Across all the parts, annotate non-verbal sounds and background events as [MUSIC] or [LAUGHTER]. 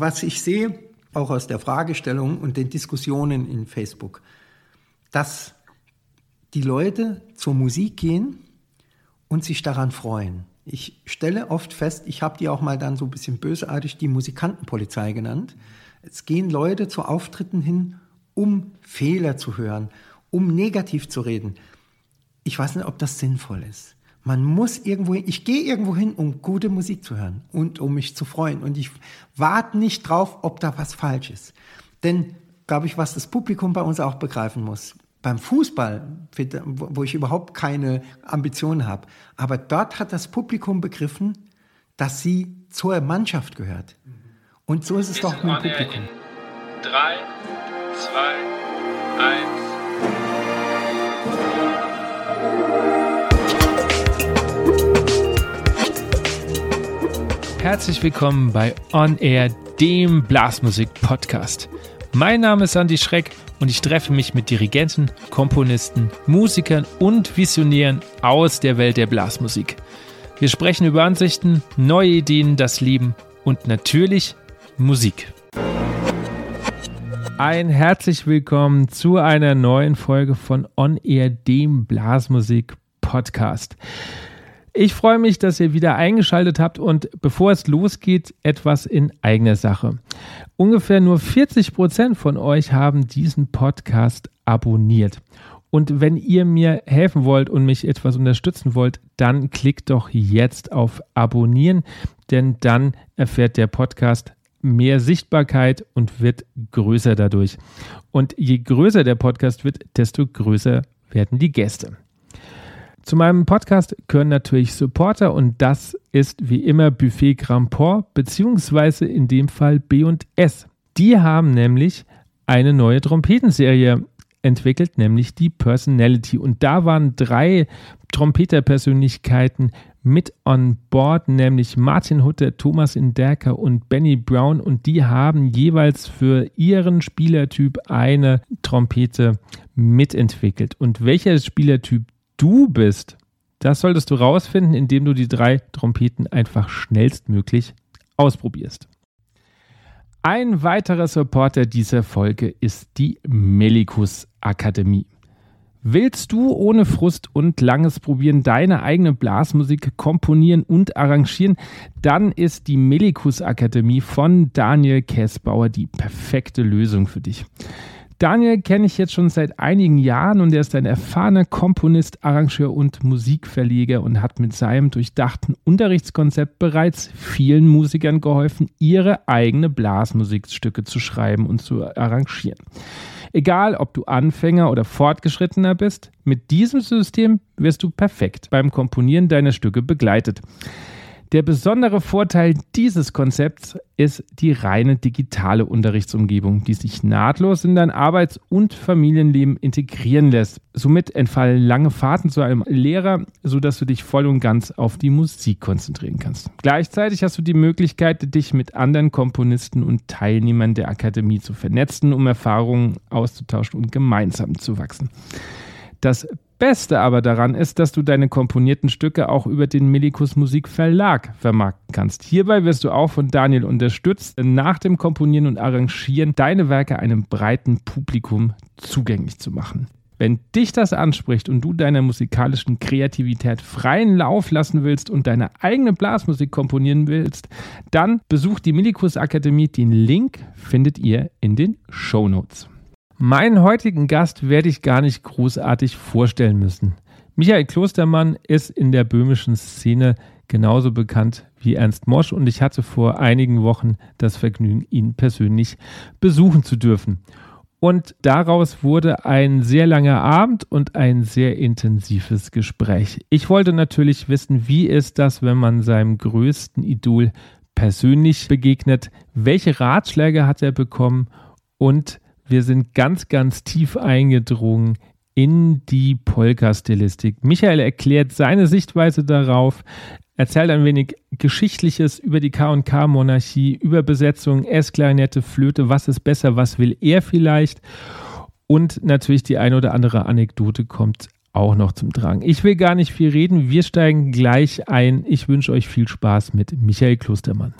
Was ich sehe, auch aus der Fragestellung und den Diskussionen in Facebook, dass die Leute zur Musik gehen und sich daran freuen. Ich stelle oft fest, ich habe die auch mal dann so ein bisschen bösartig die Musikantenpolizei genannt. Es gehen Leute zu Auftritten hin, um Fehler zu hören, um negativ zu reden. Ich weiß nicht, ob das sinnvoll ist. Man muss irgendwo hin, ich gehe irgendwo hin, um gute Musik zu hören und um mich zu freuen. Und ich warte nicht drauf, ob da was falsch ist. Denn, glaube ich, was das Publikum bei uns auch begreifen muss, beim Fußball, wo ich überhaupt keine Ambitionen habe, aber dort hat das Publikum begriffen, dass sie zur Mannschaft gehört. Und so ist es doch mit dem Publikum. Drei, zwei, eins. Herzlich willkommen bei On Air, dem Blasmusik-Podcast. Mein Name ist Andy Schreck und ich treffe mich mit Dirigenten, Komponisten, Musikern und Visionären aus der Welt der Blasmusik. Wir sprechen über Ansichten, neue Ideen, das Leben und natürlich Musik. Ein herzlich willkommen zu einer neuen Folge von On Air, dem Blasmusik Podcast. Ich freue mich, dass ihr wieder eingeschaltet habt und bevor es losgeht, etwas in eigener Sache. Ungefähr nur 40 Prozent von euch haben diesen Podcast abonniert. Und wenn ihr mir helfen wollt und mich etwas unterstützen wollt, dann klickt doch jetzt auf Abonnieren, denn dann erfährt der Podcast mehr Sichtbarkeit und wird größer dadurch. Und je größer der Podcast wird, desto größer werden die Gäste. Zu meinem Podcast gehören natürlich Supporter und das ist wie immer Buffet Grandport beziehungsweise in dem Fall B&S. Die haben nämlich eine neue Trompetenserie entwickelt, nämlich die Personality. Und da waren drei Trompeterpersönlichkeiten mit on board, nämlich Martin Hutter, Thomas Inderker und Benny Brown. Und die haben jeweils für ihren Spielertyp eine Trompete mitentwickelt. Und welcher Spielertyp du bist, das solltest du rausfinden, indem du die drei Trompeten einfach schnellstmöglich ausprobierst. Ein weiterer Supporter dieser Folge ist die Melikus Akademie. Willst du ohne Frust und langes Probieren deine eigene Blasmusik komponieren und arrangieren, dann ist die Melikus Akademie von Daniel Kessbauer die perfekte Lösung für dich. Daniel kenne ich jetzt schon seit einigen Jahren und er ist ein erfahrener Komponist, Arrangeur und Musikverleger und hat mit seinem durchdachten Unterrichtskonzept bereits vielen Musikern geholfen, ihre eigene Blasmusikstücke zu schreiben und zu arrangieren. Egal, ob du Anfänger oder Fortgeschrittener bist, mit diesem System wirst du perfekt beim Komponieren deiner Stücke begleitet. Der besondere Vorteil dieses Konzepts ist die reine digitale Unterrichtsumgebung, die sich nahtlos in dein Arbeits- und Familienleben integrieren lässt. Somit entfallen lange Fahrten zu einem Lehrer, sodass du dich voll und ganz auf die Musik konzentrieren kannst. Gleichzeitig hast du die Möglichkeit, dich mit anderen Komponisten und Teilnehmern der Akademie zu vernetzen, um Erfahrungen auszutauschen und gemeinsam zu wachsen. Das Beste aber daran ist, dass du deine komponierten Stücke auch über den Millikus Musikverlag vermarkten kannst. Hierbei wirst du auch von Daniel unterstützt, nach dem Komponieren und Arrangieren deine Werke einem breiten Publikum zugänglich zu machen. Wenn dich das anspricht und du deiner musikalischen Kreativität freien Lauf lassen willst und deine eigene Blasmusik komponieren willst, dann besuch die Millikus Akademie. Den Link findet ihr in den Show Notes. Meinen heutigen Gast werde ich gar nicht großartig vorstellen müssen. Michael Klostermann ist in der böhmischen Szene genauso bekannt wie Ernst Mosch und ich hatte vor einigen Wochen das Vergnügen, ihn persönlich besuchen zu dürfen. Und daraus wurde ein sehr langer Abend und ein sehr intensives Gespräch. Ich wollte natürlich wissen, wie ist das, wenn man seinem größten Idol persönlich begegnet? Welche Ratschläge hat er bekommen? Und wir sind ganz, ganz tief eingedrungen in die Polka-Stilistik. Michael erklärt seine Sichtweise darauf, erzählt ein wenig Geschichtliches über die K&K-Monarchie, über Besetzung, S-Klarinette, Flöte, was ist besser, was will er vielleicht und natürlich die eine oder andere Anekdote kommt auch noch zum Drang. Ich will gar nicht viel reden, wir steigen gleich ein. Ich wünsche euch viel Spaß mit Michael Klostermann.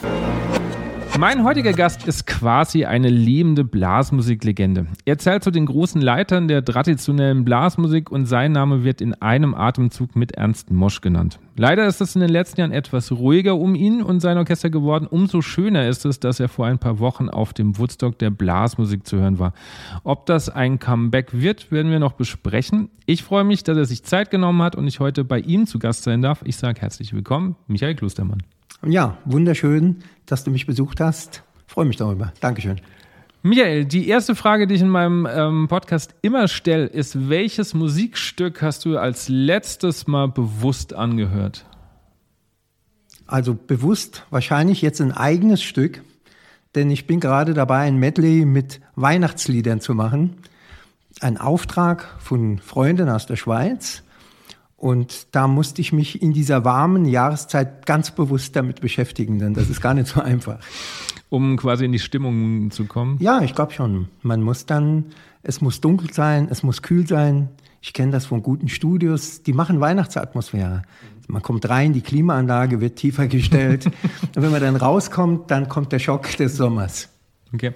Mein heutiger Gast ist quasi eine lebende Blasmusiklegende. Er zählt zu den großen Leitern der traditionellen Blasmusik und sein Name wird in einem Atemzug mit Ernst Mosch genannt. Leider ist es in den letzten Jahren etwas ruhiger um ihn und sein Orchester geworden. Umso schöner ist es, dass er vor ein paar Wochen auf dem Woodstock der Blasmusik zu hören war. Ob das ein Comeback wird, werden wir noch besprechen. Ich freue mich, dass er sich Zeit genommen hat und ich heute bei ihm zu Gast sein darf. Ich sage herzlich willkommen, Michael Klostermann. Ja, wunderschön, dass du mich besucht hast. Freue mich darüber. Dankeschön. Michael, die erste Frage, die ich in meinem ähm, Podcast immer stelle, ist, welches Musikstück hast du als letztes Mal bewusst angehört? Also bewusst wahrscheinlich jetzt ein eigenes Stück, denn ich bin gerade dabei, ein Medley mit Weihnachtsliedern zu machen. Ein Auftrag von Freunden aus der Schweiz. Und da musste ich mich in dieser warmen Jahreszeit ganz bewusst damit beschäftigen, denn das ist gar nicht so einfach. Um quasi in die Stimmung zu kommen? Ja, ich glaube schon. Man muss dann, es muss dunkel sein, es muss kühl sein. Ich kenne das von guten Studios, die machen Weihnachtsatmosphäre. Man kommt rein, die Klimaanlage wird tiefer gestellt. [LAUGHS] Und wenn man dann rauskommt, dann kommt der Schock des Sommers. Okay.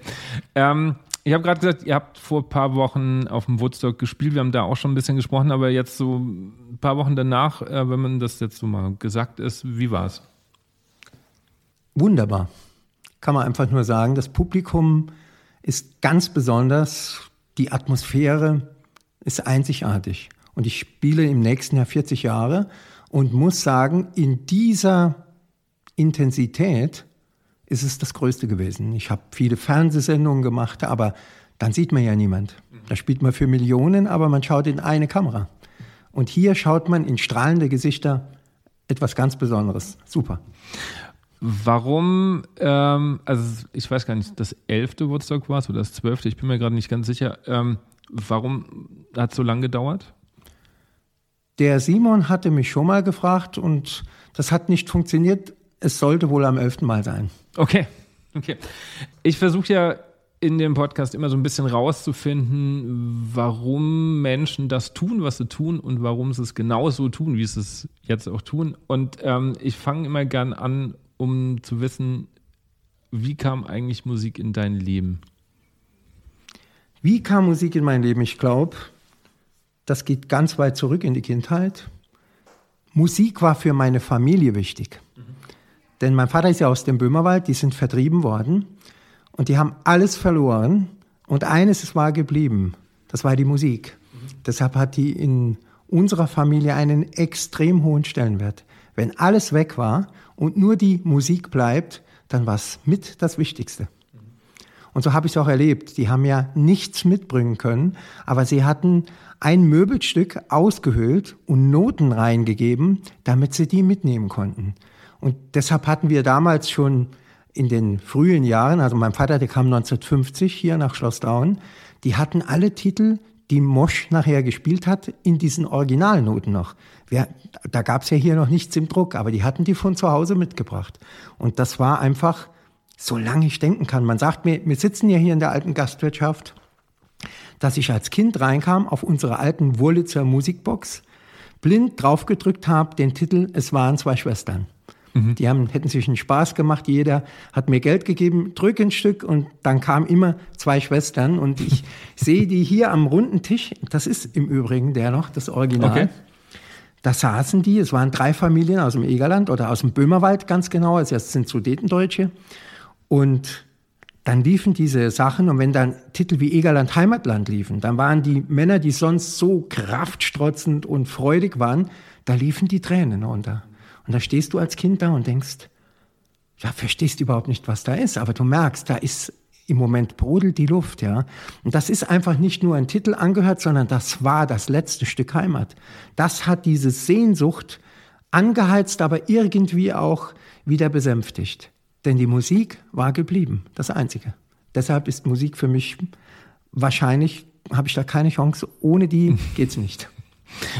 Ähm, ich habe gerade gesagt, ihr habt vor ein paar Wochen auf dem Woodstock gespielt. Wir haben da auch schon ein bisschen gesprochen, aber jetzt so paar Wochen danach, äh, wenn man das jetzt so mal gesagt ist, wie war es? Wunderbar. Kann man einfach nur sagen, das Publikum ist ganz besonders, die Atmosphäre ist einzigartig. Und ich spiele im nächsten Jahr 40 Jahre und muss sagen, in dieser Intensität ist es das Größte gewesen. Ich habe viele Fernsehsendungen gemacht, aber dann sieht man ja niemand. Da spielt man für Millionen, aber man schaut in eine Kamera. Und hier schaut man in strahlende Gesichter etwas ganz Besonderes. Super. Warum, ähm, also ich weiß gar nicht, das elfte Woodstock war es oder das zwölfte, ich bin mir gerade nicht ganz sicher. Ähm, warum hat es so lange gedauert? Der Simon hatte mich schon mal gefragt und das hat nicht funktioniert. Es sollte wohl am elften Mal sein. Okay, okay. Ich versuche ja in dem Podcast immer so ein bisschen rauszufinden, warum Menschen das tun, was sie tun und warum sie es genauso tun, wie sie es jetzt auch tun. Und ähm, ich fange immer gern an, um zu wissen, wie kam eigentlich Musik in dein Leben? Wie kam Musik in mein Leben? Ich glaube, das geht ganz weit zurück in die Kindheit. Musik war für meine Familie wichtig. Mhm. Denn mein Vater ist ja aus dem Böhmerwald, die sind vertrieben worden und die haben alles verloren und eines war geblieben, das war die Musik. Deshalb hat die in unserer Familie einen extrem hohen Stellenwert. Wenn alles weg war und nur die Musik bleibt, dann war es mit das Wichtigste. Und so habe ich es auch erlebt. Die haben ja nichts mitbringen können, aber sie hatten ein Möbelstück ausgehöhlt und Noten reingegeben, damit sie die mitnehmen konnten. Und deshalb hatten wir damals schon in den frühen Jahren, also mein Vater, der kam 1950 hier nach Schloss Daun, die hatten alle Titel, die Mosch nachher gespielt hat, in diesen Originalnoten noch. Wir, da gab es ja hier noch nichts im Druck, aber die hatten die von zu Hause mitgebracht. Und das war einfach, solange ich denken kann. Man sagt mir, wir sitzen ja hier in der alten Gastwirtschaft, dass ich als Kind reinkam auf unsere alten Wurlitzer Musikbox, blind draufgedrückt habe, den Titel Es waren zwei Schwestern. Mhm. Die haben, hätten sich einen Spaß gemacht. Jeder hat mir Geld gegeben, drück ein Stück und dann kamen immer zwei Schwestern und ich [LAUGHS] sehe die hier am runden Tisch. Das ist im Übrigen der noch, das Original. Okay. Da saßen die, es waren drei Familien aus dem Egerland oder aus dem Böhmerwald ganz genau, also es sind Sudetendeutsche. Und dann liefen diese Sachen und wenn dann Titel wie Egerland Heimatland liefen, dann waren die Männer, die sonst so kraftstrotzend und freudig waren, da liefen die Tränen runter. Und da stehst du als Kind da und denkst, ja, verstehst überhaupt nicht, was da ist, aber du merkst, da ist im Moment brodelt die Luft, ja. Und das ist einfach nicht nur ein Titel angehört, sondern das war das letzte Stück Heimat. Das hat diese Sehnsucht angeheizt, aber irgendwie auch wieder besänftigt. Denn die Musik war geblieben, das Einzige. Deshalb ist Musik für mich wahrscheinlich, habe ich da keine Chance. Ohne die [LAUGHS] geht's nicht.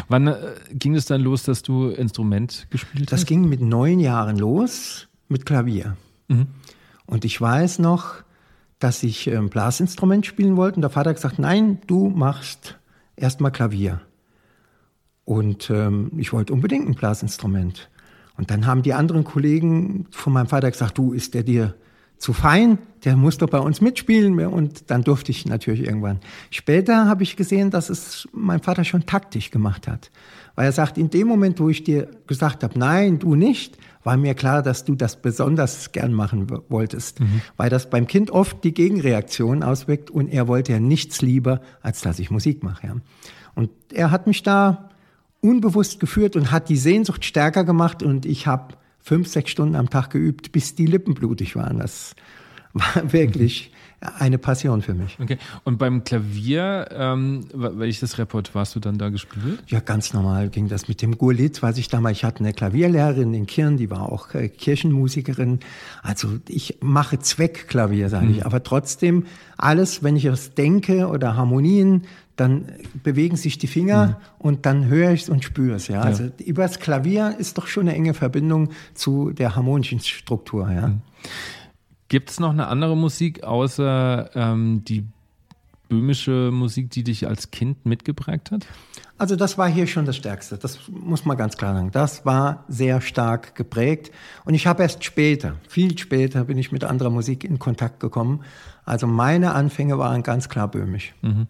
Wann äh, ging es dann los, dass du Instrument gespielt das hast? Das ging mit neun Jahren los, mit Klavier. Mhm. Und ich weiß noch, dass ich ein ähm, Blasinstrument spielen wollte. Und der Vater hat gesagt, nein, du machst erstmal Klavier. Und ähm, ich wollte unbedingt ein Blasinstrument. Und dann haben die anderen Kollegen von meinem Vater gesagt, du, ist der dir zu fein, der muss doch bei uns mitspielen. Und dann durfte ich natürlich irgendwann. Später habe ich gesehen, dass es mein Vater schon taktisch gemacht hat. Weil er sagt, in dem Moment, wo ich dir gesagt habe, nein, du nicht, war mir klar, dass du das besonders gern machen wolltest. Mhm. Weil das beim Kind oft die Gegenreaktion auswirkt und er wollte ja nichts lieber, als dass ich Musik mache. Ja. Und er hat mich da unbewusst geführt und hat die Sehnsucht stärker gemacht und ich habe fünf, sechs Stunden am Tag geübt, bis die Lippen blutig waren. Das war [LAUGHS] wirklich eine Passion für mich. Okay. Und beim Klavier, ähm, welches Repertoire hast du dann da gespielt? Ja, ganz normal ging das mit dem Gurlit, was ich damals, ich hatte eine Klavierlehrerin in Kirn, die war auch äh, Kirchenmusikerin. Also ich mache Zweckklavier, sage mhm. ich, aber trotzdem alles, wenn ich es denke oder Harmonien, dann bewegen sich die Finger mhm. und dann höre ich es und spüre es. Ja? ja. Also übers Klavier ist doch schon eine enge Verbindung zu der harmonischen Struktur. Ja. Mhm. Gibt es noch eine andere Musik außer ähm, die böhmische Musik, die dich als Kind mitgeprägt hat? Also das war hier schon das Stärkste, das muss man ganz klar sagen. Das war sehr stark geprägt und ich habe erst später, viel später bin ich mit anderer Musik in Kontakt gekommen. Also meine Anfänge waren ganz klar böhmisch. Mhm.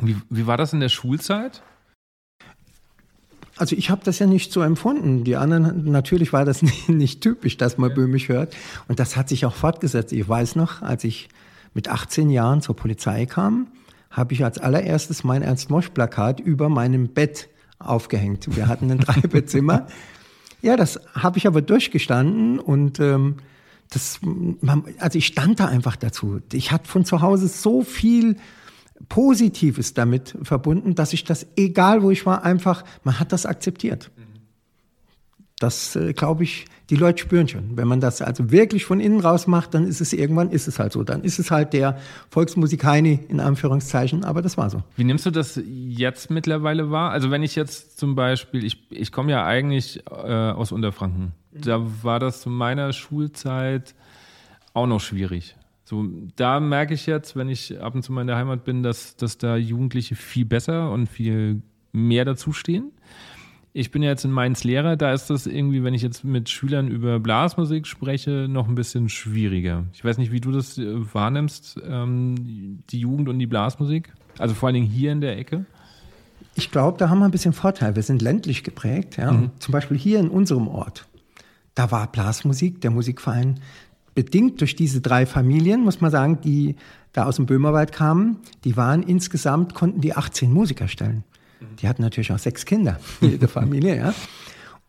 Wie, wie war das in der Schulzeit? Also ich habe das ja nicht so empfunden. Die anderen, natürlich war das [LAUGHS] nicht, nicht typisch, dass man ja. böhmisch hört. Und das hat sich auch fortgesetzt. Ich weiß noch, als ich mit 18 Jahren zur Polizei kam, habe ich als allererstes mein Ernst-Mosch-Plakat über meinem Bett aufgehängt. Wir hatten ein [LAUGHS] Dreibettzimmer. ja, das habe ich aber durchgestanden und ähm, das, also ich stand da einfach dazu. Ich hatte von zu Hause so viel Positives damit verbunden, dass ich das, egal wo ich war, einfach, man hat das akzeptiert. Das äh, glaube ich, die Leute spüren schon. Wenn man das also wirklich von innen raus macht, dann ist es irgendwann, ist es halt so. Dann ist es halt der Volksmusik Heini in Anführungszeichen, aber das war so. Wie nimmst du das jetzt mittlerweile wahr? Also wenn ich jetzt zum Beispiel, ich, ich komme ja eigentlich äh, aus Unterfranken. Da war das zu meiner Schulzeit auch noch schwierig. So, da merke ich jetzt, wenn ich ab und zu mal in der Heimat bin, dass, dass da Jugendliche viel besser und viel mehr dazustehen. Ich bin ja jetzt in Mainz Lehrer, da ist das irgendwie, wenn ich jetzt mit Schülern über Blasmusik spreche, noch ein bisschen schwieriger. Ich weiß nicht, wie du das äh, wahrnimmst, ähm, die Jugend und die Blasmusik. Also vor allen Dingen hier in der Ecke. Ich glaube, da haben wir ein bisschen Vorteil. Wir sind ländlich geprägt. Ja? Mhm. Zum Beispiel hier in unserem Ort. Da war Blasmusik, der Musikverein, bedingt durch diese drei Familien, muss man sagen, die da aus dem Böhmerwald kamen, die waren insgesamt, konnten die 18 Musiker stellen. Die hatten natürlich auch sechs Kinder, jede [LAUGHS] Familie, ja.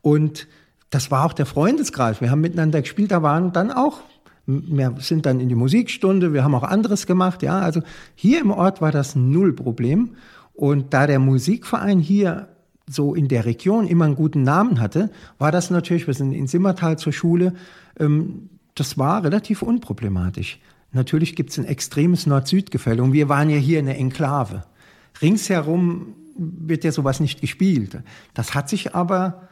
Und das war auch der Freundeskreis. Wir haben miteinander gespielt, da waren dann auch, wir sind dann in die Musikstunde, wir haben auch anderes gemacht, ja. Also hier im Ort war das null Problem. Und da der Musikverein hier so in der Region immer einen guten Namen hatte, war das natürlich, wir sind in Simmertal zur Schule, ähm, das war relativ unproblematisch. Natürlich gibt es ein extremes Nord-Süd-Gefälle und wir waren ja hier in der Enklave. Ringsherum wird ja sowas nicht gespielt. Das hat sich aber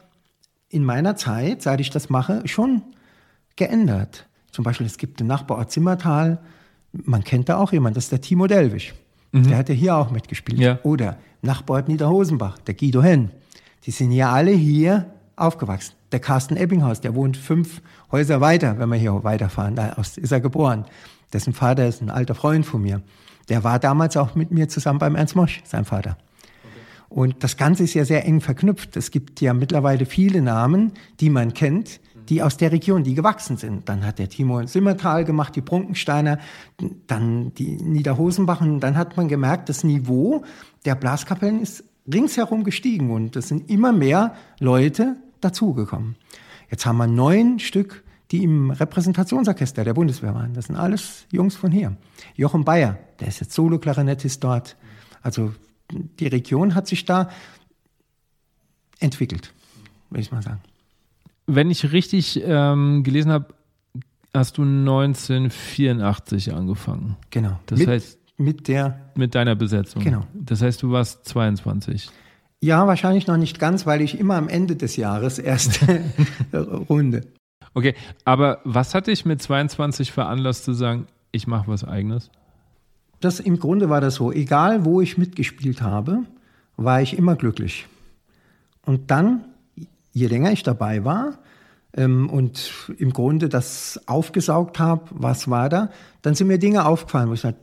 in meiner Zeit, seit ich das mache, schon geändert. Zum Beispiel, es gibt den Nachbarort Zimmertal, man kennt da auch jemanden, das ist der Timo Delwig. Mhm. Der hat ja hier auch mitgespielt. Ja. Oder Nachbarort Niederhosenbach, der Guido Henn. Die sind ja alle hier aufgewachsen. Der Carsten Ebbinghaus, der wohnt fünf Häuser weiter, wenn wir hier weiterfahren. Da ist er geboren. Dessen Vater ist ein alter Freund von mir. Der war damals auch mit mir zusammen beim Ernst Mosch, sein Vater. Und das Ganze ist ja sehr eng verknüpft. Es gibt ja mittlerweile viele Namen, die man kennt, die aus der Region, die gewachsen sind. Dann hat der Timo Simmertal gemacht, die Brunkensteiner, dann die Niederhosenbach. Und dann hat man gemerkt, das Niveau der Blaskapellen ist ringsherum gestiegen und es sind immer mehr Leute dazugekommen. Jetzt haben wir neun Stück, die im Repräsentationsorchester der Bundeswehr waren. Das sind alles Jungs von hier. Jochen Bayer, der ist jetzt Solo-Klarinettist dort. Also die Region hat sich da entwickelt, würde ich mal sagen. Wenn ich richtig ähm, gelesen habe, hast du 1984 angefangen. Genau. Das mit, heißt mit der mit deiner Besetzung. Genau. Das heißt, du warst 22. Ja, wahrscheinlich noch nicht ganz, weil ich immer am Ende des Jahres erst [LAUGHS] [LAUGHS] runde. Okay, aber was hat dich mit 22 veranlasst zu sagen, ich mache was eigenes? Das im Grunde war das so, egal wo ich mitgespielt habe, war ich immer glücklich. Und dann, je länger ich dabei war, ähm, und im Grunde das aufgesaugt habe, was war da, dann sind mir Dinge aufgefallen, wo ich sage,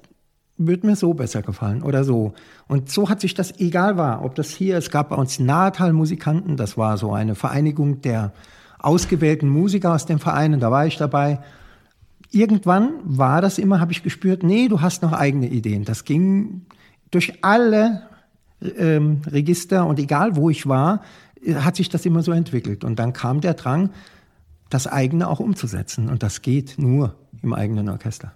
würde mir so besser gefallen oder so. Und so hat sich das, egal war, ob das hier, es gab bei uns Nahtal-Musikanten, das war so eine Vereinigung der ausgewählten Musiker aus dem Verein, und da war ich dabei. Irgendwann war das immer, habe ich gespürt, nee, du hast noch eigene Ideen. Das ging durch alle ähm, Register und egal wo ich war, hat sich das immer so entwickelt. Und dann kam der Drang, das eigene auch umzusetzen. Und das geht nur im eigenen Orchester.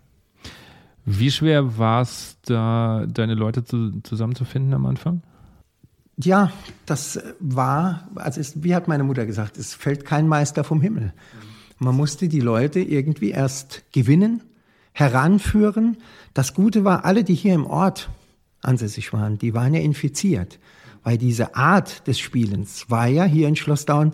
Wie schwer war es, da deine Leute zu, zusammenzufinden am Anfang? Ja, das war, also es, wie hat meine Mutter gesagt, es fällt kein Meister vom Himmel. Man musste die Leute irgendwie erst gewinnen, heranführen. Das Gute war, alle, die hier im Ort ansässig waren, die waren ja infiziert. Weil diese Art des Spielens war ja hier in Schlossdaun,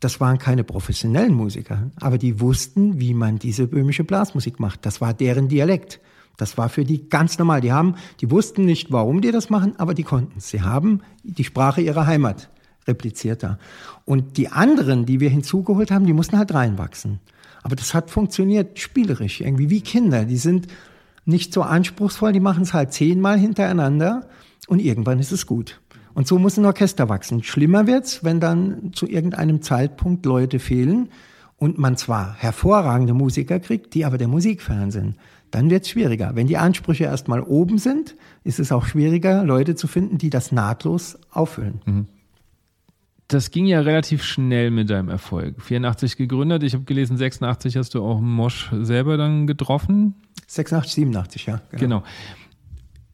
das waren keine professionellen Musiker, aber die wussten, wie man diese böhmische Blasmusik macht. Das war deren Dialekt. Das war für die ganz normal. Die haben, die wussten nicht, warum die das machen, aber die konnten. Sie haben die Sprache ihrer Heimat repliziert da. Und die anderen, die wir hinzugeholt haben, die mussten halt reinwachsen. Aber das hat funktioniert spielerisch, irgendwie wie Kinder. Die sind nicht so anspruchsvoll, die machen es halt zehnmal hintereinander und irgendwann ist es gut. Und so muss ein Orchester wachsen. Schlimmer wird's, wenn dann zu irgendeinem Zeitpunkt Leute fehlen und man zwar hervorragende Musiker kriegt, die aber der Musik fern sind. Dann wird's schwieriger. Wenn die Ansprüche erstmal oben sind, ist es auch schwieriger, Leute zu finden, die das nahtlos auffüllen. Mhm. Das ging ja relativ schnell mit deinem Erfolg. 84 gegründet, ich habe gelesen, 86 hast du auch Mosch selber dann getroffen. 86, 87, ja. Genau. genau.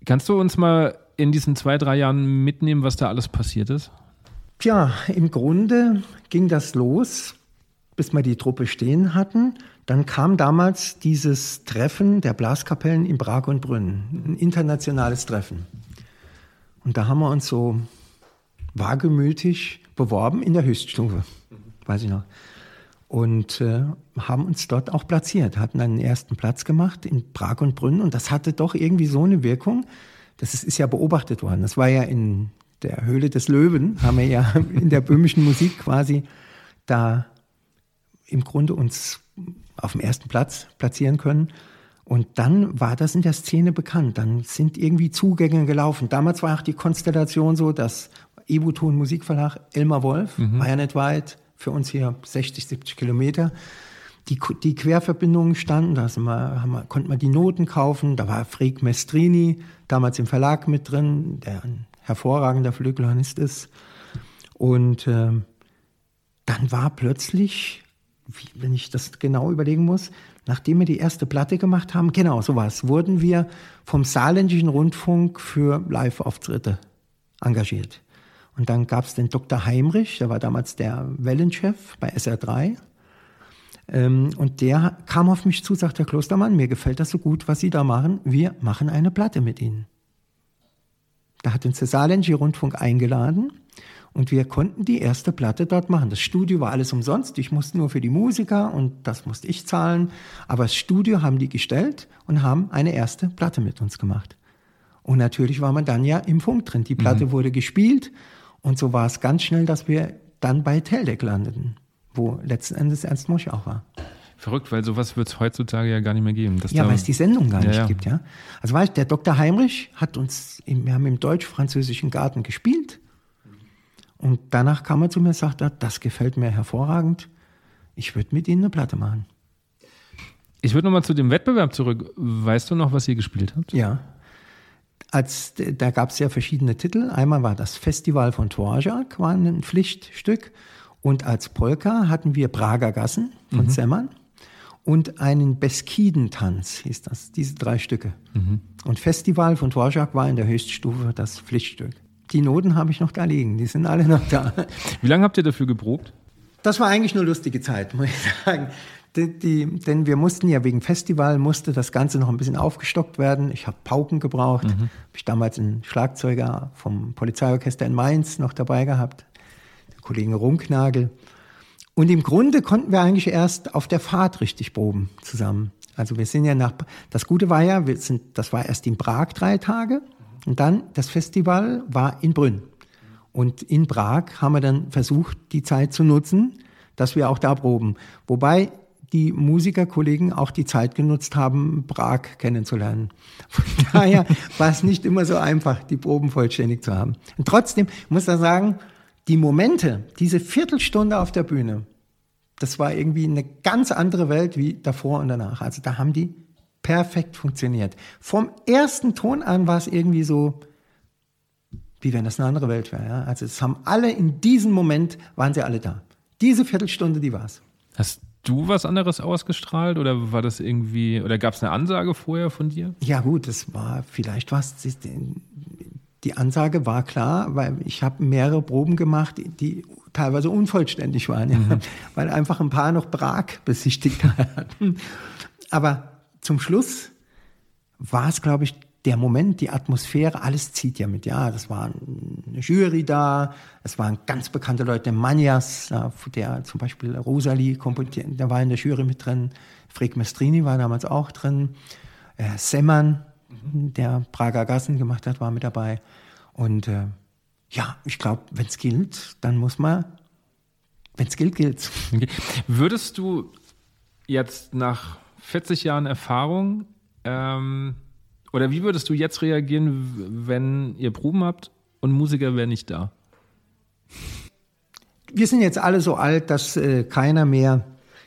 Kannst du uns mal in diesen zwei, drei Jahren mitnehmen, was da alles passiert ist? Tja, im Grunde ging das los, bis wir die Truppe stehen hatten. Dann kam damals dieses Treffen der Blaskapellen in Prag und Brünn, ein internationales Treffen. Und da haben wir uns so wagemütig beworben in der Höchststufe, weiß ich noch. Und äh, haben uns dort auch platziert, hatten einen ersten Platz gemacht in Prag und Brünn. Und das hatte doch irgendwie so eine Wirkung, das ist, ist ja beobachtet worden. Das war ja in der Höhle des Löwen, haben wir ja [LAUGHS] in der böhmischen Musik quasi da im Grunde uns auf dem ersten Platz platzieren können. Und dann war das in der Szene bekannt. Dann sind irgendwie Zugänge gelaufen. Damals war auch die Konstellation so, dass Ebuton Musikverlag Elmar Wolf, mhm. war ja nicht weit, für uns hier 60, 70 Kilometer, die, die Querverbindungen standen, da wir, haben wir, konnte man die Noten kaufen, da war Freak Mestrini damals im Verlag mit drin, der ein hervorragender Flügelhornist ist. Und äh, dann war plötzlich, wenn ich das genau überlegen muss, nachdem wir die erste Platte gemacht haben, genau so was, wurden wir vom Saarländischen Rundfunk für Live-Auftritte engagiert. Und dann gab es den Dr. Heimrich, der war damals der Wellenchef bei SR3. Ähm, und der kam auf mich zu, sagt der Klostermann, mir gefällt das so gut, was Sie da machen. Wir machen eine Platte mit Ihnen. Da hat uns der Saarländische Rundfunk eingeladen und wir konnten die erste Platte dort machen. Das Studio war alles umsonst. Ich musste nur für die Musiker und das musste ich zahlen. Aber das Studio haben die gestellt und haben eine erste Platte mit uns gemacht. Und natürlich war man dann ja im Funk drin. Die Platte mhm. wurde gespielt und so war es ganz schnell, dass wir dann bei Teldec landeten wo letzten Endes Ernst Mosch auch war. Verrückt, weil sowas wird es heutzutage ja gar nicht mehr geben. ja, weil es die Sendung gar nicht ja, gibt, ja. Also weißt der Dr. Heinrich hat uns, im, wir haben im deutsch-französischen Garten gespielt und danach kam er zu mir und sagte, das gefällt mir hervorragend, ich würde mit Ihnen eine Platte machen. Ich würde nochmal zu dem Wettbewerb zurück. Weißt du noch, was ihr gespielt habt? Ja. Als, da gab es ja verschiedene Titel. Einmal war das Festival von Dvorak, war ein Pflichtstück. Und als Polka hatten wir Prager Gassen von mhm. Semmern und einen Beskidentanz hieß das, diese drei Stücke. Mhm. Und Festival von Dvorak war in der Höchststufe das Pflichtstück. Die Noten habe ich noch da liegen, die sind alle noch da. Wie lange habt ihr dafür geprobt? Das war eigentlich nur lustige Zeit, muss ich sagen. Die, die, denn wir mussten ja wegen Festival, musste das Ganze noch ein bisschen aufgestockt werden. Ich habe Pauken gebraucht. Mhm. Habe ich damals einen Schlagzeuger vom Polizeiorchester in Mainz noch dabei gehabt. Kollegen Runknagel. Und im Grunde konnten wir eigentlich erst auf der Fahrt richtig proben zusammen. Also wir sind ja nach, das Gute war ja, wir sind, das war erst in Prag drei Tage und dann das Festival war in Brünn. Und in Prag haben wir dann versucht, die Zeit zu nutzen, dass wir auch da proben. Wobei die Musikerkollegen auch die Zeit genutzt haben, Prag kennenzulernen. Von [LAUGHS] daher war es nicht immer so einfach, die Proben vollständig zu haben. Und trotzdem muss ich sagen, die Momente, diese Viertelstunde auf der Bühne, das war irgendwie eine ganz andere Welt wie davor und danach. Also da haben die perfekt funktioniert. Vom ersten Ton an war es irgendwie so, wie wenn das eine andere Welt wäre. Ja? Also es haben alle in diesem Moment, waren sie alle da. Diese Viertelstunde, die war's. Hast du was anderes ausgestrahlt oder war das irgendwie, oder gab es eine Ansage vorher von dir? Ja gut, das war, vielleicht war es, die Ansage war klar, weil ich habe mehrere Proben gemacht, die teilweise unvollständig waren, mhm. ja, weil einfach ein paar noch Prag besichtigt [LAUGHS] hatten. Aber zum Schluss war es, glaube ich, der Moment, die Atmosphäre, alles zieht ja mit. Ja, das war eine Jury da, es waren ganz bekannte Leute, Manias, der zum Beispiel Rosalie komponiert, der war in der Jury mit drin, Fred Mestrini war damals auch drin, äh, Semman, der Prager Gassen gemacht hat, war mit dabei. Und äh, ja, ich glaube, wenn es gilt, dann muss man, wenn es gilt, gilt okay. Würdest du jetzt nach 40 Jahren Erfahrung ähm, oder wie würdest du jetzt reagieren, wenn ihr Proben habt und Musiker wären nicht da? Wir sind jetzt alle so alt, dass äh, keiner mehr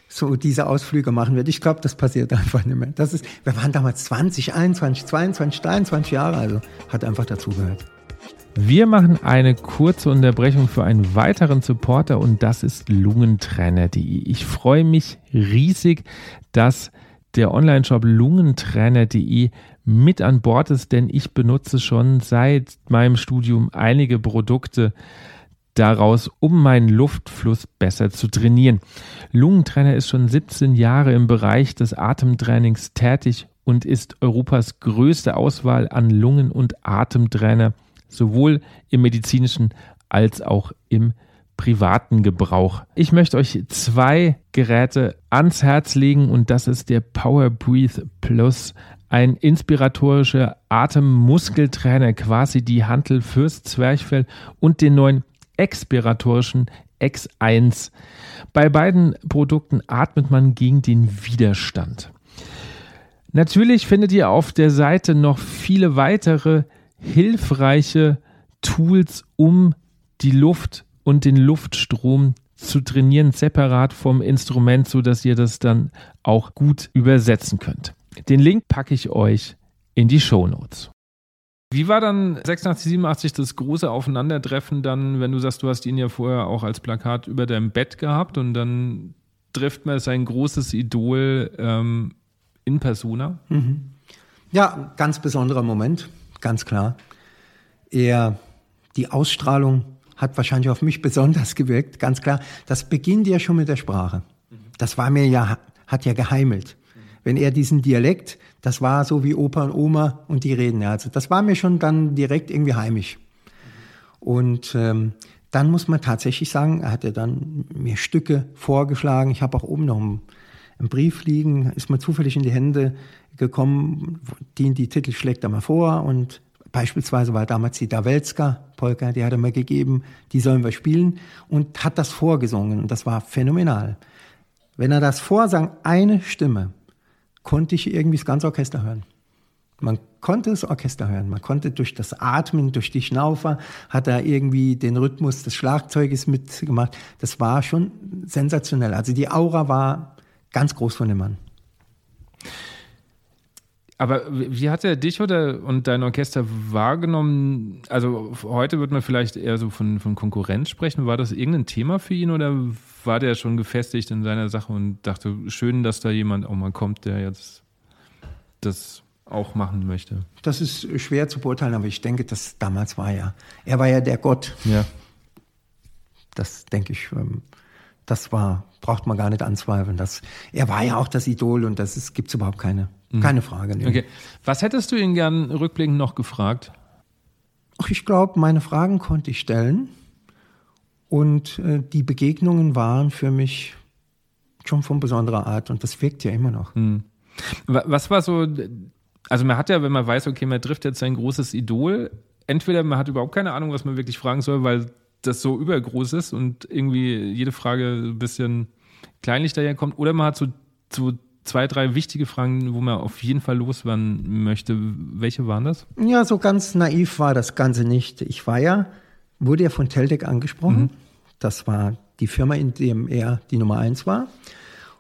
so diese Ausflüge machen wird. Ich glaube, das passiert [LAUGHS] einfach nicht mehr. Das ist, wir waren damals 20, 21, 22, 23 Jahre, also hat einfach dazugehört. Wir machen eine kurze Unterbrechung für einen weiteren Supporter und das ist lungentrainer.de. Ich freue mich riesig, dass der Online-Shop lungentrainer.de mit an Bord ist, denn ich benutze schon seit meinem Studium einige Produkte daraus, um meinen Luftfluss besser zu trainieren. Lungentrainer ist schon 17 Jahre im Bereich des Atemtrainings tätig und ist Europas größte Auswahl an Lungen- und Atemtrainer, sowohl im medizinischen als auch im privaten Gebrauch. Ich möchte euch zwei Geräte ans Herz legen und das ist der Power Breathe Plus ein inspiratorischer Atemmuskeltrainer, quasi die Hantel fürs Zwerchfell und den neuen expiratorischen X1. Bei beiden Produkten atmet man gegen den Widerstand. Natürlich findet ihr auf der Seite noch viele weitere hilfreiche Tools, um die Luft und den Luftstrom zu trainieren, separat vom Instrument, sodass ihr das dann auch gut übersetzen könnt. Den Link packe ich euch in die Show Notes. Wie war dann 86, 87 das große Aufeinandertreffen dann, wenn du sagst, du hast ihn ja vorher auch als Plakat über deinem Bett gehabt und dann trifft man sein großes Idol ähm, in Persona? Mhm. Ja, ganz besonderer Moment, ganz klar. Er, die Ausstrahlung hat wahrscheinlich auf mich besonders gewirkt, ganz klar. Das beginnt ja schon mit der Sprache. Das war mir ja, hat ja geheimelt wenn er diesen Dialekt, das war so wie Opa und Oma und die reden. Also das war mir schon dann direkt irgendwie heimisch. Und ähm, dann muss man tatsächlich sagen, er hat ja dann mir Stücke vorgeschlagen. Ich habe auch oben noch einen, einen, Brief liegen, ist mir zufällig in die Hände gekommen, die, die Titel schlägt er mal vor und Beispielsweise war damals die Dawelska Polka, die hat er mir gegeben, die sollen wir spielen und hat das vorgesungen und das war phänomenal. Wenn er das vorsang, eine Stimme, konnte ich irgendwie das ganze Orchester hören. Man konnte das Orchester hören. Man konnte durch das Atmen, durch die Schnaufer, hat er irgendwie den Rhythmus des Schlagzeuges mitgemacht. Das war schon sensationell. Also die Aura war ganz groß von dem Mann. Aber wie hat er dich oder und dein Orchester wahrgenommen? Also heute wird man vielleicht eher so von, von Konkurrenz sprechen. War das irgendein Thema für ihn oder war der schon gefestigt in seiner Sache und dachte, schön, dass da jemand auch mal kommt, der jetzt das auch machen möchte? Das ist schwer zu beurteilen, aber ich denke, dass damals war ja, er war ja der Gott. Ja. Das denke ich, ähm, das war, braucht man gar nicht anzweifeln. Das, er war ja auch das Idol und das gibt es überhaupt keine, mhm. keine Frage. Nee. Okay. Was hättest du ihn gern rückblickend noch gefragt? Ach, ich glaube, meine Fragen konnte ich stellen. Und äh, die Begegnungen waren für mich schon von besonderer Art und das wirkt ja immer noch. Hm. Was war so, also man hat ja, wenn man weiß, okay, man trifft jetzt sein großes Idol, entweder man hat überhaupt keine Ahnung, was man wirklich fragen soll, weil das so übergroß ist und irgendwie jede Frage ein bisschen kleinlich daherkommt. Oder man hat so, so zwei, drei wichtige Fragen, wo man auf jeden Fall loswerden möchte. Welche waren das? Ja, so ganz naiv war das Ganze nicht. Ich war ja, wurde ja von Teldec angesprochen. Mhm. Das war die Firma, in dem er die Nummer eins war.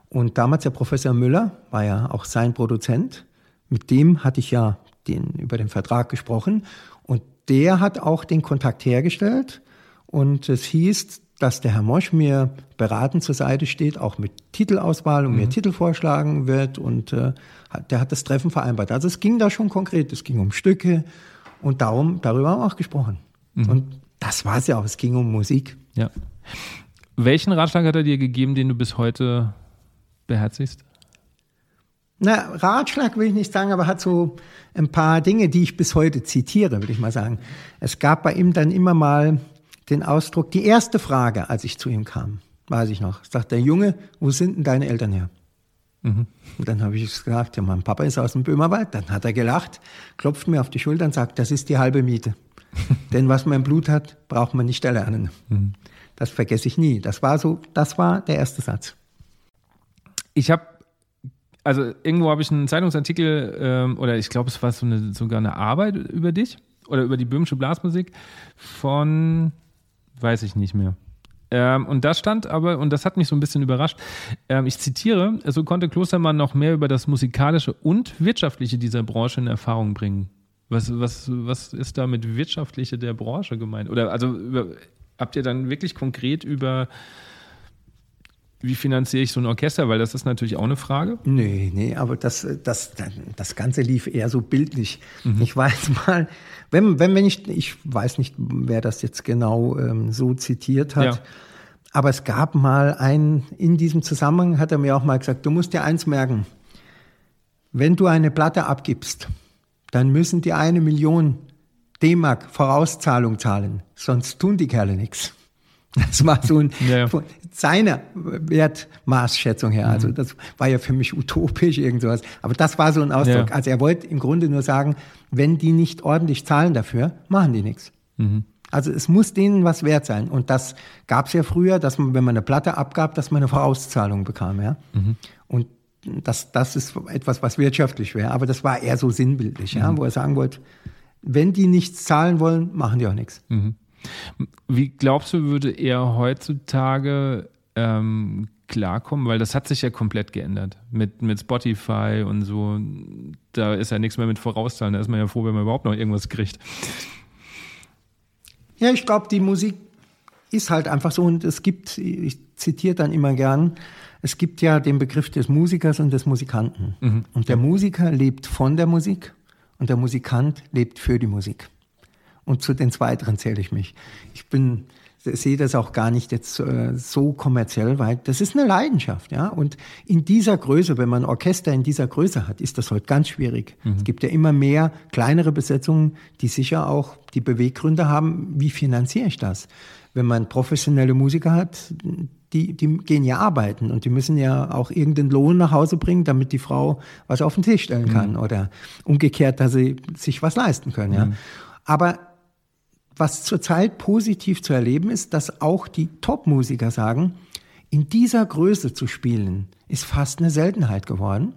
Und damals der Professor Müller war ja auch sein Produzent. Mit dem hatte ich ja den, über den Vertrag gesprochen. Und der hat auch den Kontakt hergestellt. Und es hieß, dass der Herr Mosch mir beratend zur Seite steht, auch mit Titelauswahl und mhm. mir Titel vorschlagen wird. Und äh, der hat das Treffen vereinbart. Also es ging da schon konkret. Es ging um Stücke und darum, darüber haben wir auch gesprochen. Mhm. Und das war es ja auch. Es ging um Musik. Ja. Welchen Ratschlag hat er dir gegeben, den du bis heute beherzigst? Na, Ratschlag will ich nicht sagen, aber hat so ein paar Dinge, die ich bis heute zitiere, würde ich mal sagen. Es gab bei ihm dann immer mal den Ausdruck, die erste Frage, als ich zu ihm kam, weiß ich noch, sagt der Junge, wo sind denn deine Eltern her? Mhm. Und dann habe ich gesagt, ja, mein Papa ist aus dem Böhmerwald. Dann hat er gelacht, klopft mir auf die Schulter und sagt, das ist die halbe Miete. [LAUGHS] Denn was man im Blut hat, braucht man nicht erlernen. Mhm. Das vergesse ich nie. Das war so, das war der erste Satz. Ich habe also irgendwo habe ich einen Zeitungsartikel ähm, oder ich glaube, es war so eine, sogar eine Arbeit über dich oder über die böhmische Blasmusik von Weiß ich nicht mehr. Ähm, und da stand aber, und das hat mich so ein bisschen überrascht, ähm, ich zitiere, so konnte Klostermann noch mehr über das Musikalische und Wirtschaftliche dieser Branche in Erfahrung bringen. Was, was, was ist da mit Wirtschaftliche der Branche gemeint? Oder also über, habt ihr dann wirklich konkret über wie finanziere ich so ein Orchester? Weil das ist natürlich auch eine Frage. Nee, nee, aber das, das, das Ganze lief eher so bildlich. Mhm. Ich weiß mal, wenn, wenn, wenn ich, ich weiß nicht, wer das jetzt genau ähm, so zitiert hat, ja. aber es gab mal einen, in diesem Zusammenhang hat er mir auch mal gesagt, du musst dir eins merken, wenn du eine Platte abgibst, dann müssen die eine Million D-Mark Vorauszahlung zahlen, sonst tun die Kerle nichts. Das war so ein, ja, ja. von seiner Wertmaßschätzung her. Also mhm. das war ja für mich utopisch irgend sowas. Aber das war so ein Ausdruck. Ja. Also er wollte im Grunde nur sagen, wenn die nicht ordentlich zahlen dafür, machen die nichts. Mhm. Also es muss denen was wert sein. Und das gab es ja früher, dass man, wenn man eine Platte abgab, dass man eine Vorauszahlung bekam. Ja? Mhm. Und das, das ist etwas, was wirtschaftlich wäre. Aber das war eher so sinnbildlich, ja? Mhm. wo er sagen wollte, wenn die nichts zahlen wollen, machen die auch nichts. Wie glaubst du, würde er heutzutage ähm, klarkommen? Weil das hat sich ja komplett geändert. Mit, mit Spotify und so. Da ist ja nichts mehr mit Vorauszahlen. Da ist man ja froh, wenn man überhaupt noch irgendwas kriegt. Ja, ich glaube, die Musik ist halt einfach so. Und es gibt, ich zitiere dann immer gern, es gibt ja den Begriff des Musikers und des Musikanten. Mhm. Und der Musiker lebt von der Musik und der Musikant lebt für die Musik. Und zu den Zweiteren zähle ich mich. Ich bin, sehe das auch gar nicht jetzt äh, so kommerziell, weil das ist eine Leidenschaft, ja. Und in dieser Größe, wenn man Orchester in dieser Größe hat, ist das heute ganz schwierig. Mhm. Es gibt ja immer mehr kleinere Besetzungen, die sicher auch die Beweggründe haben, wie finanziere ich das? Wenn man professionelle Musiker hat, die, die gehen ja arbeiten und die müssen ja auch irgendeinen Lohn nach Hause bringen, damit die Frau was auf den Tisch stellen kann mhm. oder umgekehrt, dass sie sich was leisten können, ja. Mhm. Aber was zurzeit positiv zu erleben ist, dass auch die Top-Musiker sagen, in dieser Größe zu spielen, ist fast eine Seltenheit geworden.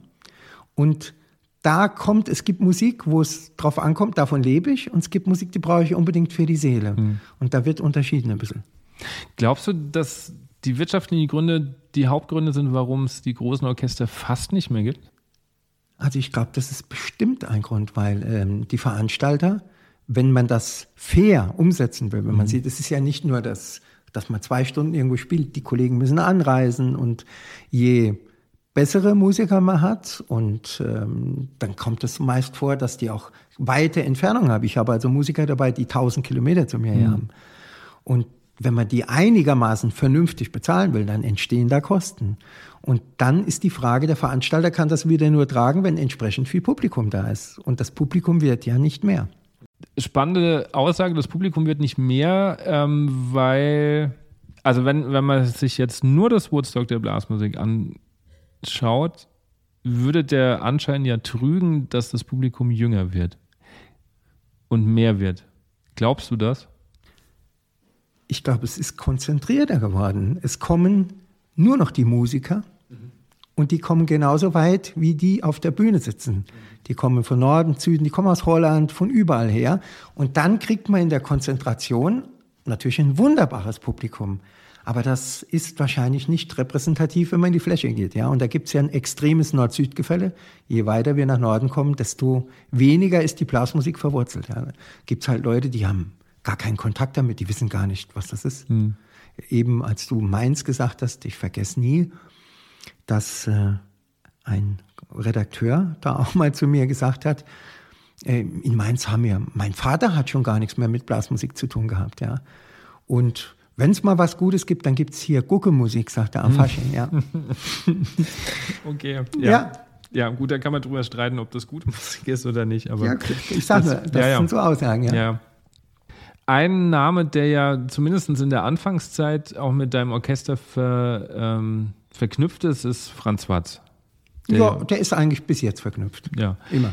Und da kommt, es gibt Musik, wo es drauf ankommt, davon lebe ich, und es gibt Musik, die brauche ich unbedingt für die Seele. Mhm. Und da wird unterschieden ein bisschen. Glaubst du, dass die wirtschaftlichen Gründe die Hauptgründe sind, warum es die großen Orchester fast nicht mehr gibt? Also ich glaube, das ist bestimmt ein Grund, weil ähm, die Veranstalter wenn man das fair umsetzen will, wenn man mhm. sieht, es ist ja nicht nur das, dass man zwei Stunden irgendwo spielt, die Kollegen müssen anreisen und je bessere Musiker man hat und ähm, dann kommt es meist vor, dass die auch weite Entfernungen haben. Ich habe also Musiker dabei, die tausend Kilometer zu mir mhm. haben. Und wenn man die einigermaßen vernünftig bezahlen will, dann entstehen da Kosten. Und dann ist die Frage, der Veranstalter kann das wieder nur tragen, wenn entsprechend viel Publikum da ist. Und das Publikum wird ja nicht mehr spannende Aussage, das Publikum wird nicht mehr, ähm, weil, also wenn, wenn man sich jetzt nur das Woodstock der Blasmusik anschaut, würde der Anschein ja trügen, dass das Publikum jünger wird und mehr wird. Glaubst du das? ich glaube, es ist konzentrierter geworden. Es kommen nur noch die Musiker und die kommen genauso weit, wie die auf der Bühne sitzen. Die kommen von Norden, Süden, die kommen aus Holland, von überall her. Und dann kriegt man in der Konzentration natürlich ein wunderbares Publikum. Aber das ist wahrscheinlich nicht repräsentativ, wenn man in die Fläche geht. Ja? Und da gibt es ja ein extremes Nord-Süd-Gefälle. Je weiter wir nach Norden kommen, desto weniger ist die Blasmusik verwurzelt. Ja? Gibt es halt Leute, die haben gar keinen Kontakt damit, die wissen gar nicht, was das ist. Hm. Eben als du Mainz gesagt hast, ich vergesse nie, dass äh, ein Redakteur da auch mal zu mir gesagt hat, äh, in Mainz haben wir, mein Vater hat schon gar nichts mehr mit Blasmusik zu tun gehabt, ja. Und wenn es mal was Gutes gibt, dann gibt es hier Guckemusik, sagt er am Fasching, ja. [LAUGHS] okay, ja. ja. Ja, gut, da kann man drüber streiten, ob das gute Musik ist oder nicht. Aber ja, ich sage, das, das, das ja, sind so Aussagen, ja. ja. Ein Name, der ja zumindest in der Anfangszeit auch mit deinem Orchester ver, ähm, verknüpft ist, ist Franz Watz. Der, ja, der ist eigentlich bis jetzt verknüpft. Ja. Immer.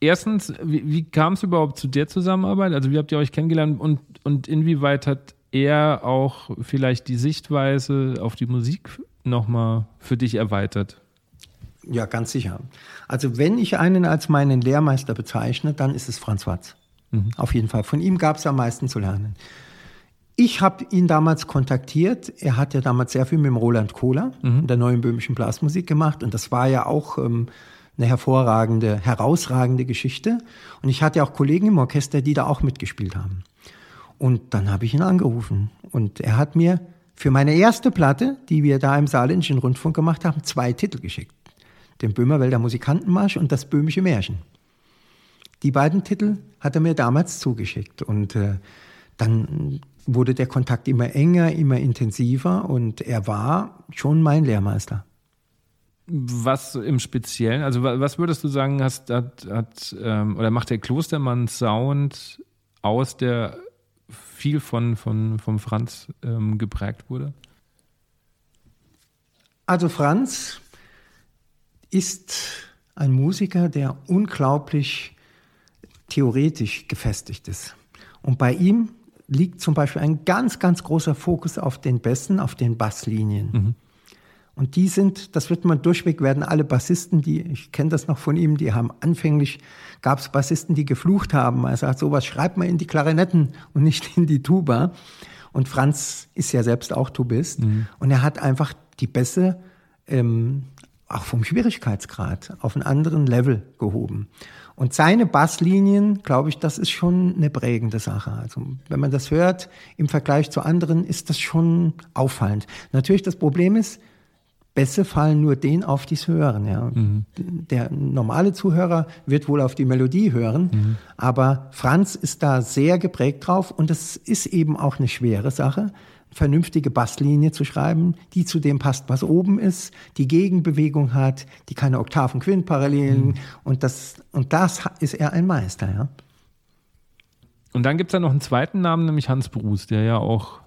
Erstens, wie, wie kam es überhaupt zu der Zusammenarbeit? Also wie habt ihr euch kennengelernt und, und inwieweit hat er auch vielleicht die Sichtweise auf die Musik nochmal für dich erweitert? Ja, ganz sicher. Also wenn ich einen als meinen Lehrmeister bezeichne, dann ist es Franz Watz. Mhm. Auf jeden Fall. Von ihm gab es am meisten zu lernen. Ich habe ihn damals kontaktiert. Er hat ja damals sehr viel mit dem Roland Kohler, mhm. der neuen böhmischen Blasmusik gemacht. Und das war ja auch ähm, eine hervorragende, herausragende Geschichte. Und ich hatte auch Kollegen im Orchester, die da auch mitgespielt haben. Und dann habe ich ihn angerufen. Und er hat mir für meine erste Platte, die wir da im Saarländischen Rundfunk gemacht haben, zwei Titel geschickt. Den Böhmerwälder Musikantenmarsch und das Böhmische Märchen. Die beiden Titel hat er mir damals zugeschickt. Und äh, dann wurde der Kontakt immer enger, immer intensiver und er war schon mein Lehrmeister. Was im Speziellen, also was würdest du sagen, hast, hat, hat ähm, oder macht der Klostermann Sound aus, der viel von, von, von Franz ähm, geprägt wurde? Also Franz ist ein Musiker, der unglaublich theoretisch gefestigt ist. Und bei ihm liegt zum Beispiel ein ganz, ganz großer Fokus auf den Bässen, auf den Basslinien. Mhm. Und die sind, das wird man durchweg werden, alle Bassisten, die, ich kenne das noch von ihm, die haben anfänglich, gab es Bassisten, die geflucht haben. Er sagt, sowas schreibt man in die Klarinetten und nicht in die Tuba. Und Franz ist ja selbst auch Tubist. Mhm. Und er hat einfach die Bässe ähm, auch vom Schwierigkeitsgrad auf einen anderen Level gehoben. Und seine Basslinien, glaube ich, das ist schon eine prägende Sache. Also wenn man das hört im Vergleich zu anderen, ist das schon auffallend. Natürlich das Problem ist, Bässe fallen nur den auf, die es hören. Ja. Mhm. Der normale Zuhörer wird wohl auf die Melodie hören, mhm. aber Franz ist da sehr geprägt drauf und es ist eben auch eine schwere Sache, vernünftige Basslinie zu schreiben, die zu dem passt, was oben ist, die Gegenbewegung hat, die keine Oktaven-Quintparallelen mhm. und das und das ist er ein Meister, ja. Und dann gibt es ja noch einen zweiten Namen, nämlich Hans Bruce, der ja auch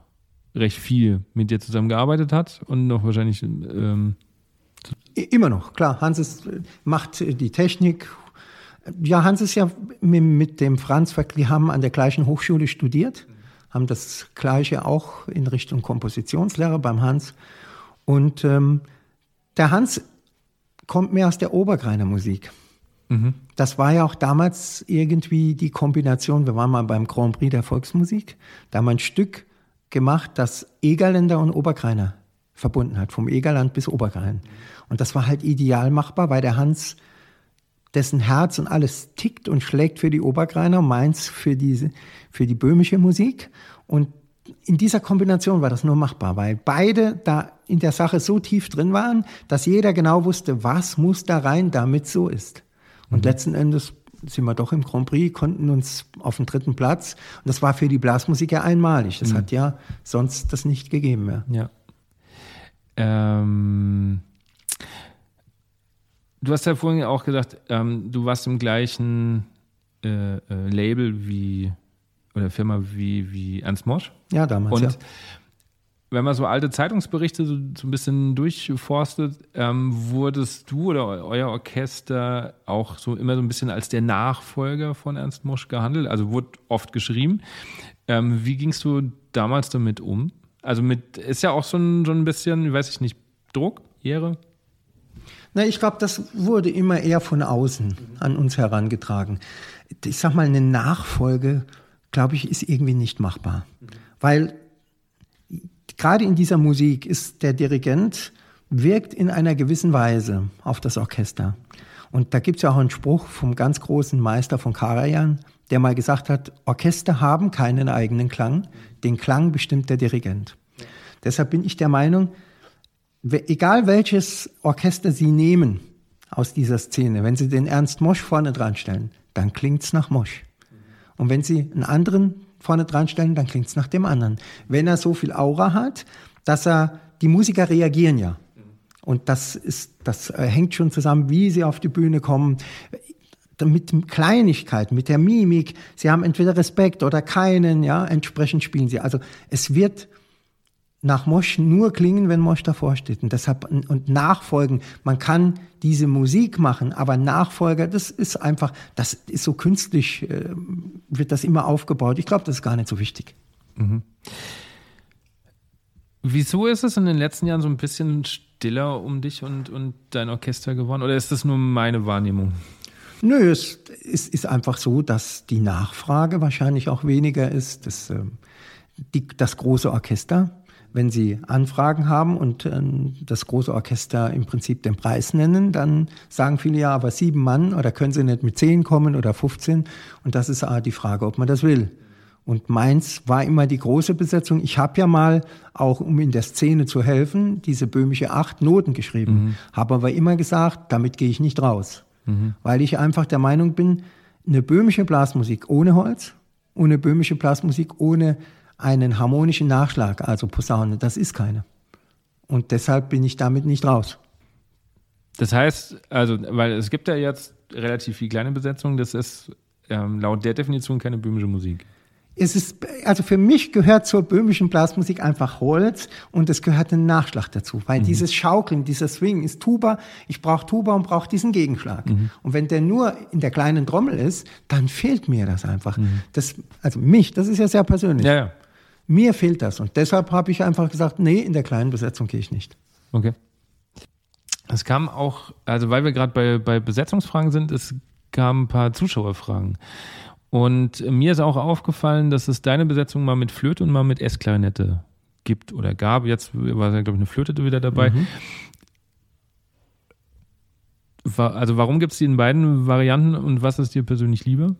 recht viel mit dir zusammengearbeitet hat und noch wahrscheinlich ähm immer noch, klar. Hans ist, macht die Technik. Ja, Hans ist ja mit, mit dem Franz, die haben an der gleichen Hochschule studiert haben das Gleiche auch in Richtung Kompositionslehre beim Hans. Und ähm, der Hans kommt mehr aus der Obergreiner Musik. Mhm. Das war ja auch damals irgendwie die Kombination. Wir waren mal beim Grand Prix der Volksmusik. Da haben wir ein Stück gemacht, das Egerländer und Obergreiner verbunden hat, vom Egerland bis Obergrein. Und das war halt ideal machbar, weil der Hans dessen Herz und alles tickt und schlägt für die Obergreiner, meins für diese, für die böhmische Musik. Und in dieser Kombination war das nur machbar, weil beide da in der Sache so tief drin waren, dass jeder genau wusste, was muss da rein, damit so ist. Und mhm. letzten Endes sind wir doch im Grand Prix, konnten uns auf den dritten Platz. Und das war für die Blasmusik ja einmalig. Das mhm. hat ja sonst das nicht gegeben mehr. Ja. Ähm, Du hast ja vorhin auch gesagt, ähm, du warst im gleichen äh, äh, Label wie oder Firma wie, wie Ernst Mosch. Ja, damals. Und ja. wenn man so alte Zeitungsberichte so, so ein bisschen durchforstet, ähm, wurdest du oder euer Orchester auch so immer so ein bisschen als der Nachfolger von Ernst Mosch gehandelt? Also wurde oft geschrieben. Ähm, wie gingst du damals damit um? Also mit, ist ja auch so ein, so ein bisschen, weiß ich nicht, Druck, Ehre? Na, ich glaube, das wurde immer eher von außen an uns herangetragen. Ich sag mal, eine Nachfolge, glaube ich, ist irgendwie nicht machbar. Weil gerade in dieser Musik ist der Dirigent wirkt in einer gewissen Weise auf das Orchester. Und da gibt es ja auch einen Spruch vom ganz großen Meister von Karajan, der mal gesagt hat, Orchester haben keinen eigenen Klang, den Klang bestimmt der Dirigent. Deshalb bin ich der Meinung, egal welches Orchester Sie nehmen aus dieser Szene, wenn Sie den Ernst Mosch vorne dran stellen, dann klingt's nach Mosch. Und wenn Sie einen anderen vorne dran stellen, dann klingt's nach dem anderen. Wenn er so viel Aura hat, dass er, die Musiker reagieren ja. Und das ist, das äh, hängt schon zusammen, wie sie auf die Bühne kommen mit Kleinigkeiten, mit der Mimik. Sie haben entweder Respekt oder keinen, ja, entsprechend spielen sie. Also es wird nach Mosch nur klingen, wenn Mosch davor steht. Und deshalb, und nachfolgen. Man kann diese Musik machen, aber Nachfolger, das ist einfach, das ist so künstlich, äh, wird das immer aufgebaut. Ich glaube, das ist gar nicht so wichtig. Mhm. Wieso ist es in den letzten Jahren so ein bisschen stiller um dich und, und dein Orchester geworden? Oder ist das nur meine Wahrnehmung? Nö, es ist, ist einfach so, dass die Nachfrage wahrscheinlich auch weniger ist. Das, äh, die, das große Orchester wenn Sie Anfragen haben und äh, das große Orchester im Prinzip den Preis nennen, dann sagen viele ja, aber sieben Mann oder können Sie nicht mit zehn kommen oder 15? Und das ist die Frage, ob man das will. Und meins war immer die große Besetzung. Ich habe ja mal, auch um in der Szene zu helfen, diese böhmische acht Noten geschrieben, mhm. habe aber immer gesagt, damit gehe ich nicht raus. Mhm. Weil ich einfach der Meinung bin, eine böhmische Blasmusik ohne Holz und eine böhmische Blasmusik ohne einen harmonischen Nachschlag, also Posaune, das ist keine. Und deshalb bin ich damit nicht raus. Das heißt, also, weil es gibt ja jetzt relativ viel kleine Besetzungen, das ist ähm, laut der Definition keine böhmische Musik. Es ist, also für mich gehört zur böhmischen Blasmusik einfach Holz und es gehört ein Nachschlag dazu, weil mhm. dieses Schaukeln, dieser Swing ist Tuba, ich brauche Tuba und brauche diesen Gegenschlag. Mhm. Und wenn der nur in der kleinen Trommel ist, dann fehlt mir das einfach. Mhm. Das, also mich, das ist ja sehr persönlich. Ja, ja. Mir fehlt das und deshalb habe ich einfach gesagt, nee, in der kleinen Besetzung gehe ich nicht. Okay. Es kam auch, also weil wir gerade bei, bei Besetzungsfragen sind, es kamen ein paar Zuschauerfragen. Und mir ist auch aufgefallen, dass es deine Besetzung mal mit Flöte und mal mit S-Klarinette gibt oder gab. Jetzt war, glaube ich, eine Flöte wieder dabei. Mhm. Also warum gibt es die in beiden Varianten und was ist dir persönlich lieber?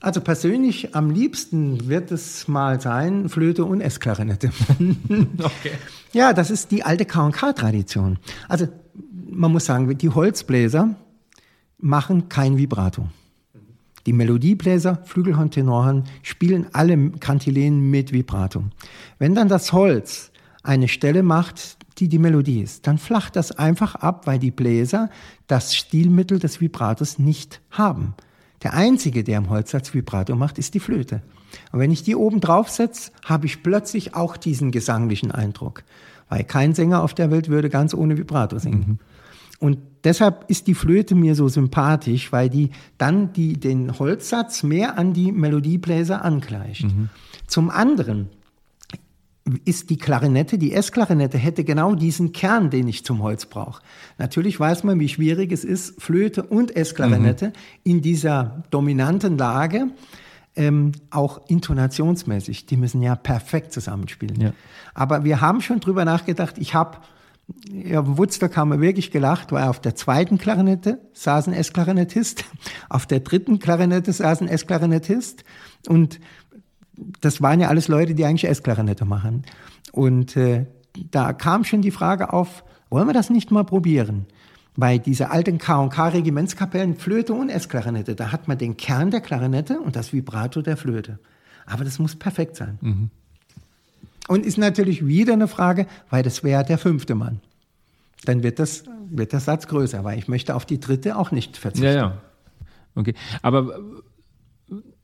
Also persönlich am liebsten wird es mal sein Flöte und Essklarinette. [LAUGHS] okay. Ja, das ist die alte K&K-Tradition. Also man muss sagen, die Holzbläser machen kein Vibrato. Die Melodiebläser, Flügelhorn, Tenorhorn spielen alle Kantilenen mit Vibrato. Wenn dann das Holz eine Stelle macht, die die Melodie ist, dann flacht das einfach ab, weil die Bläser das Stilmittel des Vibratos nicht haben. Der einzige, der im Holzsatz Vibrato macht, ist die Flöte. Und wenn ich die oben drauf setze, habe ich plötzlich auch diesen gesanglichen Eindruck. Weil kein Sänger auf der Welt würde ganz ohne Vibrato singen. Mhm. Und deshalb ist die Flöte mir so sympathisch, weil die dann die, den Holzsatz mehr an die Melodiebläser angleicht. Mhm. Zum anderen ist die Klarinette, die S-Klarinette hätte genau diesen Kern, den ich zum Holz brauche. Natürlich weiß man, wie schwierig es ist, Flöte und S-Klarinette mhm. in dieser dominanten Lage, ähm, auch intonationsmäßig, die müssen ja perfekt zusammenspielen. Ja. Aber wir haben schon drüber nachgedacht, ich habe ja, im Woodstock haben wir wirklich gelacht, weil auf der zweiten Klarinette saß ein S-Klarinettist, auf der dritten Klarinette saß ein S-Klarinettist und das waren ja alles Leute, die eigentlich S-Klarinette machen. Und äh, da kam schon die Frage auf, wollen wir das nicht mal probieren? Bei dieser alten K&K-Regimentskapellen Flöte und S-Klarinette, da hat man den Kern der Klarinette und das Vibrato der Flöte. Aber das muss perfekt sein. Mhm. Und ist natürlich wieder eine Frage, weil das wäre der fünfte Mann. Dann wird das, wird der Satz größer, weil ich möchte auf die dritte auch nicht verzichten. Ja, ja. Okay. Aber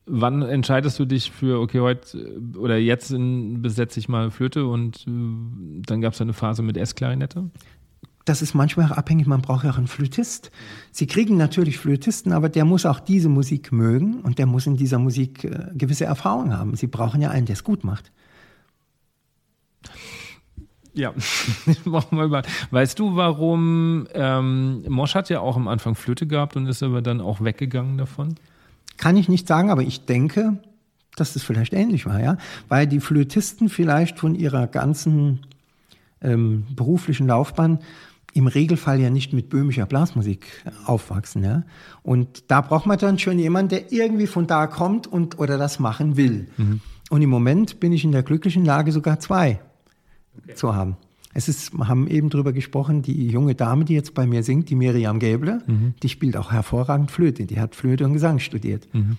wann entscheidest du dich für, okay, heute oder jetzt besetze ich mal Flöte und äh, dann gab es eine Phase mit S-Klarinette? das ist manchmal auch abhängig, man braucht ja auch einen Flötist. Sie kriegen natürlich Flötisten, aber der muss auch diese Musik mögen und der muss in dieser Musik äh, gewisse Erfahrung haben. Sie brauchen ja einen, der es gut macht. Ja, [LAUGHS] machen wir mal. Weißt du, warum ähm, Mosch hat ja auch am Anfang Flöte gehabt und ist aber dann auch weggegangen davon? Kann ich nicht sagen, aber ich denke, dass das vielleicht ähnlich war, ja, weil die Flötisten vielleicht von ihrer ganzen ähm, beruflichen Laufbahn im Regelfall ja nicht mit böhmischer Blasmusik aufwachsen, ja. Und da braucht man dann schon jemanden, der irgendwie von da kommt und oder das machen will. Mhm. Und im Moment bin ich in der glücklichen Lage, sogar zwei okay. zu haben. Es ist, wir haben eben drüber gesprochen, die junge Dame, die jetzt bei mir singt, die Miriam Gäble, mhm. die spielt auch hervorragend Flöte. Die hat Flöte und Gesang studiert. Mhm.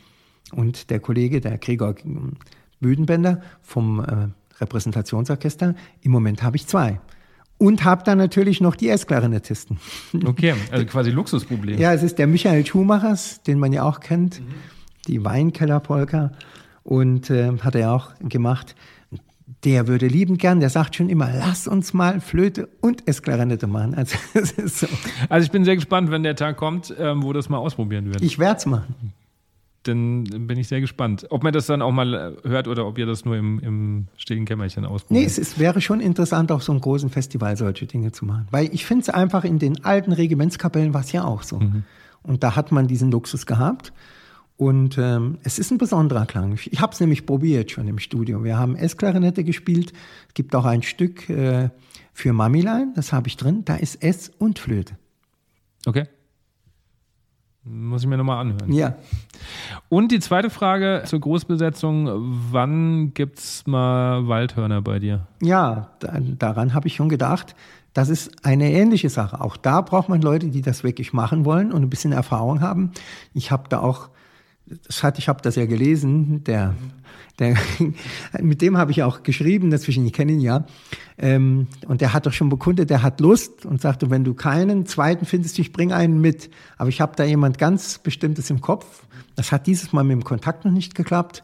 Und der Kollege, der Gregor Büdenbender vom äh, Repräsentationsorchester, im Moment habe ich zwei. Und habe dann natürlich noch die S-Klarinettisten. Okay, [LAUGHS] also quasi Luxusproblem. ja, es ist der Michael Schumachers, den man ja auch kennt, mhm. die Weinkellerpolka. Und äh, hat er auch gemacht der würde liebend gern, der sagt schon immer, lass uns mal Flöte und Esklarinette machen. Also, [LAUGHS] so. also ich bin sehr gespannt, wenn der Tag kommt, ähm, wo das mal ausprobieren wird. Ich werde es machen. Dann bin ich sehr gespannt. Ob man das dann auch mal äh, hört oder ob ihr das nur im, im stillen Kämmerchen ausprobiert. Nee, es, es wäre schon interessant, auf so einem großen Festival solche Dinge zu machen. Weil ich finde es einfach, in den alten Regimentskapellen war es ja auch so. Mhm. Und da hat man diesen Luxus gehabt. Und ähm, es ist ein besonderer Klang. Ich habe es nämlich probiert schon im Studio. Wir haben S-Klarinette gespielt. Es gibt auch ein Stück äh, für Mamilein, das habe ich drin. Da ist S und Flöte. Okay. Muss ich mir nochmal anhören. Ja. Und die zweite Frage zur Großbesetzung: Wann gibt es mal Waldhörner bei dir? Ja, da, daran habe ich schon gedacht. Das ist eine ähnliche Sache. Auch da braucht man Leute, die das wirklich machen wollen und ein bisschen Erfahrung haben. Ich habe da auch das hat, ich habe das ja gelesen, der, der, [LAUGHS] mit dem habe ich auch geschrieben, dazwischen, ich kenne ihn ja, ähm, und der hat doch schon bekundet, der hat Lust und sagte, wenn du keinen zweiten findest, ich bring einen mit. Aber ich habe da jemand ganz Bestimmtes im Kopf. Das hat dieses Mal mit dem Kontakt noch nicht geklappt,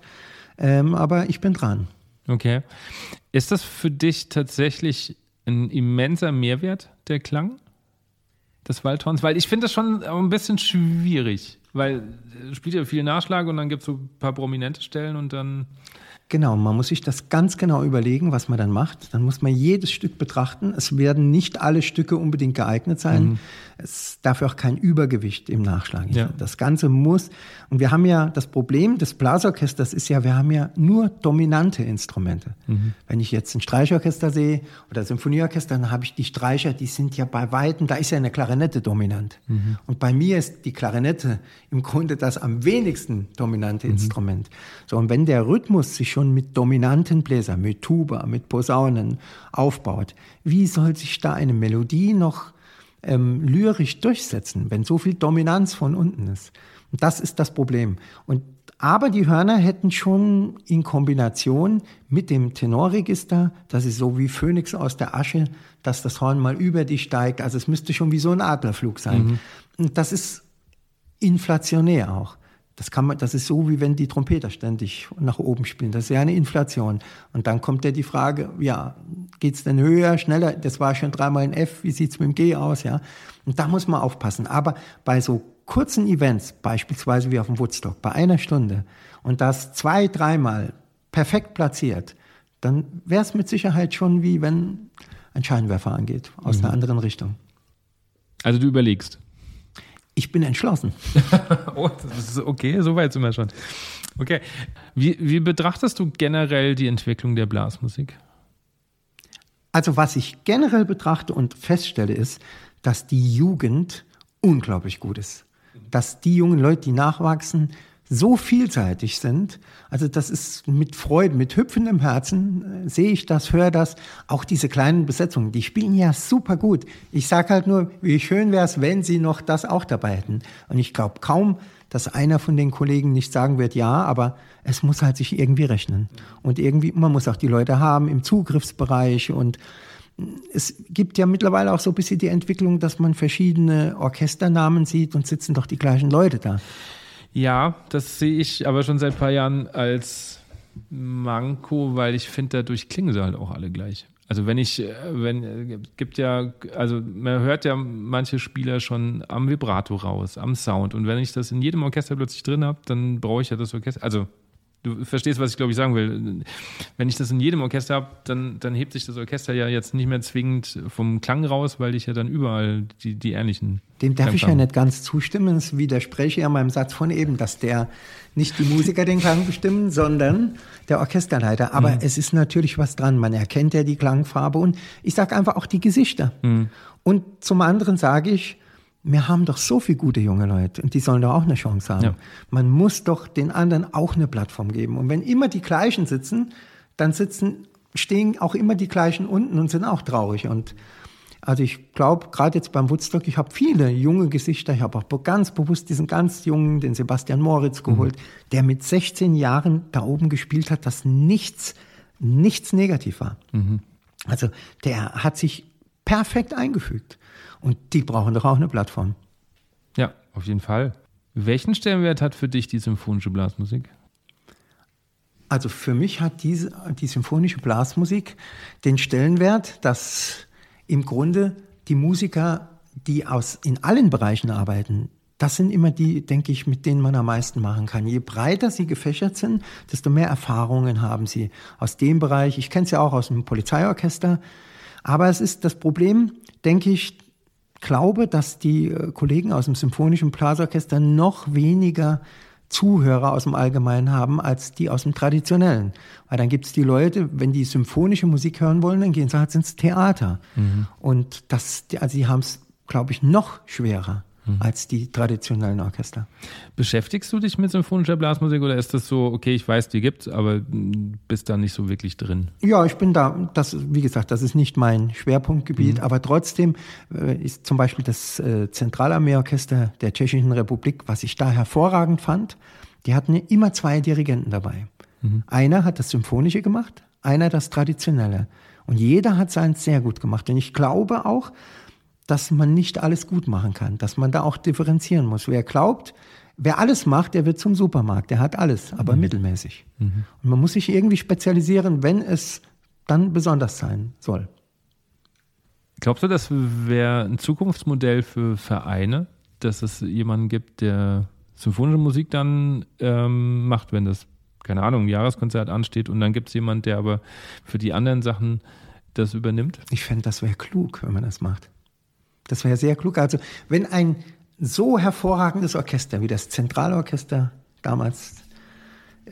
ähm, aber ich bin dran. Okay. Ist das für dich tatsächlich ein immenser Mehrwert, der Klang des Waldhorns? Weil ich finde das schon ein bisschen schwierig. Weil es spielt ja viel Nachschlag und dann gibt es so ein paar prominente Stellen und dann. Genau, man muss sich das ganz genau überlegen, was man dann macht. Dann muss man jedes Stück betrachten. Es werden nicht alle Stücke unbedingt geeignet sein. Mhm. Es darf auch kein Übergewicht im Nachschlag. Ja. Das Ganze muss, und wir haben ja das Problem des Blasorchesters ist ja, wir haben ja nur dominante Instrumente. Mhm. Wenn ich jetzt ein Streichorchester sehe oder Symphonieorchester, dann habe ich die Streicher, die sind ja bei Weitem, da ist ja eine Klarinette dominant. Mhm. Und bei mir ist die Klarinette im Grunde das am wenigsten dominante mhm. Instrument. So, und wenn der Rhythmus sich schon mit dominanten Bläsern, mit Tuba, mit Posaunen aufbaut, wie soll sich da eine Melodie noch ähm, lyrisch durchsetzen, wenn so viel Dominanz von unten ist. Und das ist das Problem. Und aber die Hörner hätten schon in Kombination mit dem Tenorregister, das ist so wie Phönix aus der Asche, dass das Horn mal über dich steigt. Also es müsste schon wie so ein Adlerflug sein. Mhm. Und das ist inflationär auch. Das kann man, das ist so, wie wenn die Trompeter ständig nach oben spielen. Das ist ja eine Inflation. Und dann kommt ja die Frage, ja, geht's denn höher, schneller? Das war schon dreimal ein F. Wie sieht's mit dem G aus, ja? Und da muss man aufpassen. Aber bei so kurzen Events, beispielsweise wie auf dem Woodstock, bei einer Stunde, und das zwei, dreimal perfekt platziert, dann wäre es mit Sicherheit schon wie wenn ein Scheinwerfer angeht, aus mhm. einer anderen Richtung. Also du überlegst. Ich bin entschlossen. [LAUGHS] oh, das ist okay, so weit sind wir schon. Okay. Wie, wie betrachtest du generell die Entwicklung der Blasmusik? Also, was ich generell betrachte und feststelle, ist, dass die Jugend unglaublich gut ist. Dass die jungen Leute, die nachwachsen, so vielseitig sind. Also das ist mit Freude, mit hüpfendem Herzen äh, sehe ich das, höre das. Auch diese kleinen Besetzungen, die spielen ja super gut. Ich sage halt nur, wie schön wäre es, wenn sie noch das auch dabei hätten. Und ich glaube kaum, dass einer von den Kollegen nicht sagen wird, ja, aber es muss halt sich irgendwie rechnen. Und irgendwie, man muss auch die Leute haben im Zugriffsbereich und es gibt ja mittlerweile auch so ein bisschen die Entwicklung, dass man verschiedene Orchesternamen sieht und sitzen doch die gleichen Leute da. Ja, das sehe ich aber schon seit ein paar Jahren als Manko, weil ich finde, dadurch klingen sie halt auch alle gleich. Also wenn ich, äh, wenn, äh, gibt ja, also man hört ja manche Spieler schon am Vibrato raus, am Sound. Und wenn ich das in jedem Orchester plötzlich drin habe, dann brauche ich ja das Orchester. Also du verstehst, was ich glaube ich sagen will. Wenn ich das in jedem Orchester habe, dann, dann hebt sich das Orchester ja jetzt nicht mehr zwingend vom Klang raus, weil ich ja dann überall die, die ähnlichen. Dem darf ich ja nicht ganz zustimmen. Es widerspreche ja meinem Satz von eben, dass der nicht die Musiker den Klang bestimmen, sondern der Orchesterleiter. Aber mhm. es ist natürlich was dran. Man erkennt ja die Klangfarbe und ich sage einfach auch die Gesichter. Mhm. Und zum anderen sage ich, wir haben doch so viele gute junge Leute und die sollen doch auch eine Chance haben. Ja. Man muss doch den anderen auch eine Plattform geben. Und wenn immer die gleichen sitzen, dann sitzen, stehen auch immer die gleichen unten und sind auch traurig. Und also ich glaube, gerade jetzt beim Woodstock, ich habe viele junge Gesichter. Ich habe auch ganz bewusst diesen ganz jungen, den Sebastian Moritz geholt, mhm. der mit 16 Jahren da oben gespielt hat, dass nichts, nichts negativ war. Mhm. Also der hat sich perfekt eingefügt. Und die brauchen doch auch eine Plattform. Ja, auf jeden Fall. Welchen Stellenwert hat für dich die symphonische Blasmusik? Also für mich hat diese, die symphonische Blasmusik den Stellenwert, dass im Grunde die Musiker, die aus, in allen Bereichen arbeiten, das sind immer die, denke ich, mit denen man am meisten machen kann. Je breiter sie gefächert sind, desto mehr Erfahrungen haben sie aus dem Bereich. Ich kenne es ja auch aus dem Polizeiorchester. Aber es ist das Problem, denke ich, glaube, dass die äh, Kollegen aus dem Symphonischen Blasorchester noch weniger Zuhörer aus dem Allgemeinen haben als die aus dem Traditionellen. Weil dann gibt es die Leute, wenn die symphonische Musik hören wollen, dann gehen sie halt ins Theater. Mhm. Und das, also die haben es, glaube ich, noch schwerer. Als die traditionellen Orchester. Beschäftigst du dich mit symphonischer Blasmusik oder ist das so, okay, ich weiß, die gibt's, aber bist da nicht so wirklich drin? Ja, ich bin da, das, wie gesagt, das ist nicht mein Schwerpunktgebiet, mhm. aber trotzdem äh, ist zum Beispiel das äh, Zentralarmeeorchester der Tschechischen Republik, was ich da hervorragend fand, die hatten immer zwei Dirigenten dabei. Mhm. Einer hat das Symphonische gemacht, einer das Traditionelle. Und jeder hat seins sehr gut gemacht. Und ich glaube auch, dass man nicht alles gut machen kann, dass man da auch differenzieren muss. Wer glaubt, wer alles macht, der wird zum Supermarkt, der hat alles, aber mhm. mittelmäßig. Mhm. Und man muss sich irgendwie spezialisieren, wenn es dann besonders sein soll. Glaubst du, das wäre ein Zukunftsmodell für Vereine, dass es jemanden gibt, der symphonische Musik dann ähm, macht, wenn das, keine Ahnung, ein Jahreskonzert ansteht und dann gibt es jemanden, der aber für die anderen Sachen das übernimmt? Ich fände, das wäre klug, wenn man das macht. Das wäre sehr klug. Also wenn ein so hervorragendes Orchester wie das Zentralorchester damals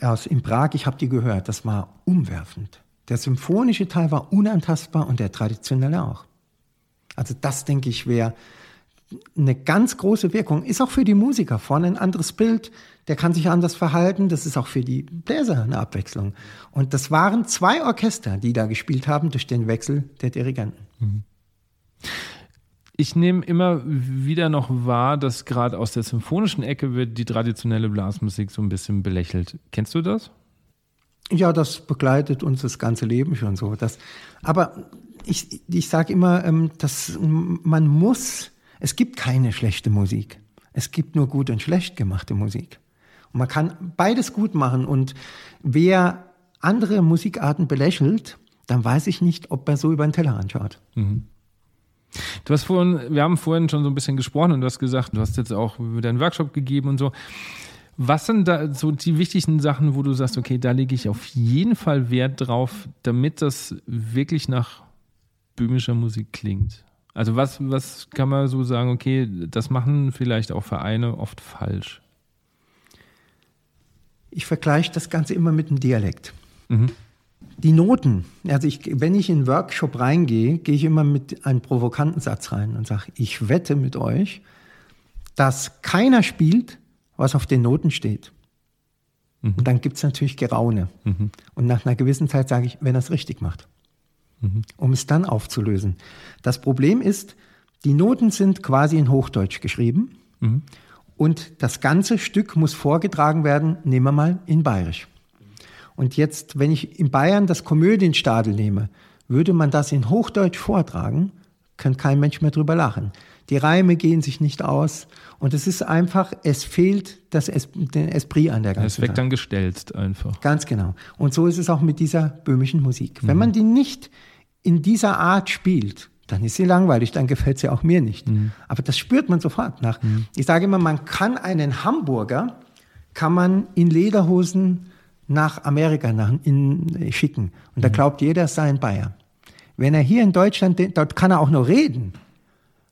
aus in Prag, ich habe die gehört, das war umwerfend. Der symphonische Teil war unantastbar und der traditionelle auch. Also das denke ich wäre eine ganz große Wirkung. Ist auch für die Musiker vorne ein anderes Bild. Der kann sich anders verhalten. Das ist auch für die Bläser eine Abwechslung. Und das waren zwei Orchester, die da gespielt haben durch den Wechsel der Dirigenten. Mhm ich nehme immer wieder noch wahr, dass gerade aus der symphonischen Ecke wird die traditionelle Blasmusik so ein bisschen belächelt. Kennst du das? Ja, das begleitet uns das ganze Leben schon so. Das, aber ich, ich sage immer, ähm, dass man muss, es gibt keine schlechte Musik. Es gibt nur gut und schlecht gemachte Musik. Und man kann beides gut machen. Und wer andere Musikarten belächelt, dann weiß ich nicht, ob er so über den Teller anschaut. Mhm. Du hast vorhin, wir haben vorhin schon so ein bisschen gesprochen und du hast gesagt, du hast jetzt auch wieder einen Workshop gegeben und so. Was sind da so die wichtigsten Sachen, wo du sagst, okay, da lege ich auf jeden Fall Wert drauf, damit das wirklich nach böhmischer Musik klingt? Also was, was kann man so sagen, okay, das machen vielleicht auch Vereine oft falsch? Ich vergleiche das Ganze immer mit dem Dialekt. Mhm. Die Noten, also ich, wenn ich in einen Workshop reingehe, gehe ich immer mit einem provokanten Satz rein und sage, ich wette mit euch, dass keiner spielt, was auf den Noten steht. Mhm. Und dann gibt es natürlich Geraune. Mhm. Und nach einer gewissen Zeit sage ich, wenn er es richtig macht, mhm. um es dann aufzulösen. Das Problem ist, die Noten sind quasi in Hochdeutsch geschrieben mhm. und das ganze Stück muss vorgetragen werden, nehmen wir mal in Bayerisch. Und jetzt, wenn ich in Bayern das Komödienstadel nehme, würde man das in Hochdeutsch vortragen, kann kein Mensch mehr drüber lachen. Die Reime gehen sich nicht aus und es ist einfach, es fehlt das es, den Esprit an der ganzen Es wird dann gestellt einfach. Ganz genau. Und so ist es auch mit dieser böhmischen Musik. Mhm. Wenn man die nicht in dieser Art spielt, dann ist sie langweilig, dann gefällt sie auch mir nicht. Mhm. Aber das spürt man sofort nach. Mhm. Ich sage immer, man kann einen Hamburger, kann man in Lederhosen nach Amerika nach, in, äh, schicken. Und da mhm. glaubt jeder, es sei ein Bayer. Wenn er hier in Deutschland, dort kann er auch nur reden.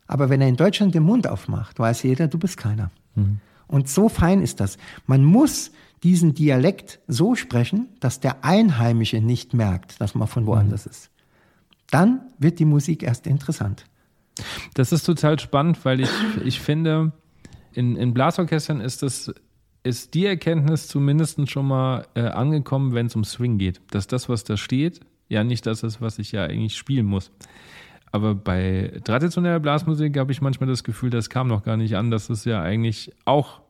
Aber wenn er in Deutschland den Mund aufmacht, weiß jeder, du bist keiner. Mhm. Und so fein ist das. Man muss diesen Dialekt so sprechen, dass der Einheimische nicht merkt, dass man von woanders mhm. ist. Dann wird die Musik erst interessant. Das ist total spannend, weil ich, ich finde, in, in Blasorchestern ist das ist die Erkenntnis zumindest schon mal äh, angekommen, wenn es um Swing geht. Dass das, was da steht, ja nicht das ist, was ich ja eigentlich spielen muss. Aber bei traditioneller Blasmusik habe ich manchmal das Gefühl, das kam noch gar nicht an, dass es ja eigentlich auch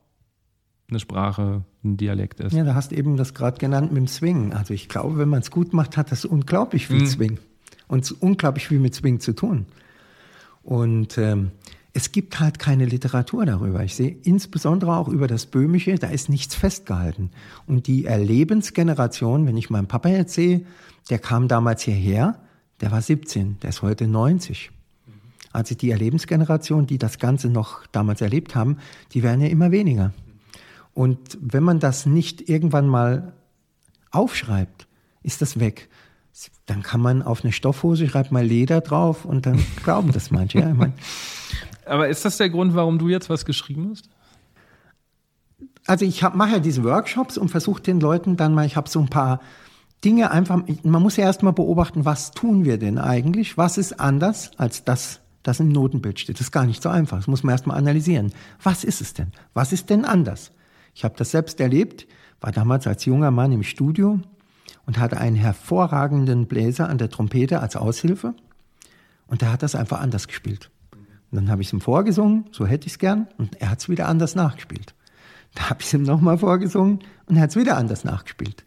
eine Sprache, ein Dialekt ist. Ja, da hast du eben das gerade genannt mit dem Swing. Also ich glaube, wenn man es gut macht, hat das unglaublich viel mhm. Swing und unglaublich viel mit Swing zu tun. Und ähm, es gibt halt keine Literatur darüber. Ich sehe insbesondere auch über das Böhmische, da ist nichts festgehalten. Und die Erlebensgeneration, wenn ich meinen Papa jetzt sehe, der kam damals hierher, der war 17, der ist heute 90. Also die Erlebensgeneration, die das Ganze noch damals erlebt haben, die werden ja immer weniger. Und wenn man das nicht irgendwann mal aufschreibt, ist das weg. Dann kann man auf eine Stoffhose schreibt mal Leder drauf und dann glauben das manche. Ja, ich mein, Aber ist das der Grund, warum du jetzt was geschrieben hast? Also ich mache ja diese Workshops und versuche den Leuten dann mal, ich habe so ein paar Dinge einfach, man muss ja erstmal beobachten, was tun wir denn eigentlich? Was ist anders als das, das im Notenbild steht? Das ist gar nicht so einfach. Das muss man erstmal analysieren. Was ist es denn? Was ist denn anders? Ich habe das selbst erlebt, war damals als junger Mann im Studio und hatte einen hervorragenden Bläser an der Trompete als Aushilfe. Und der hat das einfach anders gespielt. Und dann habe ich es ihm vorgesungen, so hätte ich es gern, und er hat es wieder anders nachgespielt. Da habe ich es ihm nochmal vorgesungen und er hat es wieder anders nachgespielt.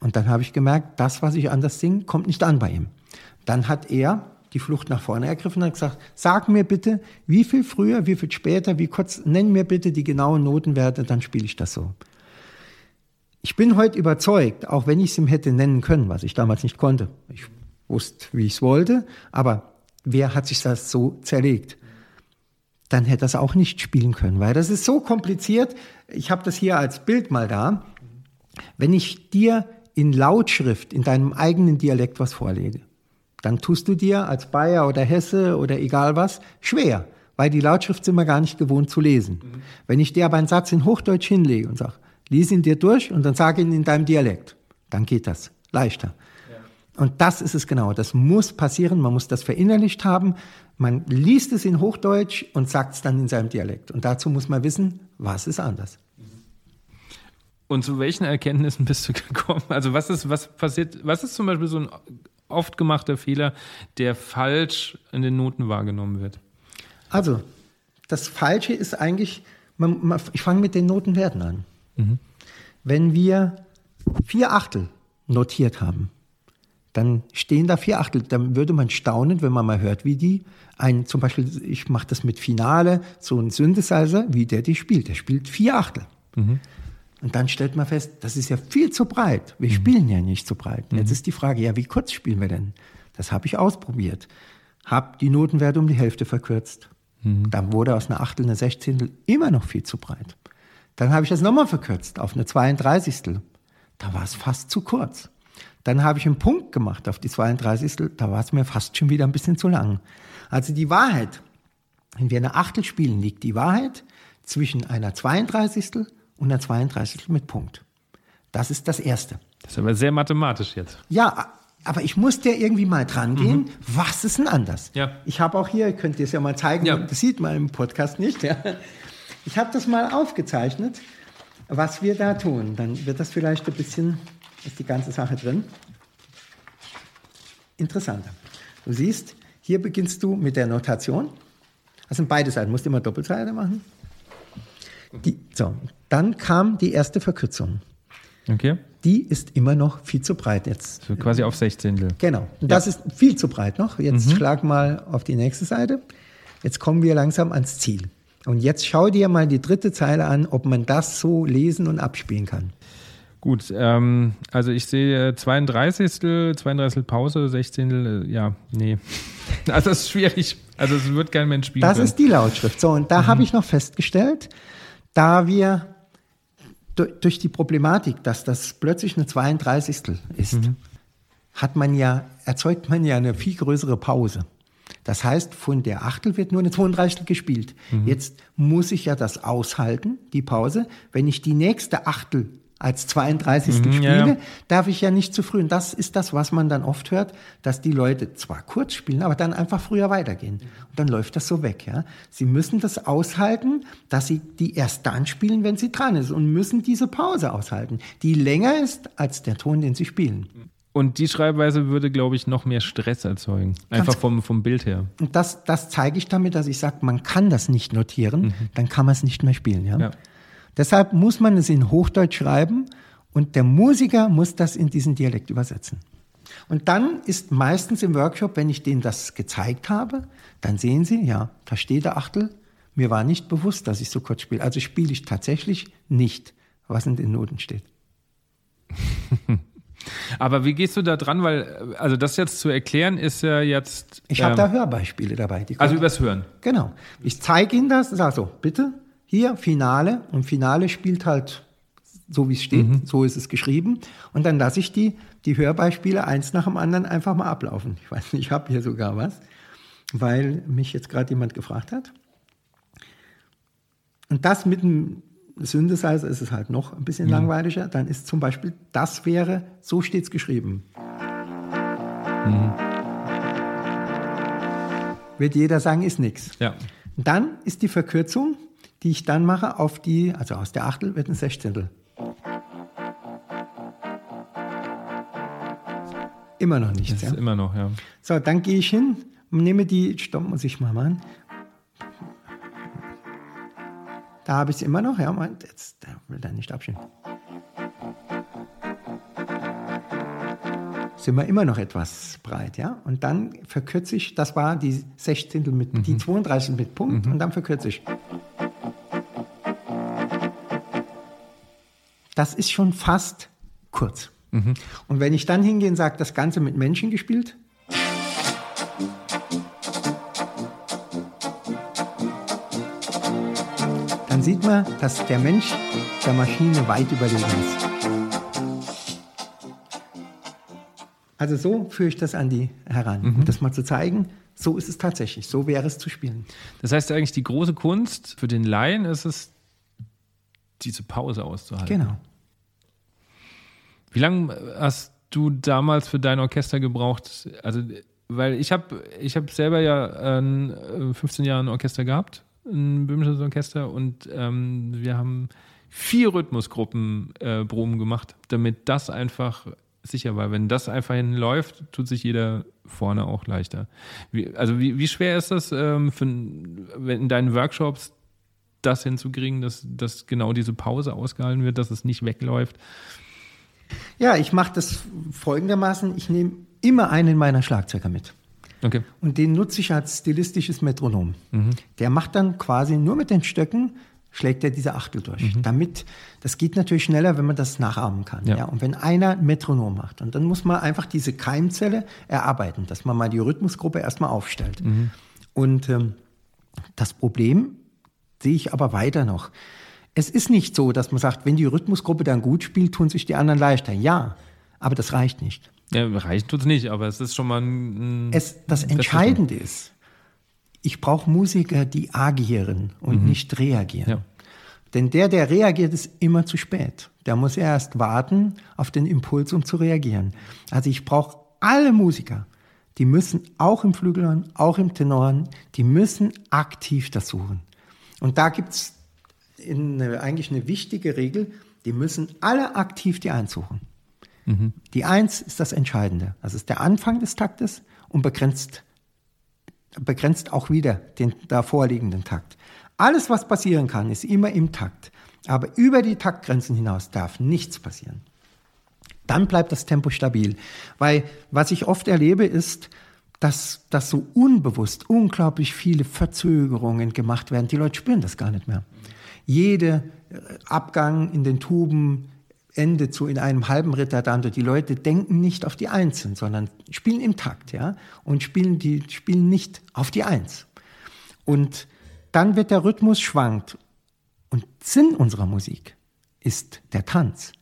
Und dann habe ich gemerkt, das, was ich anders singe, kommt nicht an bei ihm. Dann hat er die Flucht nach vorne ergriffen und hat gesagt, sag mir bitte, wie viel früher, wie viel später, wie kurz, nenn mir bitte die genauen Notenwerte, dann spiele ich das so. Ich bin heute überzeugt, auch wenn ich es ihm hätte nennen können, was ich damals nicht konnte. Ich wusste, wie ich es wollte, aber wer hat sich das so zerlegt? Dann hätte er es auch nicht spielen können, weil das ist so kompliziert. Ich habe das hier als Bild mal da. Wenn ich dir in Lautschrift in deinem eigenen Dialekt was vorlege, dann tust du dir als Bayer oder Hesse oder egal was schwer, weil die Lautschrift sind wir gar nicht gewohnt zu lesen. Mhm. Wenn ich dir aber einen Satz in Hochdeutsch hinlege und sage, lies ihn dir durch und dann sag ihn in deinem Dialekt, dann geht das leichter. Ja. Und das ist es genau. Das muss passieren. Man muss das verinnerlicht haben. Man liest es in Hochdeutsch und sagt es dann in seinem Dialekt. Und dazu muss man wissen, was ist anders. Und zu welchen Erkenntnissen bist du [LAUGHS] gekommen? Also was ist, was passiert, was ist zum Beispiel so ein oft gemachter Fehler, der falsch in den Noten wahrgenommen wird? Also, das Falsche ist eigentlich, man, man, ich fange mit den Notenwerten an. Mhm. Wenn wir vier Achtel notiert haben, dann stehen da vier Achtel. Dann würde man staunen, wenn man mal hört, wie die ein, zum Beispiel, ich mache das mit Finale, so ein Synthesizer, wie der die spielt. Der spielt vier Achtel. Mhm. Und dann stellt man fest, das ist ja viel zu breit. Wir mhm. spielen ja nicht so breit. Und jetzt mhm. ist die Frage, ja, wie kurz spielen wir denn? Das habe ich ausprobiert. Hab die Notenwerte um die Hälfte verkürzt. Mhm. Dann wurde aus einer Achtel eine Sechzehntel immer noch viel zu breit. Dann habe ich das nochmal verkürzt auf eine 32. Da war es fast zu kurz. Dann habe ich einen Punkt gemacht auf die 32. Da war es mir fast schon wieder ein bisschen zu lang. Also die Wahrheit, wenn wir eine Achtel spielen, liegt die Wahrheit zwischen einer 32 und der 32 mit Punkt. Das ist das Erste. Das ist aber sehr mathematisch jetzt. Ja, aber ich muss dir irgendwie mal dran gehen, mhm. was ist denn anders? Ja. Ich habe auch hier, könnt ihr es ja mal zeigen, ja. das sieht man im Podcast nicht. Ja. Ich habe das mal aufgezeichnet, was wir da tun. Dann wird das vielleicht ein bisschen, ist die ganze Sache drin. Interessanter. Du siehst, hier beginnst du mit der Notation. Also beide Seiten, musst du immer Doppelseite machen. Die, so, dann kam die erste Verkürzung. Okay. Die ist immer noch viel zu breit jetzt. So quasi auf Sechzehntel. Genau. Und ja. das ist viel zu breit noch. Jetzt mhm. schlag mal auf die nächste Seite. Jetzt kommen wir langsam ans Ziel. Und jetzt schau dir mal die dritte Zeile an, ob man das so lesen und abspielen kann. Gut, ähm, also ich sehe 32. 32. Pause, 16. Ja, nee. [LAUGHS] Also das ist schwierig. Also es wird kein Mensch spielen. Das können. ist die Lautschrift. So, und da mhm. habe ich noch festgestellt, da wir durch die Problematik, dass das plötzlich eine 32. ist, mhm. hat man ja, erzeugt man ja eine viel größere Pause. Das heißt, von der Achtel wird nur eine 32. gespielt. Mhm. Jetzt muss ich ja das aushalten, die Pause. Wenn ich die nächste Achtel als 32. Mhm, spiele, ja, ja. darf ich ja nicht zu früh. Und das ist das, was man dann oft hört, dass die Leute zwar kurz spielen, aber dann einfach früher weitergehen. Und dann läuft das so weg. Ja? Sie müssen das aushalten, dass sie die erst dann spielen, wenn sie dran ist und müssen diese Pause aushalten, die länger ist als der Ton, den sie spielen. Und die Schreibweise würde, glaube ich, noch mehr Stress erzeugen. Einfach vom, vom Bild her. Und das, das zeige ich damit, dass ich sage, man kann das nicht notieren, mhm. dann kann man es nicht mehr spielen. Ja? ja. Deshalb muss man es in Hochdeutsch schreiben und der Musiker muss das in diesen Dialekt übersetzen. Und dann ist meistens im Workshop, wenn ich denen das gezeigt habe, dann sehen sie, ja, da steht der Achtel. Mir war nicht bewusst, dass ich so kurz spiele. Also spiele ich tatsächlich nicht, was in den Noten steht. [LAUGHS] Aber wie gehst du da dran? Weil, also das jetzt zu erklären, ist ja jetzt. Ich habe ähm, da Hörbeispiele dabei. also übers Hören. Genau. Ich zeige Ihnen das, sage so, bitte, hier Finale. Und Finale spielt halt so, wie es steht, mhm. so ist es geschrieben. Und dann lasse ich die, die Hörbeispiele eins nach dem anderen einfach mal ablaufen. Ich weiß nicht, ich habe hier sogar was, weil mich jetzt gerade jemand gefragt hat. Und das mit dem Synthesizer ist es halt noch ein bisschen mhm. langweiliger. Dann ist zum Beispiel, das wäre, so steht es geschrieben. Mhm. Wird jeder sagen, ist nichts. Ja. Dann ist die Verkürzung, die ich dann mache, auf die, also aus der Achtel wird ein Sechzehntel. Immer noch nichts. Das ist ja. immer noch, ja. So, dann gehe ich hin und nehme die, stopp, muss ich mal machen. Da habe ich es immer noch, ja, Moment, jetzt der will er nicht abschieben. Sind wir immer noch etwas breit, ja? Und dann verkürze ich, das war die 16. mit, mhm. die 32 mit Punkt mhm. und dann verkürze ich. Das ist schon fast kurz. Mhm. Und wenn ich dann hingehe und sage, das Ganze mit Menschen gespielt, dann sieht man, dass der Mensch der Maschine weit überlegen ist. Also so führe ich das an die heran, mhm. um das mal zu zeigen. So ist es tatsächlich, so wäre es zu spielen. Das heißt eigentlich, die große Kunst für den Laien ist es, diese Pause auszuhalten. Genau. Wie lange hast du damals für dein Orchester gebraucht? Also, weil ich habe ich hab selber ja äh, 15 Jahre ein Orchester gehabt ein böhmisches Orchester und ähm, wir haben vier Rhythmusgruppen äh, Proben gemacht, damit das einfach sicher war. Wenn das einfach hinläuft, tut sich jeder vorne auch leichter. Wie, also wie, wie schwer ist das ähm, für, in deinen Workshops, das hinzukriegen, dass, dass genau diese Pause ausgehalten wird, dass es nicht wegläuft? Ja, ich mache das folgendermaßen. Ich nehme immer einen meiner Schlagzeuger mit. Okay. Und den nutze ich als stilistisches Metronom. Mhm. Der macht dann quasi nur mit den Stöcken schlägt er diese Achtel durch. Mhm. Damit, das geht natürlich schneller, wenn man das nachahmen kann. Ja. ja. Und wenn einer ein Metronom macht, und dann muss man einfach diese Keimzelle erarbeiten, dass man mal die Rhythmusgruppe erstmal aufstellt. Mhm. Und ähm, das Problem sehe ich aber weiter noch. Es ist nicht so, dass man sagt, wenn die Rhythmusgruppe dann gut spielt, tun sich die anderen leichter. Ja, aber das reicht nicht. Ja, reicht tut es nicht, aber es ist schon mal ein. Es, das Entscheidende ist, ich brauche Musiker, die agieren und mhm. nicht reagieren. Ja. Denn der, der reagiert, ist immer zu spät. Der muss erst warten auf den Impuls, um zu reagieren. Also ich brauche alle Musiker, die müssen auch im Flügelhorn, auch im Tenoren, die müssen aktiv das suchen. Und da gibt's eine, eigentlich eine wichtige Regel, die müssen alle aktiv die einsuchen. Mhm. Die Eins ist das Entscheidende. Das ist der Anfang des Taktes und begrenzt, begrenzt auch wieder den davorliegenden Takt. Alles, was passieren kann, ist immer im Takt. Aber über die Taktgrenzen hinaus darf nichts passieren. Dann bleibt das Tempo stabil. Weil was ich oft erlebe, ist, dass, dass so unbewusst unglaublich viele Verzögerungen gemacht werden. Die Leute spüren das gar nicht mehr. Jede äh, Abgang in den Tuben, Ende zu in einem halben Ritardando. Die Leute denken nicht auf die Einzelnen, sondern spielen im Takt, ja, und spielen die spielen nicht auf die Eins. Und dann wird der Rhythmus schwankt. Und Sinn unserer Musik ist der Tanz.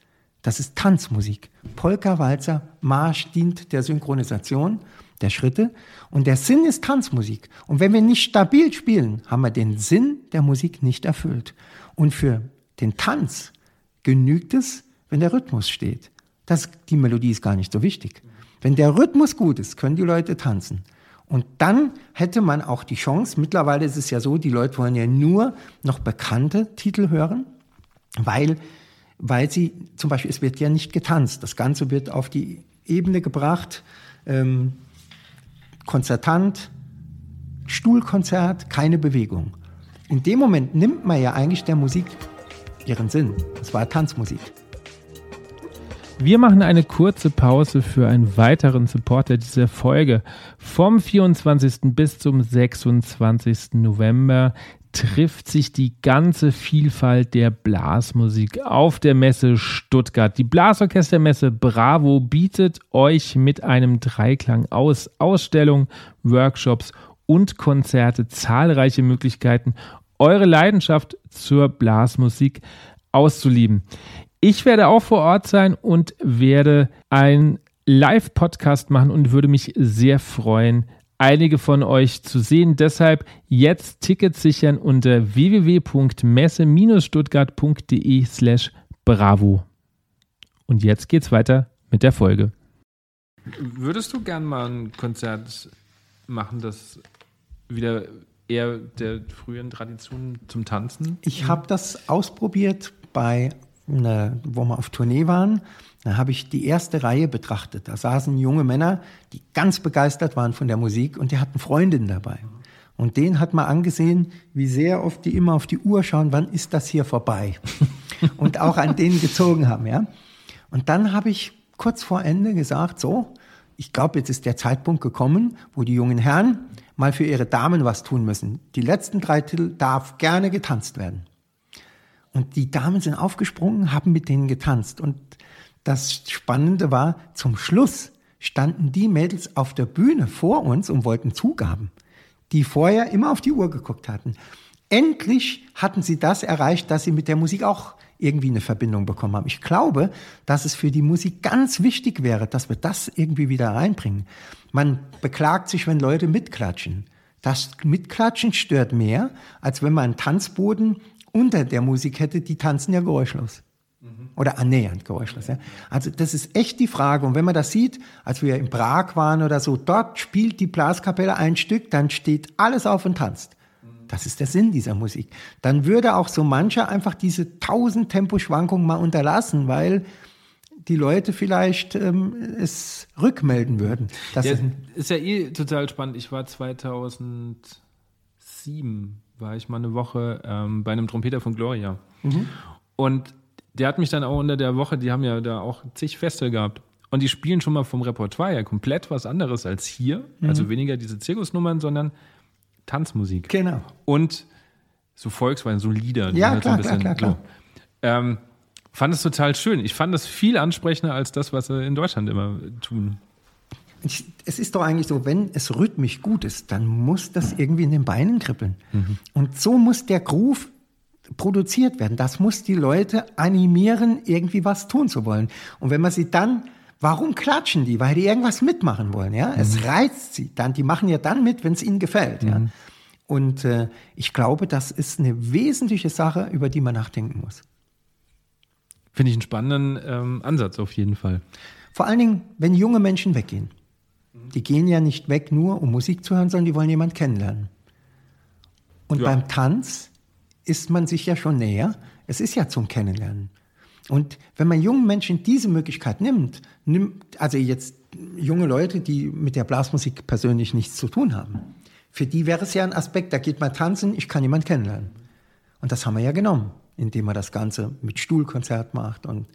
Das ist Tanzmusik. Polka, Walzer, Marsch dient der Synchronisation der Schritte und der Sinn ist Tanzmusik. Und wenn wir nicht stabil spielen, haben wir den Sinn der Musik nicht erfüllt. Und für den Tanz genügt es, wenn der Rhythmus steht. Das, die Melodie ist gar nicht so wichtig. Wenn der Rhythmus gut ist, können die Leute tanzen. Und dann hätte man auch die Chance, mittlerweile ist es ja so, die Leute wollen ja nur noch bekannte Titel hören, weil weil sie zum Beispiel, es wird ja nicht getanzt. Das Ganze wird auf die Ebene gebracht, ähm, konzertant, Stuhlkonzert, keine Bewegung. In dem Moment nimmt man ja eigentlich der Musik ihren Sinn. Das war Tanzmusik. Wir machen eine kurze Pause für einen weiteren Supporter dieser Folge. Vom 24. bis zum 26. November trifft sich die ganze Vielfalt der Blasmusik auf der Messe Stuttgart. Die Blasorchestermesse Bravo bietet euch mit einem Dreiklang aus Ausstellungen, Workshops und Konzerte zahlreiche Möglichkeiten, eure Leidenschaft zur Blasmusik auszulieben. Ich werde auch vor Ort sein und werde ein Live-Podcast machen und würde mich sehr freuen, einige von euch zu sehen. Deshalb jetzt Tickets sichern unter www.messe-stuttgart.de slash bravo. Und jetzt geht's weiter mit der Folge. Würdest du gern mal ein Konzert machen, das wieder eher der frühen Tradition zum Tanzen? Ich habe das ausprobiert bei, einer, wo wir auf Tournee waren. Da habe ich die erste Reihe betrachtet. Da saßen junge Männer, die ganz begeistert waren von der Musik und die hatten Freundinnen dabei. Und denen hat man angesehen, wie sehr oft die immer auf die Uhr schauen, wann ist das hier vorbei? [LAUGHS] und auch an denen gezogen haben, ja. Und dann habe ich kurz vor Ende gesagt, so, ich glaube, jetzt ist der Zeitpunkt gekommen, wo die jungen Herren mal für ihre Damen was tun müssen. Die letzten drei Titel darf gerne getanzt werden. Und die Damen sind aufgesprungen, haben mit denen getanzt. Und das Spannende war, zum Schluss standen die Mädels auf der Bühne vor uns und wollten Zugaben, die vorher immer auf die Uhr geguckt hatten. Endlich hatten sie das erreicht, dass sie mit der Musik auch irgendwie eine Verbindung bekommen haben. Ich glaube, dass es für die Musik ganz wichtig wäre, dass wir das irgendwie wieder reinbringen. Man beklagt sich, wenn Leute mitklatschen. Das Mitklatschen stört mehr, als wenn man einen Tanzboden unter der Musik hätte, die tanzen ja geräuschlos. Oder annähernd geräuschlos. Ja. Also das ist echt die Frage. Und wenn man das sieht, als wir in Prag waren oder so, dort spielt die Blaskapelle ein Stück, dann steht alles auf und tanzt. Das ist der Sinn dieser Musik. Dann würde auch so mancher einfach diese tausend Temposchwankungen mal unterlassen, weil die Leute vielleicht ähm, es rückmelden würden. Das ja, ist ja eh total spannend. Ich war 2007, war ich mal eine Woche ähm, bei einem Trompeter von Gloria. Mhm. Und der hat mich dann auch unter der Woche, die haben ja da auch zig Feste gehabt. Und die spielen schon mal vom Repertoire ja komplett was anderes als hier. Mhm. Also weniger diese Zirkusnummern, sondern Tanzmusik. Genau. Und so Volksweisen, so Lieder. Ja, halt klar, so klar, klar, klar. So. Ähm, fand es total schön. Ich fand es viel ansprechender als das, was sie in Deutschland immer tun. Ich, es ist doch eigentlich so, wenn es rhythmisch gut ist, dann muss das irgendwie in den Beinen kribbeln. Mhm. Und so muss der Groove produziert werden. Das muss die Leute animieren, irgendwie was tun zu wollen. Und wenn man sie dann, warum klatschen die? Weil die irgendwas mitmachen wollen, ja? Mhm. Es reizt sie dann. Die machen ja dann mit, wenn es ihnen gefällt, mhm. ja? Und äh, ich glaube, das ist eine wesentliche Sache, über die man nachdenken muss. Finde ich einen spannenden ähm, Ansatz auf jeden Fall. Vor allen Dingen, wenn junge Menschen weggehen. Die gehen ja nicht weg nur, um Musik zu hören, sondern die wollen jemanden kennenlernen. Und ja. beim Tanz ist man sich ja schon näher. Es ist ja zum Kennenlernen. Und wenn man jungen Menschen diese Möglichkeit nimmt, nimmt, also jetzt junge Leute, die mit der Blasmusik persönlich nichts zu tun haben, für die wäre es ja ein Aspekt, da geht man tanzen, ich kann jemanden kennenlernen. Und das haben wir ja genommen, indem man das Ganze mit Stuhlkonzert macht. Und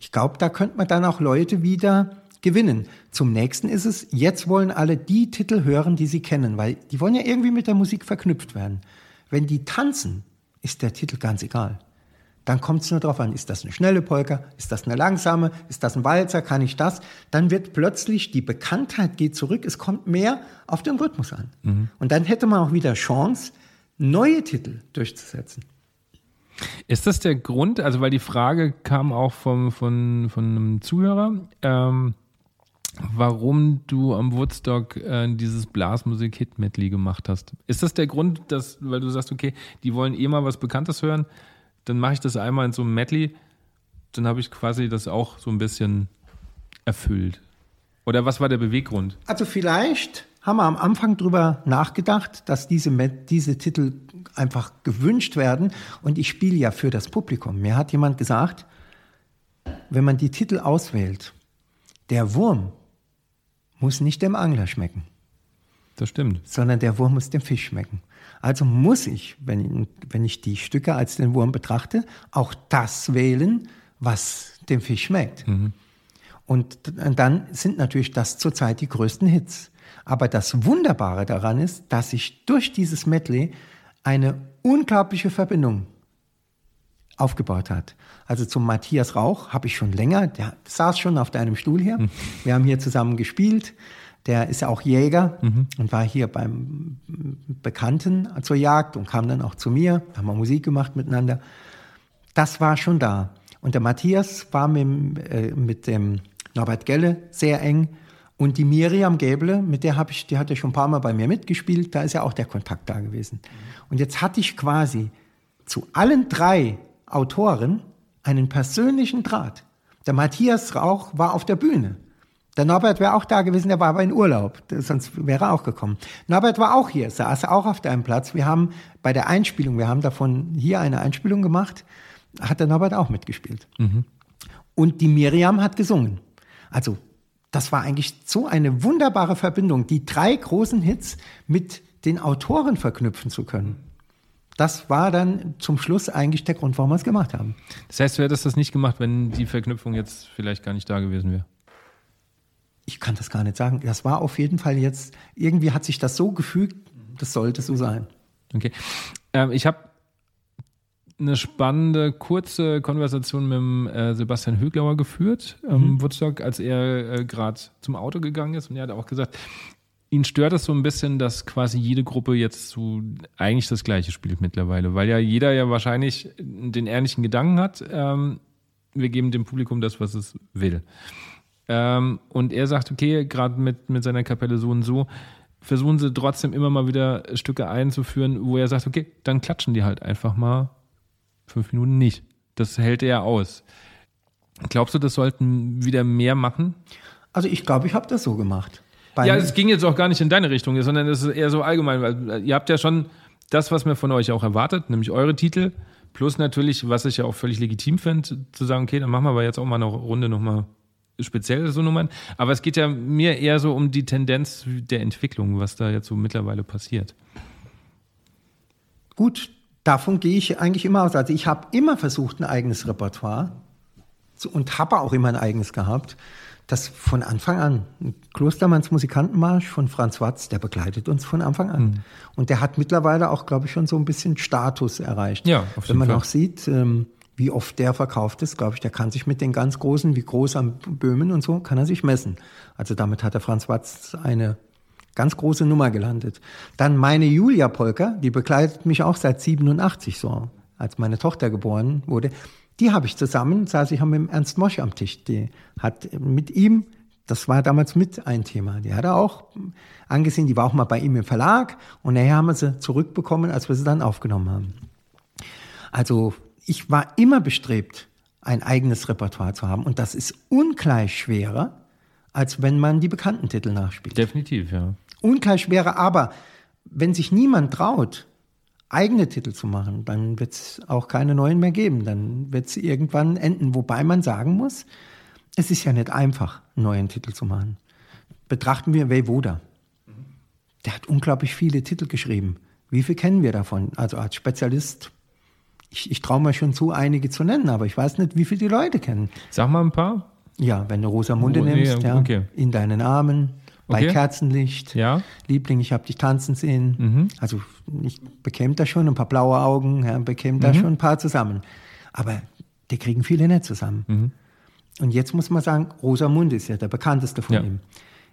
ich glaube, da könnte man dann auch Leute wieder gewinnen. Zum nächsten ist es, jetzt wollen alle die Titel hören, die sie kennen, weil die wollen ja irgendwie mit der Musik verknüpft werden. Wenn die tanzen, ist der Titel ganz egal. Dann kommt es nur darauf an, ist das eine schnelle Polka, ist das eine langsame, ist das ein Walzer, kann ich das? Dann wird plötzlich die Bekanntheit geht zurück, es kommt mehr auf den Rhythmus an. Mhm. Und dann hätte man auch wieder Chance, neue Titel durchzusetzen. Ist das der Grund, also weil die Frage kam auch vom, von, von einem Zuhörer, ähm, warum du am Woodstock äh, dieses Blasmusik-Hit-Medley gemacht hast. Ist das der Grund, dass, weil du sagst, okay, die wollen eh mal was Bekanntes hören, dann mache ich das einmal in so einem Medley, dann habe ich quasi das auch so ein bisschen erfüllt. Oder was war der Beweggrund? Also vielleicht haben wir am Anfang drüber nachgedacht, dass diese, diese Titel einfach gewünscht werden. Und ich spiele ja für das Publikum. Mir hat jemand gesagt, wenn man die Titel auswählt, der Wurm muss nicht dem Angler schmecken. Das stimmt. Sondern der Wurm muss dem Fisch schmecken. Also muss ich, wenn, wenn ich die Stücke als den Wurm betrachte, auch das wählen, was dem Fisch schmeckt. Mhm. Und dann sind natürlich das zurzeit die größten Hits. Aber das Wunderbare daran ist, dass sich durch dieses Medley eine unglaubliche Verbindung aufgebaut hat. Also zum Matthias Rauch habe ich schon länger, der saß schon auf deinem Stuhl hier. Mhm. Wir haben hier zusammen gespielt. Der ist ja auch Jäger mhm. und war hier beim Bekannten zur Jagd und kam dann auch zu mir. Haben wir Musik gemacht miteinander. Das war schon da. Und der Matthias war mit, äh, mit dem Norbert Gelle sehr eng. Und die Miriam Gäble, mit der habe ich, die hat ja schon ein paar Mal bei mir mitgespielt, da ist ja auch der Kontakt da gewesen. Und jetzt hatte ich quasi zu allen drei Autoren einen persönlichen Draht. Der Matthias Rauch war auf der Bühne. Der Norbert wäre auch da gewesen, der war aber in Urlaub, sonst wäre er auch gekommen. Norbert war auch hier, saß auch auf deinem Platz. Wir haben bei der Einspielung, wir haben davon hier eine Einspielung gemacht, hat der Norbert auch mitgespielt. Mhm. Und die Miriam hat gesungen. Also das war eigentlich so eine wunderbare Verbindung, die drei großen Hits mit den Autoren verknüpfen zu können das war dann zum Schluss eigentlich der Grund, warum wir es gemacht haben. Das heißt, du hättest das nicht gemacht, wenn die Verknüpfung jetzt vielleicht gar nicht da gewesen wäre? Ich kann das gar nicht sagen. Das war auf jeden Fall jetzt, irgendwie hat sich das so gefügt, das sollte so sein. Okay. Ähm, ich habe eine spannende, kurze Konversation mit dem, äh, Sebastian Höglauer geführt, ähm, mhm. Woodstock, als er äh, gerade zum Auto gegangen ist. Und er hat auch gesagt, ihn stört es so ein bisschen, dass quasi jede Gruppe jetzt so eigentlich das Gleiche spielt mittlerweile, weil ja jeder ja wahrscheinlich den ähnlichen Gedanken hat. Ähm, wir geben dem Publikum das, was es will. Ähm, und er sagt, okay, gerade mit, mit seiner Kapelle so und so, versuchen sie trotzdem immer mal wieder Stücke einzuführen, wo er sagt, okay, dann klatschen die halt einfach mal fünf Minuten nicht. Das hält er aus. Glaubst du, das sollten wieder mehr machen? Also ich glaube, ich habe das so gemacht ja, es ging jetzt auch gar nicht in deine Richtung, sondern es ist eher so allgemein, weil äh, ihr habt ja schon das, was man von euch auch erwartet, nämlich eure Titel, plus natürlich, was ich ja auch völlig legitim finde, zu sagen, okay, dann machen wir aber jetzt auch mal eine Runde nochmal speziell so Nummern. Aber es geht ja mir eher so um die Tendenz der Entwicklung, was da jetzt so mittlerweile passiert. Gut, davon gehe ich eigentlich immer aus. Also ich habe immer versucht, ein eigenes Repertoire und habe auch immer ein eigenes gehabt das von Anfang an. Klostermanns Musikantenmarsch von Franz Watz, der begleitet uns von Anfang an. Mhm. Und der hat mittlerweile auch, glaube ich, schon so ein bisschen Status erreicht. Ja, auf jeden Wenn man Fall. auch sieht, ähm, wie oft der verkauft ist, glaube ich, der kann sich mit den ganz Großen, wie groß am Böhmen und so, kann er sich messen. Also damit hat der Franz Watz eine ganz große Nummer gelandet. Dann meine Julia Polka, die begleitet mich auch seit 87 so, als meine Tochter geboren wurde. Die habe ich zusammen, saß ich mit Ernst Mosch am Tisch. Die hat mit ihm, das war damals mit ein Thema, die hat er auch angesehen, die war auch mal bei ihm im Verlag und nachher haben wir sie zurückbekommen, als wir sie dann aufgenommen haben. Also ich war immer bestrebt, ein eigenes Repertoire zu haben und das ist ungleich schwerer, als wenn man die bekannten Titel nachspielt. Definitiv, ja. Ungleich schwerer, aber wenn sich niemand traut, eigene Titel zu machen, dann wird es auch keine neuen mehr geben. Dann wird es irgendwann enden. Wobei man sagen muss, es ist ja nicht einfach, einen neuen Titel zu machen. Betrachten wir Voda. Der hat unglaublich viele Titel geschrieben. Wie viel kennen wir davon? Also als Spezialist, ich, ich traue mir schon zu, einige zu nennen, aber ich weiß nicht, wie viele die Leute kennen. Sag mal ein paar. Ja, wenn du Rosamunde oh, nimmst, nee, okay. ja, in deinen Armen, bei okay. Kerzenlicht. Ja. Liebling, ich habe dich tanzen sehen. Mhm. Also ich bekäme da schon ein paar blaue Augen, ja, bekäme mhm. da schon ein paar zusammen. Aber die kriegen viele nicht zusammen. Mhm. Und jetzt muss man sagen, Rosamunde ist ja der bekannteste von Ja. ihm.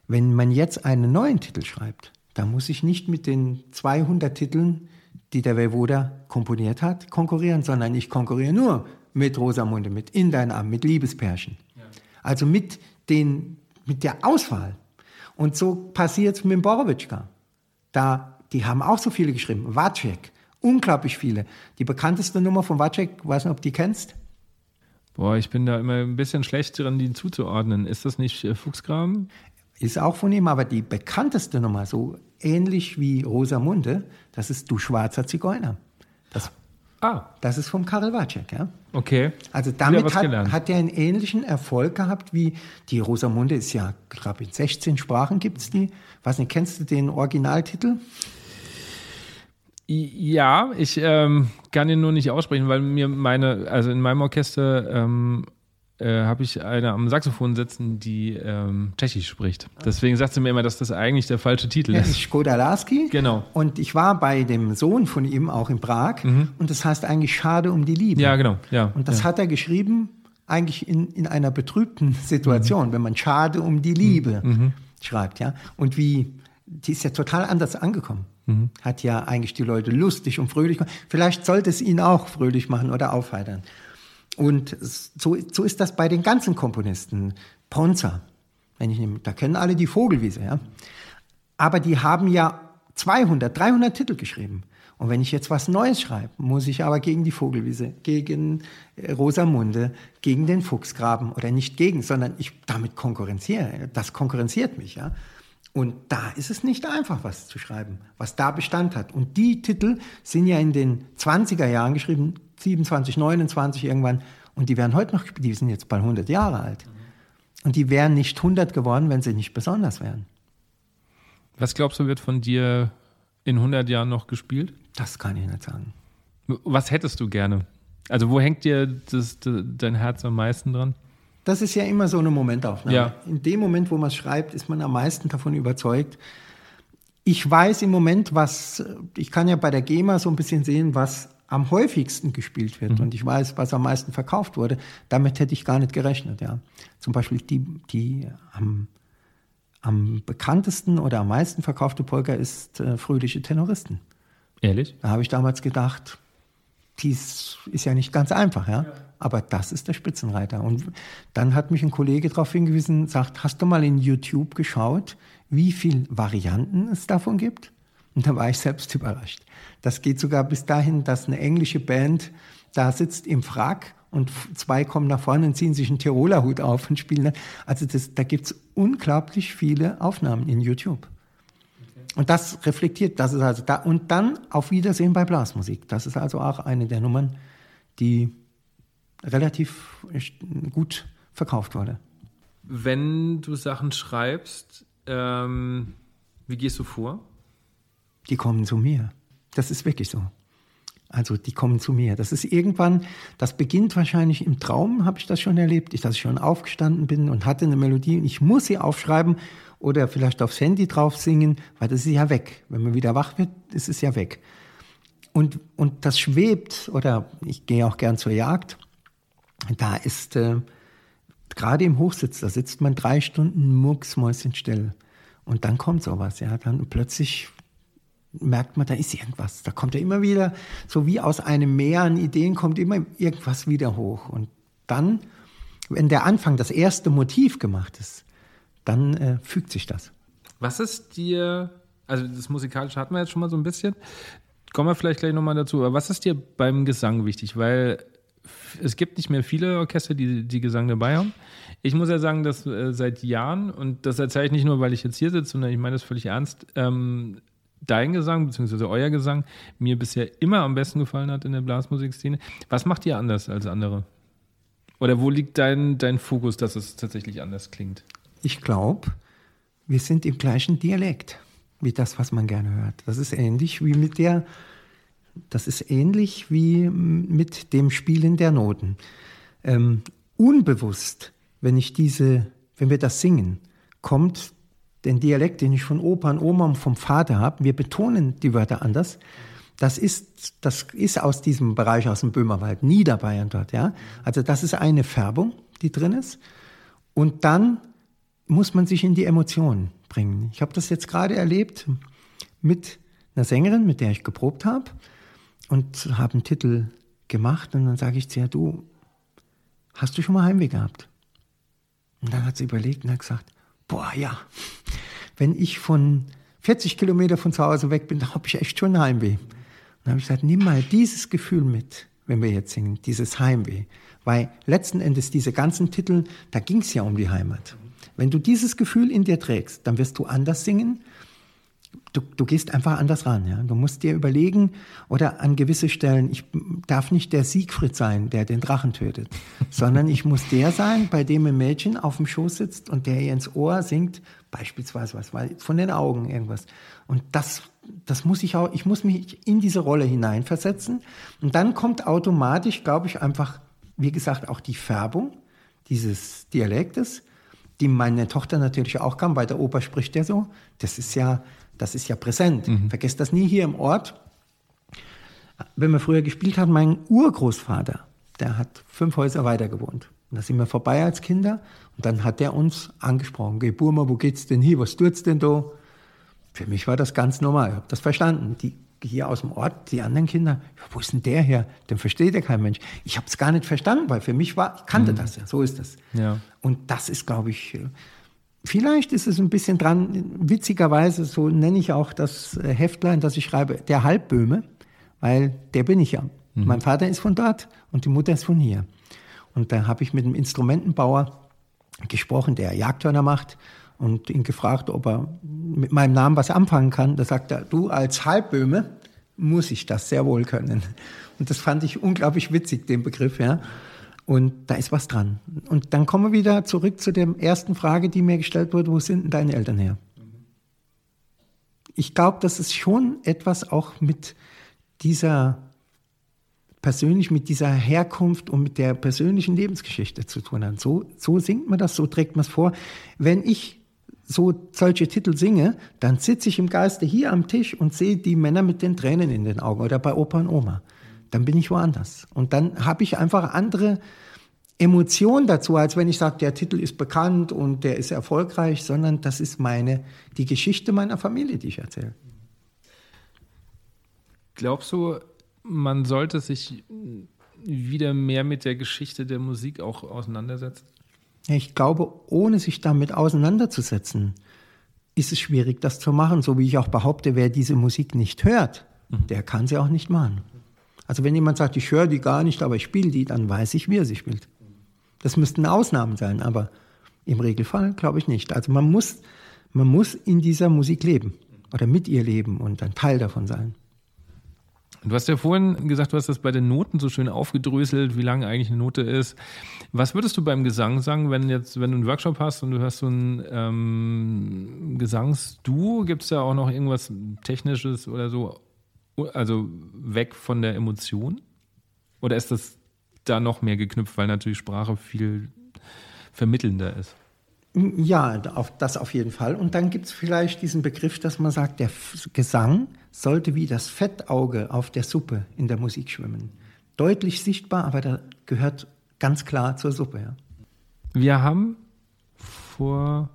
Wenn man jetzt einen neuen Titel schreibt, dann muss ich nicht mit den 200 Titeln, die der Voivoda komponiert hat, konkurrieren, sondern ich konkurriere nur mit Rosamunde, mit In dein Arm, mit Liebespärchen. Also mit, den, mit der Auswahl. Und so passiert es mit dem Borowitschka. Da, die haben auch so viele geschrieben. Wacek, unglaublich viele. Die bekannteste Nummer von Wacek, weiß nicht, ob du die kennst. Boah, ich bin da immer ein bisschen schlecht dran, die zuzuordnen. Ist das nicht äh, Fuchsgraben? Ist auch von ihm, aber die bekannteste Nummer, so ähnlich wie Rosamunde, das ist Du schwarzer Zigeuner. Das, Ah, das ist vom Karel Wacek, ja. okay. Also damit was hat, gelernt. hat er einen ähnlichen Erfolg gehabt wie die Rosamunde ist ja, ich glaube in 16 Sprachen gibt's die. Weiß nicht, kennst du den Originaltitel? Ja, ich ähm, kann ihn nur nicht aussprechen, weil mir meine, also in meinem Orchester ähm, äh, habe ich eine am Saxophon sitzen, die ähm, Tschechisch spricht. Deswegen sagt sie mir immer, dass das eigentlich der falsche Titel Das ist ist. Skodalarski. Genau. Und ich war bei dem Sohn von ihm auch in Prag und das heißt eigentlich Schade um die Liebe. Ja, genau. Ja. Und das ja. hat er geschrieben, eigentlich in, in einer betrübten Situation, wenn man Schade um die Liebe schreibt, ja. Und wie, die ist ja total anders angekommen. Hat ja eigentlich die Leute lustig und fröhlich gemacht. Vielleicht sollte es ihn auch fröhlich machen oder aufheitern. Und so, so ist das bei den ganzen Komponisten. Ponza, wenn ich nehme, da kennen alle die Vogelwiese, ja. Aber die haben ja 200, 300 Titel geschrieben. Und wenn ich jetzt was Neues schreibe, muss ich aber gegen die Vogelwiese, gegen äh, Rosamunde, gegen den Fuchsgraben oder nicht gegen, sondern ich damit konkurrenziere. Das konkurrenziert mich, ja. Und da ist es nicht einfach, was zu schreiben, was da Bestand hat. Und die Titel sind ja in den 20er Jahren geschrieben, 27, 29 irgendwann. Und die werden heute noch, die sind jetzt bald 100 Jahre alt. Und die wären nicht 100 geworden, wenn sie nicht besonders wären. Was glaubst du, wird von dir in 100 Jahren noch gespielt? Das kann ich nicht sagen. Was hättest du gerne? Also wo hängt dir das, de- dein Herz am meisten dran? Das ist ja immer so eine Momentaufnahme. Ja. In dem Moment, wo man es schreibt, ist man am meisten davon überzeugt. Ich weiß im Moment, was, ich kann ja bei der GEMA so ein bisschen sehen, was am häufigsten gespielt wird. Und ich weiß, was am meisten verkauft wurde. Damit hätte ich gar nicht gerechnet, ja. Zum Beispiel die, die am, am bekanntesten oder am meisten verkaufte Polka ist äh, Fröhliche Tenoristen. Ehrlich? Da habe ich damals gedacht, dies ist ja nicht ganz einfach, ja? Aber das ist der Spitzenreiter. Und dann hat mich ein Kollege darauf hingewiesen, sagt, hast du mal in YouTube geschaut, wie viele Varianten es davon gibt? Und da war ich selbst überrascht. Das geht sogar bis dahin, dass eine englische Band da sitzt im Frack und zwei kommen nach vorne und ziehen sich einen Tiroler Hut auf und spielen. Also das, da gibt's unglaublich viele Aufnahmen in YouTube. Und das reflektiert, das ist also da. Und dann auf Wiedersehen bei Blasmusik. Das ist also auch eine der Nummern, die relativ gut verkauft wurde. Wenn du Sachen schreibst, ähm, wie gehst du vor? Die kommen zu mir. Das ist wirklich so. Also die kommen zu mir. Das ist irgendwann, das beginnt wahrscheinlich im Traum, habe ich das schon erlebt, dass ich schon aufgestanden bin und hatte eine Melodie und ich muss sie aufschreiben oder vielleicht aufs Handy drauf singen, weil das ist ja weg. Wenn man wieder wach wird, ist es ja weg. Und, und das schwebt, oder ich gehe auch gern zur Jagd, da ist äh, gerade im Hochsitz, da sitzt man drei Stunden mucksmäuschenstill. Und dann kommt sowas, ja, dann plötzlich merkt man, da ist irgendwas. Da kommt ja immer wieder, so wie aus einem Meer an Ideen, kommt immer irgendwas wieder hoch. Und dann, wenn der Anfang, das erste Motiv gemacht ist, dann äh, fügt sich das. Was ist dir, also das Musikalische hatten wir jetzt schon mal so ein bisschen, kommen wir vielleicht gleich nochmal dazu, aber was ist dir beim Gesang wichtig? Weil es gibt nicht mehr viele Orchester, die, die Gesang dabei haben. Ich muss ja sagen, dass äh, seit Jahren, und das erzähle ich nicht nur, weil ich jetzt hier sitze, sondern ich meine das völlig ernst, ähm, dein Gesang, beziehungsweise euer Gesang, mir bisher immer am besten gefallen hat in der Blasmusikszene. Was macht ihr anders als andere? Oder wo liegt dein, dein Fokus, dass es tatsächlich anders klingt? Ich glaube, wir sind im gleichen Dialekt wie das, was man gerne hört. Das ist ähnlich wie mit der, das ist ähnlich wie mit dem Spielen der Noten. Ähm, unbewusst, wenn ich diese, wenn wir das singen, kommt den Dialekt, den ich von Opa und Oma und vom Vater habe. Wir betonen die Wörter anders. Das ist, das ist aus diesem Bereich, aus dem Böhmerwald, Niederbayern dort, ja. Also das ist eine Färbung, die drin ist. Und dann muss man sich in die Emotionen bringen. Ich habe das jetzt gerade erlebt mit einer Sängerin, mit der ich geprobt habe und habe einen Titel gemacht und dann sage ich zu ihr, du, hast du schon mal Heimweh gehabt? Und dann hat sie überlegt und hat gesagt, boah, ja, wenn ich von 40 Kilometer von zu Hause weg bin, dann habe ich echt schon Heimweh. Dann habe ich gesagt, nimm mal dieses Gefühl mit, wenn wir jetzt singen, dieses Heimweh. Weil letzten Endes diese ganzen Titel, da ging es ja um die Heimat. Wenn du dieses Gefühl in dir trägst, dann wirst du anders singen du, du gehst einfach anders ran. Ja? Du musst dir überlegen oder an gewisse Stellen, ich darf nicht der Siegfried sein, der den Drachen tötet, [LAUGHS] sondern ich muss der sein, bei dem ein Mädchen auf dem Schoß sitzt und der ihr ins Ohr singt, beispielsweise was, weil von den Augen irgendwas. Und das, das muss ich auch, ich muss mich in diese Rolle hineinversetzen. Und dann kommt automatisch, glaube ich, einfach, wie gesagt, auch die Färbung dieses Dialektes, die meine Tochter natürlich auch kann, weil der Opa spricht ja so. Das ist ja, das ist ja präsent. Mhm. Vergesst das nie hier im Ort. Wenn wir früher gespielt haben, mein Urgroßvater, der hat fünf Häuser weiter gewohnt. Und da sind wir vorbei als Kinder und dann hat der uns angesprochen. Geh Burma, wo geht's denn hier? Was tut's denn da? Für mich war das ganz normal. Ich habe das verstanden. Die hier aus dem Ort, die anderen Kinder, wo ist denn der her? Den versteht ja kein Mensch. Ich habe es gar nicht verstanden, weil für mich war, ich kannte mhm. das ja, so ist das. Ja. Und das ist, glaube ich, Vielleicht ist es ein bisschen dran, witzigerweise, so nenne ich auch das äh, Heftlein, das ich schreibe, der Halbböhme, weil der bin ich ja. Mhm. Mein Vater ist von dort und die Mutter ist von hier. Und da habe ich mit einem Instrumentenbauer gesprochen, der Jagdhörner macht und ihn gefragt, ob er mit meinem Namen was anfangen kann. Da sagt er, du als Halbböhme muss ich das sehr wohl können. Und das fand ich unglaublich witzig, den Begriff, ja. Und da ist was dran. Und dann kommen wir wieder zurück zu der ersten Frage, die mir gestellt wurde, wo sind denn deine Eltern her? Ich glaube, dass es schon etwas auch mit dieser persönlich mit dieser Herkunft und mit der persönlichen Lebensgeschichte zu tun hat. So, so singt man das, so trägt man es vor. Wenn ich so solche Titel singe, dann sitze ich im Geiste hier am Tisch und sehe die Männer mit den Tränen in den Augen oder bei Opa und Oma dann bin ich woanders. Und dann habe ich einfach andere Emotionen dazu, als wenn ich sage, der Titel ist bekannt und der ist erfolgreich, sondern das ist meine, die Geschichte meiner Familie, die ich erzähle. Glaubst du, man sollte sich wieder mehr mit der Geschichte der Musik auch auseinandersetzen? Ich glaube, ohne sich damit auseinanderzusetzen, ist es schwierig, das zu machen. So wie ich auch behaupte, wer diese Musik nicht hört, mhm. der kann sie auch nicht machen. Also wenn jemand sagt, ich höre die gar nicht, aber ich spiele die, dann weiß ich, wie er sie spielt. Das müssten Ausnahmen sein, aber im Regelfall glaube ich nicht. Also man muss, man muss in dieser Musik leben oder mit ihr leben und ein Teil davon sein. Du hast ja vorhin gesagt, du hast das bei den Noten so schön aufgedröselt, wie lang eigentlich eine Note ist. Was würdest du beim Gesang sagen, wenn jetzt, wenn du einen Workshop hast und du hast so ein ähm, Gesangsduo, gibt es da auch noch irgendwas Technisches oder so also weg von der Emotion? Oder ist das da noch mehr geknüpft, weil natürlich Sprache viel vermittelnder ist? Ja, auf, das auf jeden Fall. Und dann gibt es vielleicht diesen Begriff, dass man sagt, der Gesang sollte wie das Fettauge auf der Suppe in der Musik schwimmen. Deutlich sichtbar, aber da gehört ganz klar zur Suppe. Ja. Wir haben vor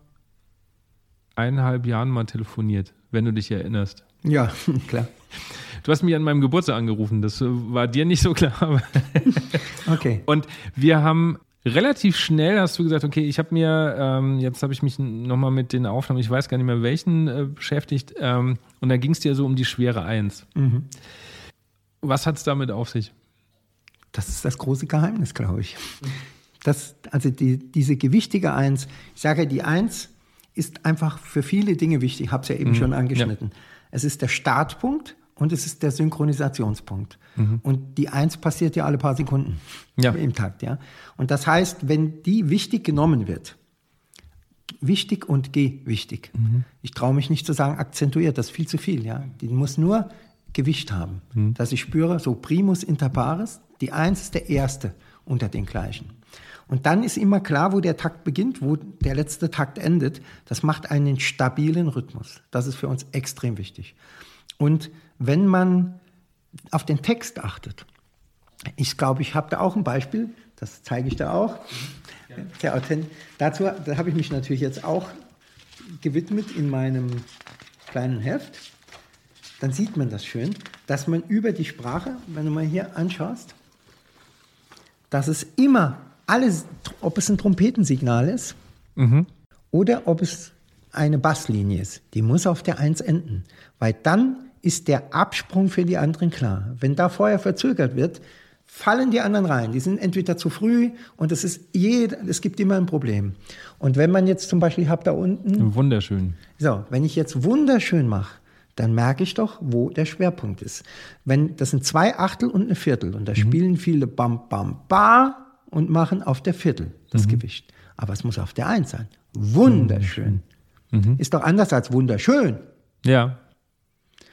eineinhalb Jahren mal telefoniert, wenn du dich erinnerst. Ja, [LAUGHS] klar. Du hast mich an meinem Geburtstag angerufen, das war dir nicht so klar. [LAUGHS] okay. Und wir haben relativ schnell hast du gesagt, okay, ich habe mir, ähm, jetzt habe ich mich nochmal mit den Aufnahmen, ich weiß gar nicht mehr welchen, äh, beschäftigt. Ähm, und da ging es dir so um die schwere Eins. Mhm. Was hat es damit auf sich? Das ist das große Geheimnis, glaube ich. Das, also die, diese gewichtige Eins, ich sage, die Eins ist einfach für viele Dinge wichtig, ich habe es ja eben mhm. schon angeschnitten. Ja. Es ist der Startpunkt und es ist der Synchronisationspunkt. Mhm. Und die Eins passiert ja alle paar Sekunden ja. im Takt. Ja? Und das heißt, wenn die wichtig genommen wird, wichtig und gewichtig, mhm. ich traue mich nicht zu sagen akzentuiert, das ist viel zu viel. Ja? Die muss nur Gewicht haben, mhm. dass ich spüre, so primus inter pares, die Eins ist der erste unter den gleichen. Und dann ist immer klar, wo der Takt beginnt, wo der letzte Takt endet. Das macht einen stabilen Rhythmus. Das ist für uns extrem wichtig. Und wenn man auf den Text achtet. Ich glaube, ich habe da auch ein Beispiel, das zeige ich da auch. Der Authent Dazu da habe ich mich natürlich jetzt auch gewidmet in meinem kleinen Heft. Dann sieht man das schön, dass man über die Sprache, wenn du mal hier anschaust, dass es immer alles, ob es ein Trompetensignal ist mhm. oder ob es eine Basslinie ist, die muss auf der 1 enden, weil dann ist der Absprung für die anderen klar. Wenn da vorher verzögert wird, fallen die anderen rein. Die sind entweder zu früh und es ist jeder, es gibt immer ein Problem. Und wenn man jetzt zum Beispiel, ich habe da unten. Wunderschön. So, wenn ich jetzt wunderschön mache, dann merke ich doch, wo der Schwerpunkt ist. Wenn, das sind zwei Achtel und eine Viertel und da mhm. spielen viele Bam, Bam, Ba und machen auf der Viertel das mhm. Gewicht. Aber es muss auf der Eins sein. Wunderschön. Mhm. Ist doch anders als wunderschön. Ja.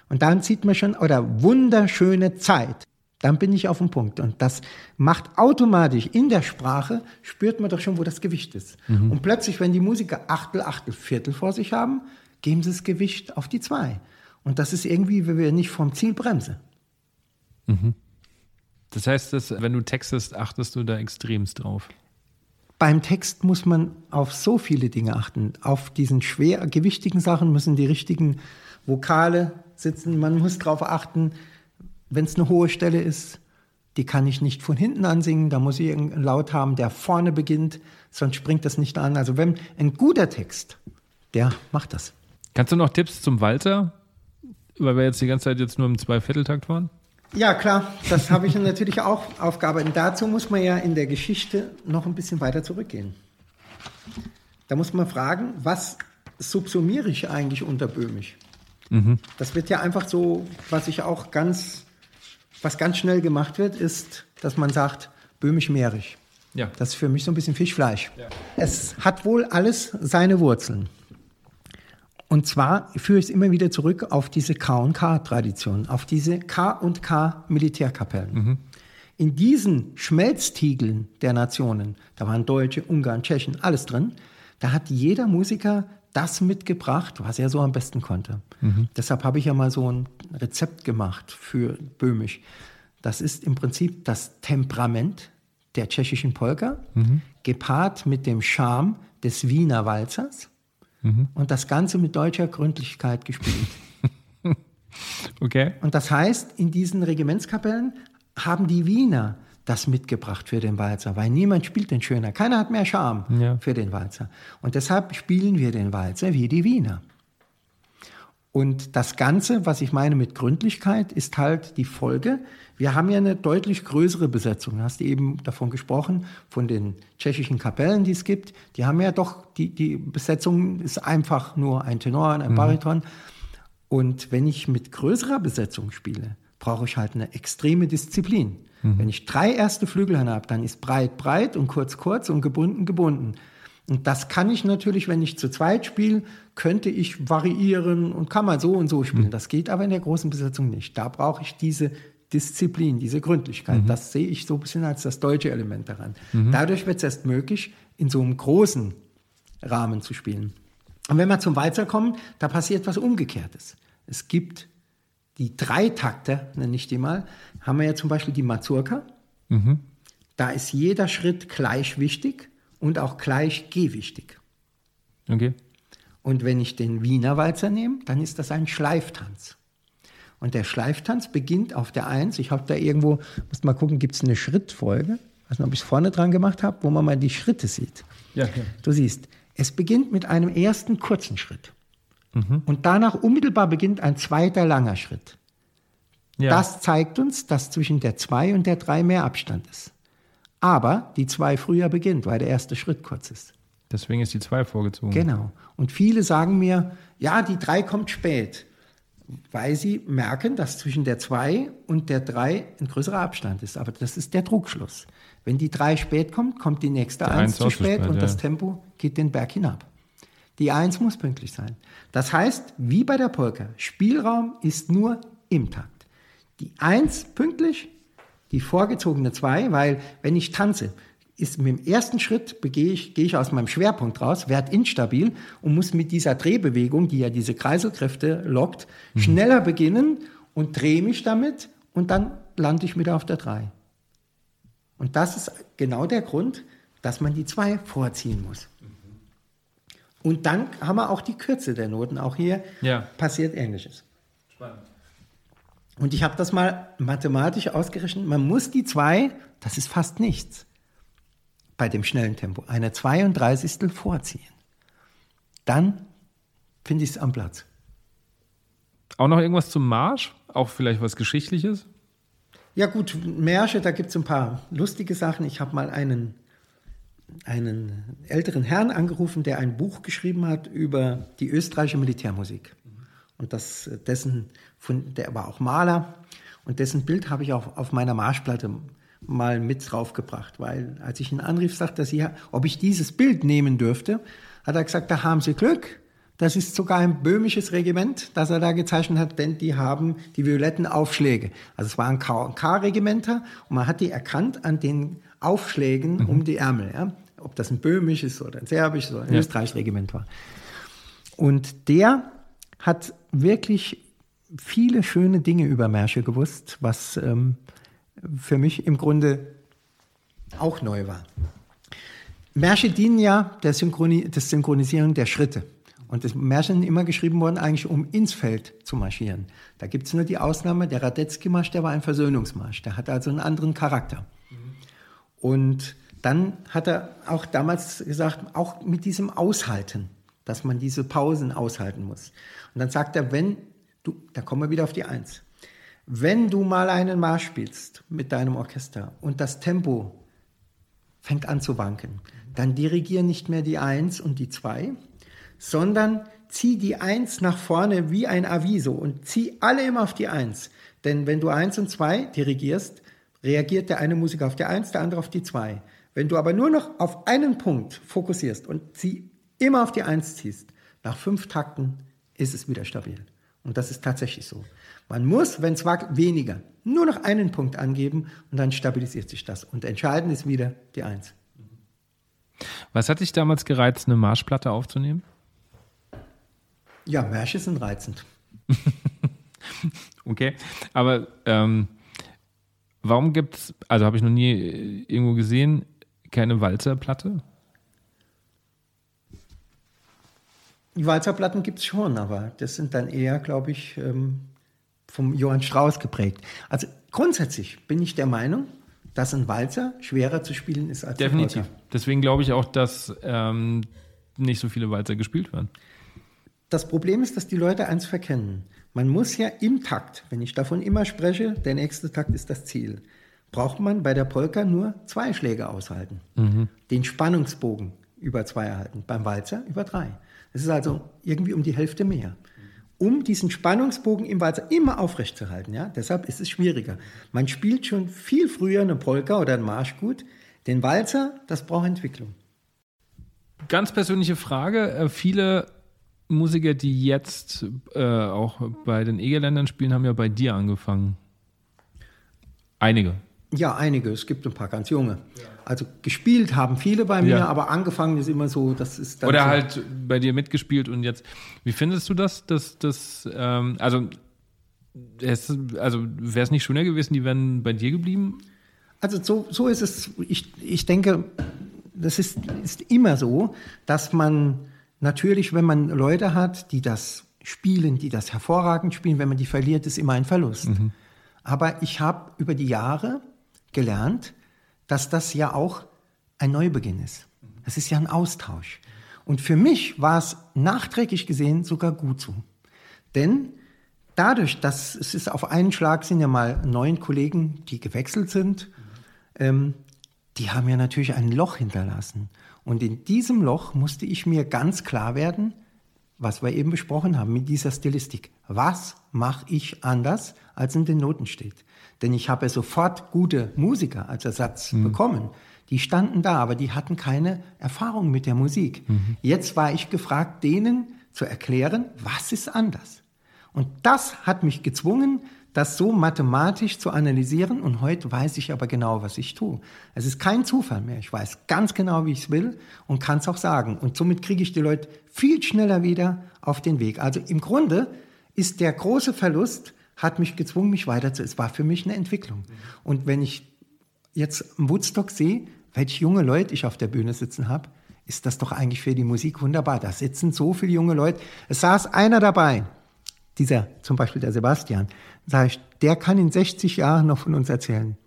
Und dann sieht man schon, oder wunderschöne Zeit. Dann bin ich auf dem Punkt. Und das macht automatisch in der Sprache, spürt man doch schon, wo das Gewicht ist. Mhm. Und plötzlich, wenn die Musiker Achtel, Achtel, Viertel vor sich haben, geben sie das Gewicht auf die zwei. Und das ist irgendwie, wenn wir nicht vom Ziel bremsen. Mhm. Das heißt, dass, wenn du textest, achtest du da extremst drauf. Beim Text muss man auf so viele Dinge achten. Auf diesen schwer gewichtigen Sachen müssen die richtigen Vokale sitzen. Man muss darauf achten, wenn es eine hohe Stelle ist, die kann ich nicht von hinten ansingen. Da muss ich einen Laut haben, der vorne beginnt, sonst springt das nicht an. Also wenn ein guter Text, der macht das. Kannst du noch Tipps zum Walter? Weil wir jetzt die ganze Zeit jetzt nur im Zweivierteltakt waren? Ja, klar, das habe ich [LAUGHS] natürlich auch aufgearbeitet. Dazu muss man ja in der Geschichte noch ein bisschen weiter zurückgehen. Da muss man fragen, was subsumiere ich eigentlich unter Böhmisch? Mhm. Das wird ja einfach so, was ich auch ganz, was ganz schnell gemacht wird, ist, dass man sagt, Böhmisch-Mährisch. Ja. Das ist für mich so ein bisschen Fischfleisch. Ja. Es hat wohl alles seine Wurzeln. Und zwar führe ich es immer wieder zurück auf diese K&K-Tradition, auf diese K&K-Militärkapellen. Mhm. In diesen Schmelztiegeln der Nationen, da waren Deutsche, Ungarn, Tschechen, alles drin, da hat jeder Musiker das mitgebracht, was er so am besten konnte. Mhm. Deshalb habe ich ja mal so ein Rezept gemacht für Böhmisch. Das ist im Prinzip das Temperament der tschechischen Polka, mhm. gepaart mit dem Charme des Wiener Walzers mhm. und das Ganze mit deutscher Gründlichkeit gespielt. [LAUGHS] okay. Und das heißt, in diesen Regimentskapellen haben die Wiener das mitgebracht für den Walzer, weil niemand spielt den schöner. Keiner hat mehr Charme ja. für den Walzer. Und deshalb spielen wir den Walzer wie die Wiener. Und das Ganze, was ich meine mit Gründlichkeit, ist halt die Folge. Wir haben ja eine deutlich größere Besetzung. Du hast eben davon gesprochen, von den tschechischen Kapellen, die es gibt. Die haben ja doch, die, die Besetzung ist einfach nur ein Tenor und ein mhm. Bariton. Und wenn ich mit größerer Besetzung spiele, brauche ich halt eine extreme Disziplin. Mhm. Wenn ich drei erste Flügel habe, dann ist breit breit und kurz kurz und gebunden gebunden. Und das kann ich natürlich, wenn ich zu zweit spiele, könnte ich variieren und kann mal so und so spielen. Mhm. Das geht aber in der großen Besetzung nicht. Da brauche ich diese Disziplin, diese Gründlichkeit. Mhm. Das sehe ich so ein bisschen als das deutsche Element daran. Mhm. Dadurch wird es erst möglich, in so einem großen Rahmen zu spielen. Und wenn wir zum Walzer kommen, da passiert was Umgekehrtes. Es gibt die Dreitakter, nenne ich die mal, haben wir ja zum Beispiel die Mazurka. Mhm. Da ist jeder Schritt gleich wichtig und auch gleich gewichtig. Okay. Und wenn ich den Wiener Walzer nehme, dann ist das ein Schleiftanz. Und der Schleiftanz beginnt auf der Eins. Ich habe da irgendwo, muss mal gucken, gibt es eine Schrittfolge? Ich weiß nicht, ob ich es vorne dran gemacht habe, wo man mal die Schritte sieht. Ja, ja. Du siehst, es beginnt mit einem ersten kurzen Schritt. Mhm. Und danach unmittelbar beginnt ein zweiter langer Schritt. Ja. Das zeigt uns, dass zwischen der 2 und der 3 mehr Abstand ist. Aber die 2 früher beginnt, weil der erste Schritt kurz ist. Deswegen ist die 2 vorgezogen. Genau. Und viele sagen mir, ja, die 3 kommt spät, weil sie merken, dass zwischen der 2 und der 3 ein größerer Abstand ist. Aber das ist der Druckschluss. Wenn die 3 spät kommt, kommt die nächste 1 zu spät, spät und ja. das Tempo geht den Berg hinab. Die 1 muss pünktlich sein. Das heißt, wie bei der Polka, Spielraum ist nur im Takt. Die 1 pünktlich, die vorgezogene 2, weil wenn ich tanze, ist mit dem ersten Schritt gehe ich, gehe ich aus meinem Schwerpunkt raus, werde instabil und muss mit dieser Drehbewegung, die ja diese Kreiselkräfte lockt, mhm. schneller beginnen und drehe mich damit und dann lande ich wieder auf der 3. Und das ist genau der Grund, dass man die 2 vorziehen muss. Und dann haben wir auch die Kürze der Noten. Auch hier ja. passiert Ähnliches. Spannend. Und ich habe das mal mathematisch ausgerechnet. Man muss die 2, das ist fast nichts, bei dem schnellen Tempo, eine 32. vorziehen. Dann finde ich es am Platz. Auch noch irgendwas zum Marsch? Auch vielleicht was Geschichtliches? Ja gut, Märsche, da gibt es ein paar lustige Sachen. Ich habe mal einen, einen älteren Herrn angerufen, der ein Buch geschrieben hat über die österreichische Militärmusik. Und das, dessen, der war auch Maler. Und dessen Bild habe ich auch auf meiner Marschplatte mal mit draufgebracht, weil als ich ihn anrief, sagte er, ob ich dieses Bild nehmen dürfte, hat er gesagt, da haben Sie Glück. Das ist sogar ein böhmisches Regiment, das er da gezeichnet hat, denn die haben die violetten Aufschläge. Also es waren K-Regimenter und man hat die erkannt an den Aufschlägen mhm. um die Ärmel. Ja? Ob das ein böhmisches oder ein serbisches oder ein ja. österreichisches Regiment war. Und der hat wirklich viele schöne Dinge über Märsche gewusst, was ähm, für mich im Grunde auch neu war. Märsche dienen ja der, Synchroni der Synchronisierung der Schritte. Und das Märchen immer geschrieben worden, eigentlich um ins Feld zu marschieren. Da gibt es nur die Ausnahme, der Radetzky-Marsch, der war ein Versöhnungsmarsch. Der hatte also einen anderen Charakter. Mhm. Und dann hat er auch damals gesagt, auch mit diesem Aushalten, dass man diese Pausen aushalten muss. Und dann sagt er, wenn du, da kommen wir wieder auf die Eins, wenn du mal einen Marsch spielst mit deinem Orchester und das Tempo fängt an zu wanken, dann dirigier nicht mehr die Eins und die Zwei, sondern zieh die Eins nach vorne wie ein Aviso und zieh alle immer auf die Eins. Denn wenn du Eins und Zwei dirigierst, reagiert der eine Musiker auf die Eins, der andere auf die Zwei. Wenn du aber nur noch auf einen Punkt fokussierst und sie immer auf die Eins ziehst, nach fünf Takten ist es wieder stabil. Und das ist tatsächlich so. Man muss, wenn es wagt, weniger, nur noch einen Punkt angeben und dann stabilisiert sich das. Und entscheidend ist wieder die Eins. Was hat dich damals gereizt, eine Marschplatte aufzunehmen? Ja, Märsche sind reizend. [LAUGHS] okay, aber ähm, warum gibt es, also habe ich noch nie äh, irgendwo gesehen, keine Walzerplatte? Die Walzerplatten gibt es schon, aber das sind dann eher, glaube ich, ähm, vom Johann Strauss geprägt. Also grundsätzlich bin ich der Meinung, dass ein Walzer schwerer zu spielen ist als Definitiv. ein Walzer. Deswegen glaube ich auch, dass ähm, nicht so viele Walzer gespielt werden. Das Problem ist, dass die Leute eins verkennen. Man muss ja im Takt, wenn ich davon immer spreche, der nächste Takt ist das Ziel, braucht man bei der Polka nur zwei Schläge aushalten. Mhm. Den Spannungsbogen über zwei erhalten, beim Walzer über drei. Es ist also irgendwie um die Hälfte mehr. Um diesen Spannungsbogen im Walzer immer aufrechtzuerhalten, ja, deshalb ist es schwieriger. Man spielt schon viel früher eine Polka oder ein Marsch gut. Den Walzer, das braucht Entwicklung. Ganz persönliche Frage. Äh, viele Musiker, die jetzt äh, auch bei den Egerländern spielen, haben ja bei dir angefangen. Einige. Ja, einige. Es gibt ein paar ganz junge. Also gespielt haben viele bei mir, ja. aber angefangen ist immer so, das ist. Oder so halt bei dir mitgespielt und jetzt. Wie findest du das? Dass, dass, ähm, also, es, also wäre es nicht schöner gewesen, die wären bei dir geblieben? Also so, so ist es. Ich, ich denke, das ist, ist immer so, dass man Natürlich, wenn man Leute hat, die das spielen, die das hervorragend spielen, wenn man die verliert, ist immer ein Verlust. Mhm. Aber ich habe über die Jahre gelernt, dass das ja auch ein Neubeginn ist. Es ist ja ein Austausch. Und für mich war es nachträglich gesehen sogar gut so. Denn dadurch, dass es ist auf einen Schlag sind ja mal neun Kollegen, die gewechselt sind, ähm, die haben ja natürlich ein Loch hinterlassen. Und in diesem Loch musste ich mir ganz klar werden, was wir eben besprochen haben mit dieser Stilistik. Was mache ich anders, als in den Noten steht? Denn ich habe sofort gute Musiker als Ersatz mhm. bekommen. Die standen da, aber die hatten keine Erfahrung mit der Musik. Mhm. Jetzt war ich gefragt, denen zu erklären, was ist anders. Und das hat mich gezwungen, das so mathematisch zu analysieren und heute weiß ich aber genau, was ich tue. Es ist kein Zufall mehr. Ich weiß ganz genau, wie ich es will und kann es auch sagen. Und somit kriege ich die Leute viel schneller wieder auf den Weg. Also im Grunde ist der große Verlust hat mich gezwungen, mich weiter Es war für mich eine Entwicklung. Und wenn ich jetzt Woodstock sehe, welche junge Leute ich auf der Bühne sitzen habe, ist das doch eigentlich für die Musik wunderbar. Da sitzen so viele junge Leute. Es saß einer dabei, dieser, zum Beispiel der Sebastian, sag ich, der kann in 60 Jahren noch von uns erzählen.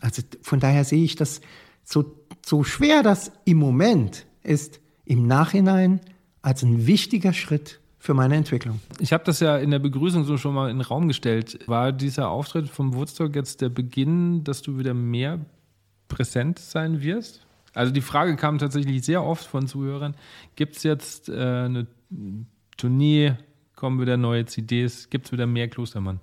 Also von daher sehe ich das so, so schwer das im Moment ist, im Nachhinein als ein wichtiger Schritt für meine Entwicklung. Ich habe das ja in der Begrüßung so schon mal in den Raum gestellt. War dieser Auftritt vom Woodstock jetzt der Beginn, dass du wieder mehr präsent sein wirst? Also die Frage kam tatsächlich sehr oft von Zuhörern. Gibt es jetzt äh, eine Tournee, kommen wieder neue CDs, gibt es wieder mehr Klostermann?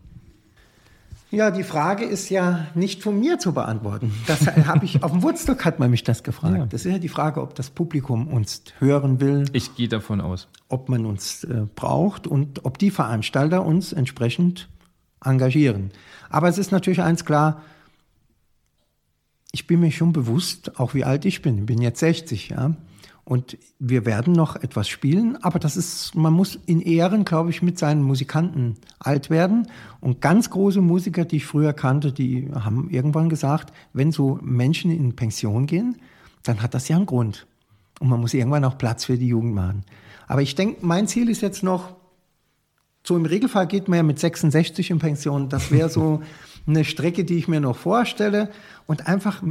Ja, die Frage ist ja nicht von mir zu beantworten. Das [LAUGHS] habe ich auf dem Woodstock hat man mich das gefragt. Ja. Das ist ja die Frage, ob das Publikum uns hören will. Ich gehe davon aus. Ob man uns äh, braucht und ob die Veranstalter uns entsprechend engagieren. Aber es ist natürlich eins klar, ich bin mir schon bewusst, auch wie alt ich bin. Ich bin jetzt 60, ja. Und wir werden noch etwas spielen, aber das ist, man muss in Ehren, glaube ich, mit seinen Musikanten alt werden. Und ganz große Musiker, die ich früher kannte, die haben irgendwann gesagt, wenn so Menschen in Pension gehen, dann hat das ja einen Grund. Und man muss irgendwann auch Platz für die Jugend machen. Aber ich denke, mein Ziel ist jetzt noch, so im Regelfall geht man ja mit 66 in Pension. Das wäre so [LAUGHS] eine Strecke, die ich mir noch vorstelle. Und einfach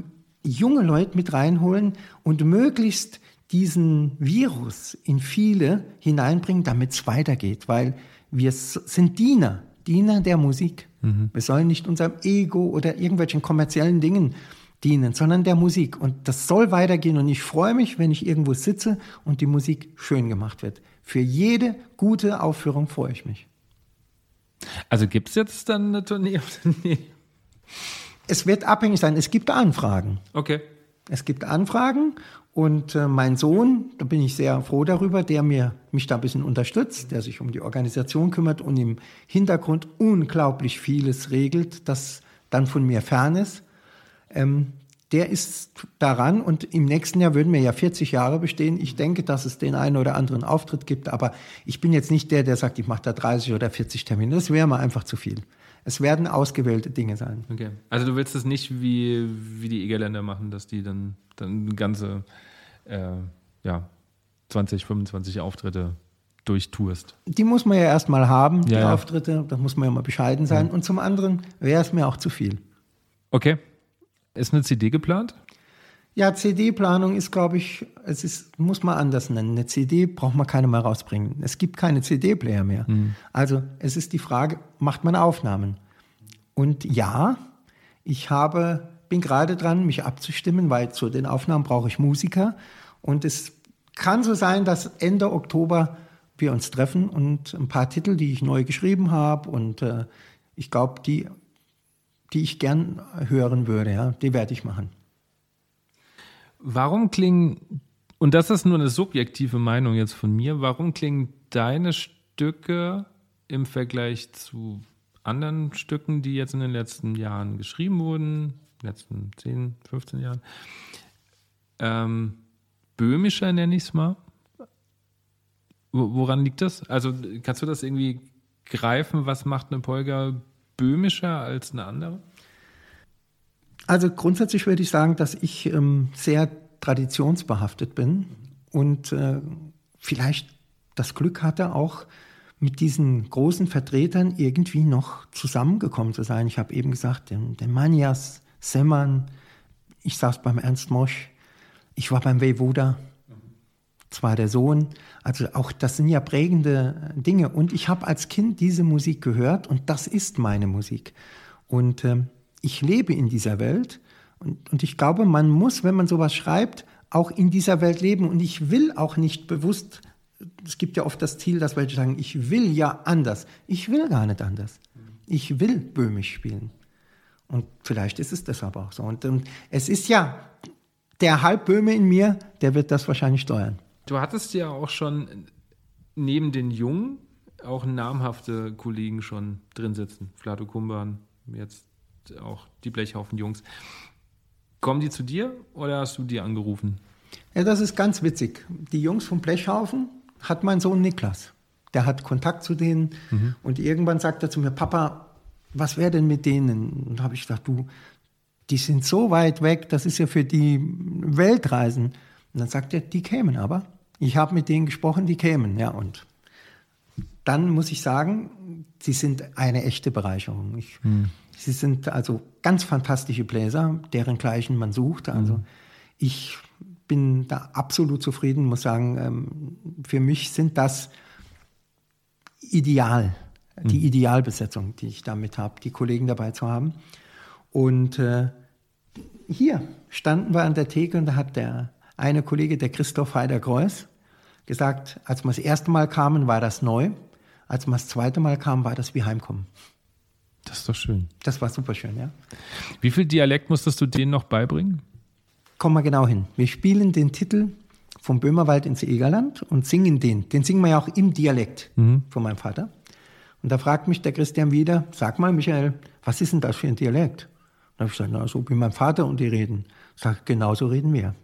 junge Leute mit reinholen und möglichst diesen Virus in viele hineinbringen, damit es weitergeht, weil wir sind Diener, Diener der Musik. Mhm. Wir sollen nicht unserem Ego oder irgendwelchen kommerziellen Dingen dienen, sondern der Musik. Und das soll weitergehen. Und ich freue mich, wenn ich irgendwo sitze und die Musik schön gemacht wird. Für jede gute Aufführung freue ich mich. Also gibt es jetzt dann eine Tournee? nee. Es wird abhängig sein. Es gibt Anfragen. Okay. Es gibt Anfragen und äh, mein Sohn, da bin ich sehr froh darüber, der mir, mich da ein bisschen unterstützt, der sich um die Organisation kümmert und im Hintergrund unglaublich vieles regelt, das dann von mir fern ist. Ähm, der ist daran und im nächsten Jahr würden wir ja 40 Jahre bestehen. Ich denke, dass es den einen oder anderen Auftritt gibt, aber ich bin jetzt nicht der, der sagt, ich mache da 30 oder 40 Termine. Das wäre mir einfach zu viel. Es werden ausgewählte Dinge sein. Okay. Also du willst es nicht wie, wie die Egerländer machen, dass die dann, dann ganze äh, ja, 20, 25 Auftritte durchtourst. Die muss man ja erstmal haben, die ja, Auftritte. Da muss man ja mal bescheiden sein. Ja. Und zum anderen wäre es mir auch zu viel. Okay. Ist eine CD geplant? Ja, CD-Planung ist, glaube ich, es ist, muss man anders nennen. Eine CD braucht man keine mehr rausbringen. Es gibt keine CD-Player mehr. Mhm. Also es ist die Frage, macht man Aufnahmen? Und ja, ich habe, bin gerade dran, mich abzustimmen, weil zu den Aufnahmen brauche ich Musiker. Und es kann so sein, dass Ende Oktober wir uns treffen und ein paar Titel, die ich neu geschrieben habe und äh, ich glaube, die, die ich gern hören würde, ja, die werde ich machen. Warum klingen, und das ist nur eine subjektive Meinung jetzt von mir, warum klingen deine Stücke im Vergleich zu anderen Stücken, die jetzt in den letzten Jahren geschrieben wurden, letzten 10, 15 Jahren, ähm, böhmischer nenne ich es mal? Woran liegt das? Also kannst du das irgendwie greifen? Was macht eine Polga böhmischer als eine andere? Also grundsätzlich würde ich sagen, dass ich ähm, sehr traditionsbehaftet bin und äh, vielleicht das Glück hatte, auch mit diesen großen Vertretern irgendwie noch zusammengekommen zu sein. Ich habe eben gesagt, den, den Manias, Semmern, ich saß beim Ernst Mosch, ich war beim Voivoda, zwar der Sohn. Also auch das sind ja prägende Dinge. Und ich habe als Kind diese Musik gehört und das ist meine Musik. Und äh, ich lebe in dieser Welt und, und ich glaube, man muss, wenn man sowas schreibt, auch in dieser Welt leben. Und ich will auch nicht bewusst, es gibt ja oft das Ziel, dass welche sagen, ich will ja anders. Ich will gar nicht anders. Ich will böhmisch spielen. Und vielleicht ist es deshalb auch so. Und, und es ist ja der Halbböhme in mir, der wird das wahrscheinlich steuern. Du hattest ja auch schon neben den Jungen auch namhafte Kollegen schon drin sitzen. Flato Kumban, jetzt auch die Blechhaufen-Jungs. Kommen die zu dir oder hast du die angerufen? Ja, das ist ganz witzig. Die Jungs vom Blechhaufen hat mein Sohn Niklas. der hat Kontakt zu denen. Mhm. Und irgendwann sagt er zu mir, Papa, was wäre denn mit denen? Und da habe ich gesagt, du, die sind so weit weg, das ist ja für die Weltreisen. Und dann sagt er, die kämen aber. Ich habe mit denen gesprochen, die kämen. Ja, und dann muss ich sagen, sie sind eine echte Bereicherung. Ich, hm. Sie sind also ganz fantastische Bläser, deren gleichen man sucht. Also hm. ich bin da absolut zufrieden, muss sagen, ähm, für mich sind das ideal, die hm. Idealbesetzung, die ich damit habe, die Kollegen dabei zu haben. Und äh, hier standen wir an der Theke und da hat der eine Kollege, der Christoph Heider-Greuß, gesagt, als wir das erste Mal kamen, war das neu. Als wir das zweite Mal kamen, war das wie Heimkommen. Das ist doch schön. Das war super schön, ja. Wie viel Dialekt musstest du denen noch beibringen? Kommen wir genau hin. Wir spielen den Titel vom Böhmerwald ins Egerland und singen den. Den singen wir ja auch im Dialekt mhm. von meinem Vater. Und da fragt mich der Christian wieder, sag mal, Michael, was ist denn das für ein Dialekt? Und da habe ich gesagt, na, so wie mein Vater und die reden. Sag, genau so reden wir.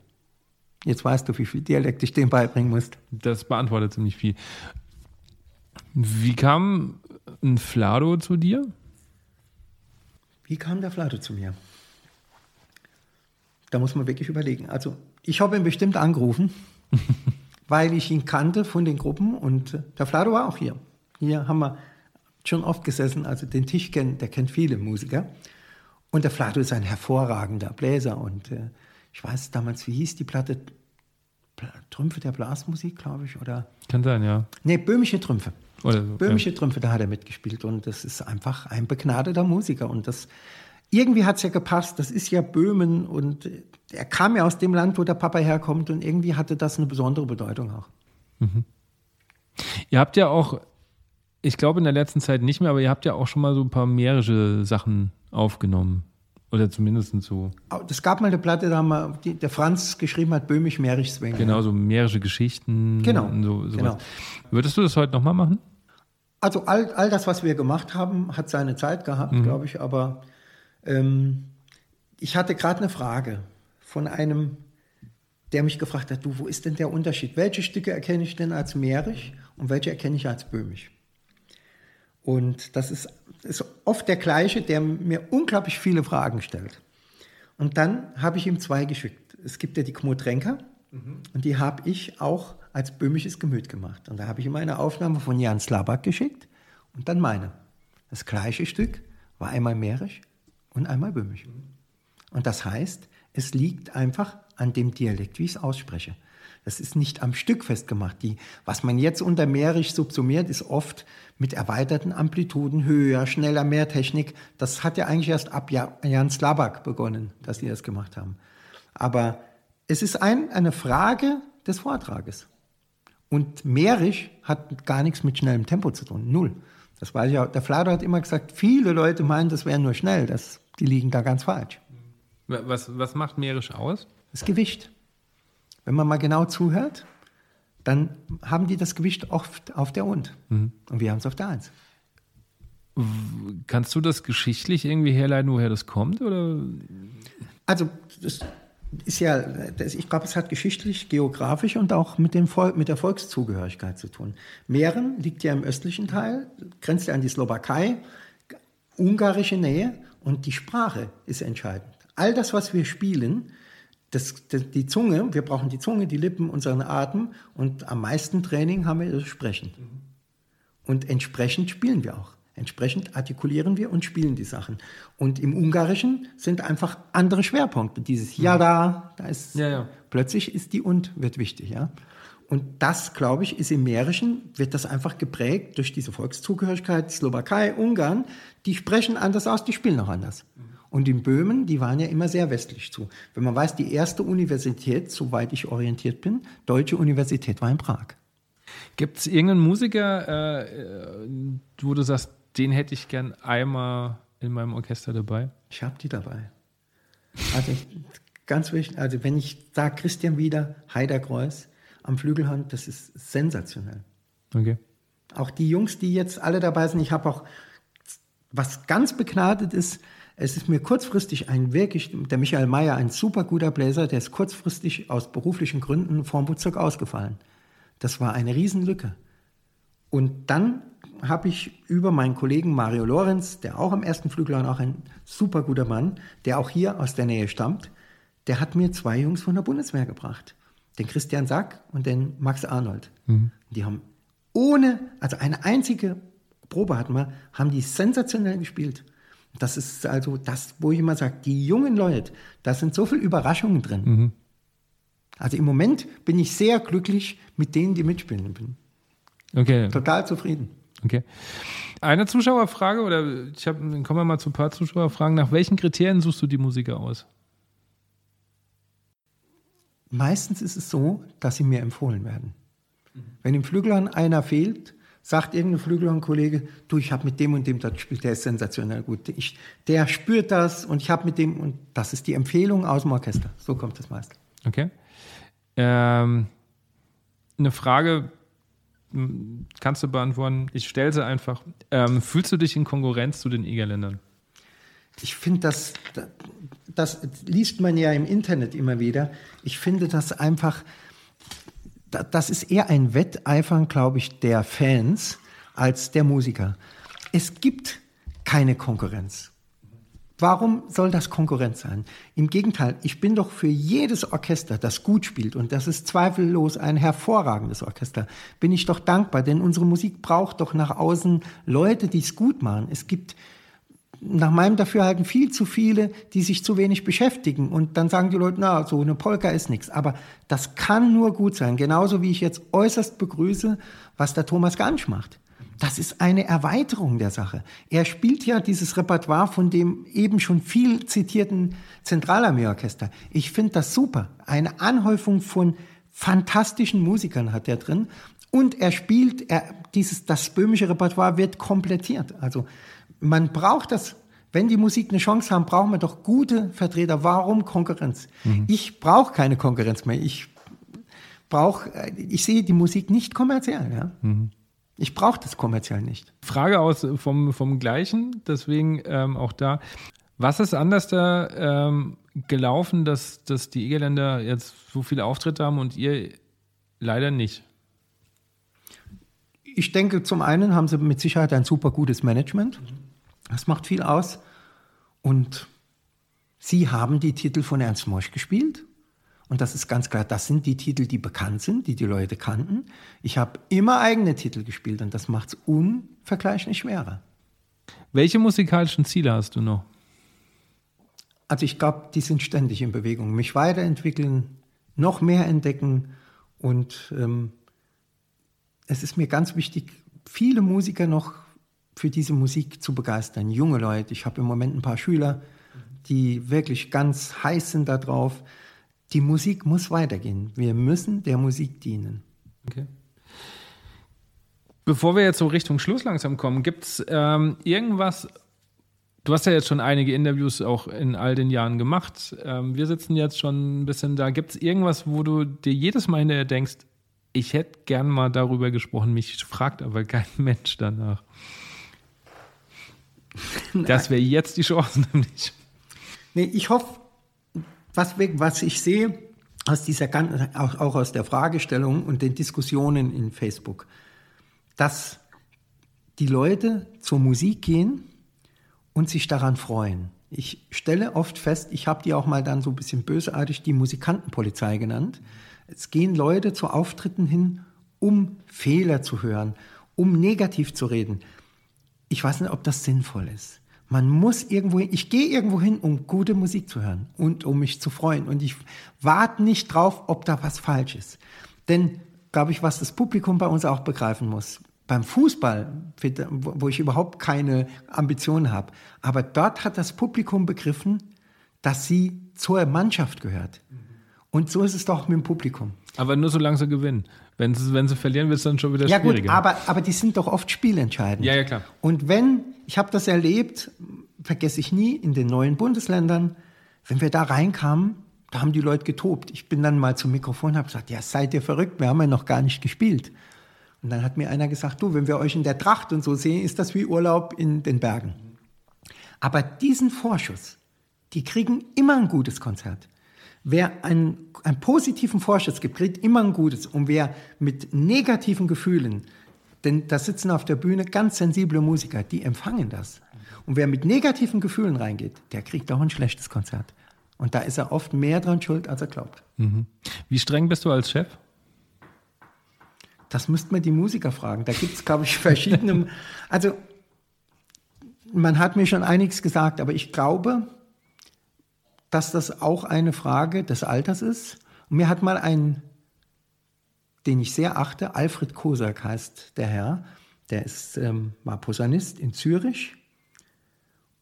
Jetzt weißt du, wie viel Dialekt ich dem beibringen musst. Das beantwortet ziemlich viel. Wie kam ein Flado zu dir? Wie kam der Flado zu mir? Da muss man wirklich überlegen. Also, ich habe ihn bestimmt angerufen, [LAUGHS] weil ich ihn kannte von den Gruppen und der Flado war auch hier. Hier haben wir schon oft gesessen, also den Tisch kennt, der kennt viele Musiker. Und der Flado ist ein hervorragender Bläser und äh, ich weiß damals, wie hieß die Platte? Trümpfe der Blasmusik, glaube ich, oder? Kann sein, ja. Nee, Böhmische Trümpfe. Oder so, Böhmische ja. Trümpfe, da hat er mitgespielt und das ist einfach ein begnadeter Musiker und das irgendwie hat es ja gepasst. Das ist ja Böhmen und er kam ja aus dem Land, wo der Papa herkommt und irgendwie hatte das eine besondere Bedeutung auch. Mhm. Ihr habt ja auch, ich glaube in der letzten Zeit nicht mehr, aber ihr habt ja auch schon mal so ein paar mährische Sachen aufgenommen. Oder zumindest so. Es gab mal eine Platte, da haben wir, die, der Franz geschrieben hat, böhmisch mährisch swing Genau, so mährische Geschichten. Genau. So, genau. Würdest du das heute nochmal machen? Also all, all das, was wir gemacht haben, hat seine Zeit gehabt, mhm. glaube ich. Aber ähm, ich hatte gerade eine Frage von einem, der mich gefragt hat, du, wo ist denn der Unterschied? Welche Stücke erkenne ich denn als mährisch und welche erkenne ich als böhmisch? Und das ist, ist oft der gleiche, der mir unglaublich viele Fragen stellt. Und dann habe ich ihm zwei geschickt. Es gibt ja die Kmotrenker mhm. und die habe ich auch als böhmisches Gemüt gemacht. Und da habe ich ihm eine Aufnahme von Jan Slabak geschickt und dann meine. Das gleiche Stück war einmal mährisch und einmal böhmisch. Mhm. Und das heißt, es liegt einfach an dem Dialekt, wie ich es ausspreche. Das ist nicht am Stück festgemacht. Die, was man jetzt unter mährisch subsumiert, ist oft mit erweiterten Amplituden, höher, schneller, mehr Technik. Das hat ja eigentlich erst ab Jan Slabak begonnen, dass die das gemacht haben. Aber es ist ein, eine Frage des Vortrages. Und mährisch hat gar nichts mit schnellem Tempo zu tun. Null. Das weiß ich auch. Der Flader hat immer gesagt, viele Leute meinen, das wäre nur schnell. Das, die liegen da ganz falsch. Was, was macht mährisch aus? Das Gewicht. Wenn man mal genau zuhört, dann haben die das Gewicht oft auf der Und. Mhm. Und wir haben es auf der Eins. Kannst du das geschichtlich irgendwie herleiten, woher das kommt? Oder? Also, das ist ja, ich glaube, es hat geschichtlich, geografisch und auch mit, dem Volk, mit der Volkszugehörigkeit zu tun. Mähren liegt ja im östlichen Teil, grenzt ja an die Slowakei, ungarische Nähe und die Sprache ist entscheidend. All das, was wir spielen, das, das, die Zunge, wir brauchen die Zunge, die Lippen, unseren Atem und am meisten Training haben wir das Sprechen. Und entsprechend spielen wir auch. Entsprechend artikulieren wir und spielen die Sachen. Und im Ungarischen sind einfach andere Schwerpunkte. Dieses Ja da, da ist ja, ja. plötzlich ist die und wird wichtig, ja. Und das, glaube ich, ist im Mährischen, wird das einfach geprägt durch diese Volkszugehörigkeit, Slowakei, Ungarn, die sprechen anders aus, die spielen auch anders. Mhm. Und in Böhmen, die waren ja immer sehr westlich zu. Wenn man weiß, die erste Universität, soweit ich orientiert bin, deutsche Universität war in Prag. Gibt es irgendeinen Musiker, äh, wo du sagst, den hätte ich gern einmal in meinem Orchester dabei? Ich habe die dabei. Also ganz wichtig, also wenn ich sage Christian Wieder, Heider Kreuz am Flügelhand, das ist sensationell. Okay. Auch die Jungs, die jetzt alle dabei sind, ich habe auch was ganz begnadet ist, es ist mir kurzfristig ein wirklich, der Michael Mayer, ein super guter Bläser, der ist kurzfristig aus beruflichen Gründen vorm Woodstock ausgefallen. Das war eine Riesenlücke. Und dann habe ich über meinen Kollegen Mario Lorenz, der auch am ersten Flügel und auch ein super guter Mann, der auch hier aus der Nähe stammt, der hat mir zwei Jungs von der Bundeswehr gebracht. Den Christian Sack und den Max Arnold. Mhm. Die haben ohne, also eine einzige Probe hatten wir, haben die sensationell gespielt. Das ist also das, wo ich immer sage, die jungen Leute, da sind so viele Überraschungen drin. Mhm. Also im Moment bin ich sehr glücklich mit denen, die mitspielen. Bin okay. total zufrieden. Okay. Eine Zuschauerfrage oder ich habe, kommen wir mal zu ein paar Zuschauerfragen. Nach welchen Kriterien suchst du die Musiker aus? Meistens ist es so, dass sie mir empfohlen werden. Wenn im Flügelhorn einer fehlt, sagt irgendein Flügelhorn-Kollege, du, ich habe mit dem und dem dort gespielt, der ist sensationell gut. Ich, der spürt das und ich habe mit dem, und das ist die Empfehlung aus dem Orchester. So kommt es meist. Okay. Ähm, eine Frage, kannst du beantworten. Ich stelle sie einfach. Ähm, fühlst du dich in Konkurrenz zu den Egerländern? Ich finde das, das liest man ja im Internet immer wieder. Ich finde das einfach, das ist eher ein Wetteifern, glaube ich, der Fans als der Musiker. Es gibt keine Konkurrenz. Warum soll das Konkurrenz sein? Im Gegenteil, ich bin doch für jedes Orchester, das gut spielt, und das ist zweifellos ein hervorragendes Orchester, bin ich doch dankbar, denn unsere Musik braucht doch nach außen Leute, die es gut machen. Es gibt nach meinem Dafürhalten viel zu viele, die sich zu wenig beschäftigen. Und dann sagen die Leute, na, so eine Polka ist nichts. Aber das kann nur gut sein. Genauso wie ich jetzt äußerst begrüße, was der Thomas Gansch macht. Das ist eine Erweiterung der Sache. Er spielt ja dieses Repertoire von dem eben schon viel zitierten Zentralarmeeorchester. Ich finde das super. Eine Anhäufung von fantastischen Musikern hat er drin. Und er spielt, er, dieses, das böhmische Repertoire wird komplettiert. Also, man braucht das wenn die Musik eine Chance haben, brauchen wir doch gute Vertreter. Warum Konkurrenz? Mhm. Ich brauche keine Konkurrenz mehr. Ich brauche, ich sehe die Musik nicht kommerziell. Ja? Mhm. Ich brauche das kommerziell nicht. Frage aus vom, vom Gleichen, deswegen ähm, auch da. Was ist anders da ähm, gelaufen, dass, dass die Egerländer jetzt so viele Auftritte haben und ihr leider nicht? Ich denke, zum einen haben sie mit Sicherheit ein super gutes Management. Das macht viel aus. Und sie haben die Titel von Ernst Mosch gespielt. Und das ist ganz klar, das sind die Titel, die bekannt sind, die die Leute kannten. Ich habe immer eigene Titel gespielt und das macht es unvergleichlich schwerer. Welche musikalischen Ziele hast du noch? Also ich glaube, die sind ständig in Bewegung. Mich weiterentwickeln, noch mehr entdecken und ähm, es ist mir ganz wichtig, viele Musiker noch für diese Musik zu begeistern. Junge Leute, ich habe im Moment ein paar Schüler, die wirklich ganz heiß sind darauf. Die Musik muss weitergehen. Wir müssen der Musik dienen. Okay. Bevor wir jetzt so Richtung Schluss langsam kommen, gibt es ähm, irgendwas, du hast ja jetzt schon einige Interviews auch in all den Jahren gemacht. Ähm, wir sitzen jetzt schon ein bisschen da. Gibt es irgendwas, wo du dir jedes Mal hinterher denkst, ich hätte gern mal darüber gesprochen, mich fragt aber kein [LAUGHS] Mensch danach. Das wäre jetzt die Chance [LAUGHS] nämlich. Nee, ich hoffe, was, was ich sehe aus dieser auch, auch aus der Fragestellung und den Diskussionen in Facebook, dass die Leute zur Musik gehen und sich daran freuen. Ich stelle oft fest, ich habe die auch mal dann so ein bisschen bösartig die Musikantenpolizei genannt. Es gehen Leute zu Auftritten hin, um Fehler zu hören, um negativ zu reden. Ich weiß nicht, ob das sinnvoll ist. Man muss irgendwo hin, ich gehe irgendwo hin, um gute Musik zu hören und um mich zu freuen. Und ich warte nicht drauf, ob da was falsch ist. Denn, glaube ich, was das Publikum bei uns auch begreifen muss, beim Fußball, wo ich überhaupt keine Ambitionen habe, aber dort hat das Publikum begriffen, dass sie zur Mannschaft gehört. Und so ist es doch mit dem Publikum. Aber nur solange sie gewinnen. Wenn sie, wenn sie verlieren, wird es dann schon wieder ja, schwieriger. Ja gut, aber, aber die sind doch oft spielentscheidend. Ja, ja, klar. Und wenn, ich habe das erlebt, vergesse ich nie, in den neuen Bundesländern, wenn wir da reinkamen, da haben die Leute getobt. Ich bin dann mal zum Mikrofon und habe gesagt, ja, seid ihr verrückt, wir haben ja noch gar nicht gespielt. Und dann hat mir einer gesagt, du, wenn wir euch in der Tracht und so sehen, ist das wie Urlaub in den Bergen. Aber diesen Vorschuss, die kriegen immer ein gutes Konzert. Wer einen, einen positiven Vorschuss gibt, kriegt immer ein gutes. Und wer mit negativen Gefühlen Denn da sitzen auf der Bühne ganz sensible Musiker, die empfangen das. Und wer mit negativen Gefühlen reingeht, der kriegt auch ein schlechtes Konzert. Und da ist er oft mehr dran schuld, als er glaubt. Mhm. Wie streng bist du als Chef? Das müsste man die Musiker fragen. Da gibt es, glaube ich, verschiedene. [LAUGHS] Also, man hat mir schon einiges gesagt, aber ich glaube, dass das auch eine Frage des Alters ist. Und mir hat mal ein, den ich sehr achte, Alfred Kosak heißt der Herr, der ist, ähm, war Posaunist in Zürich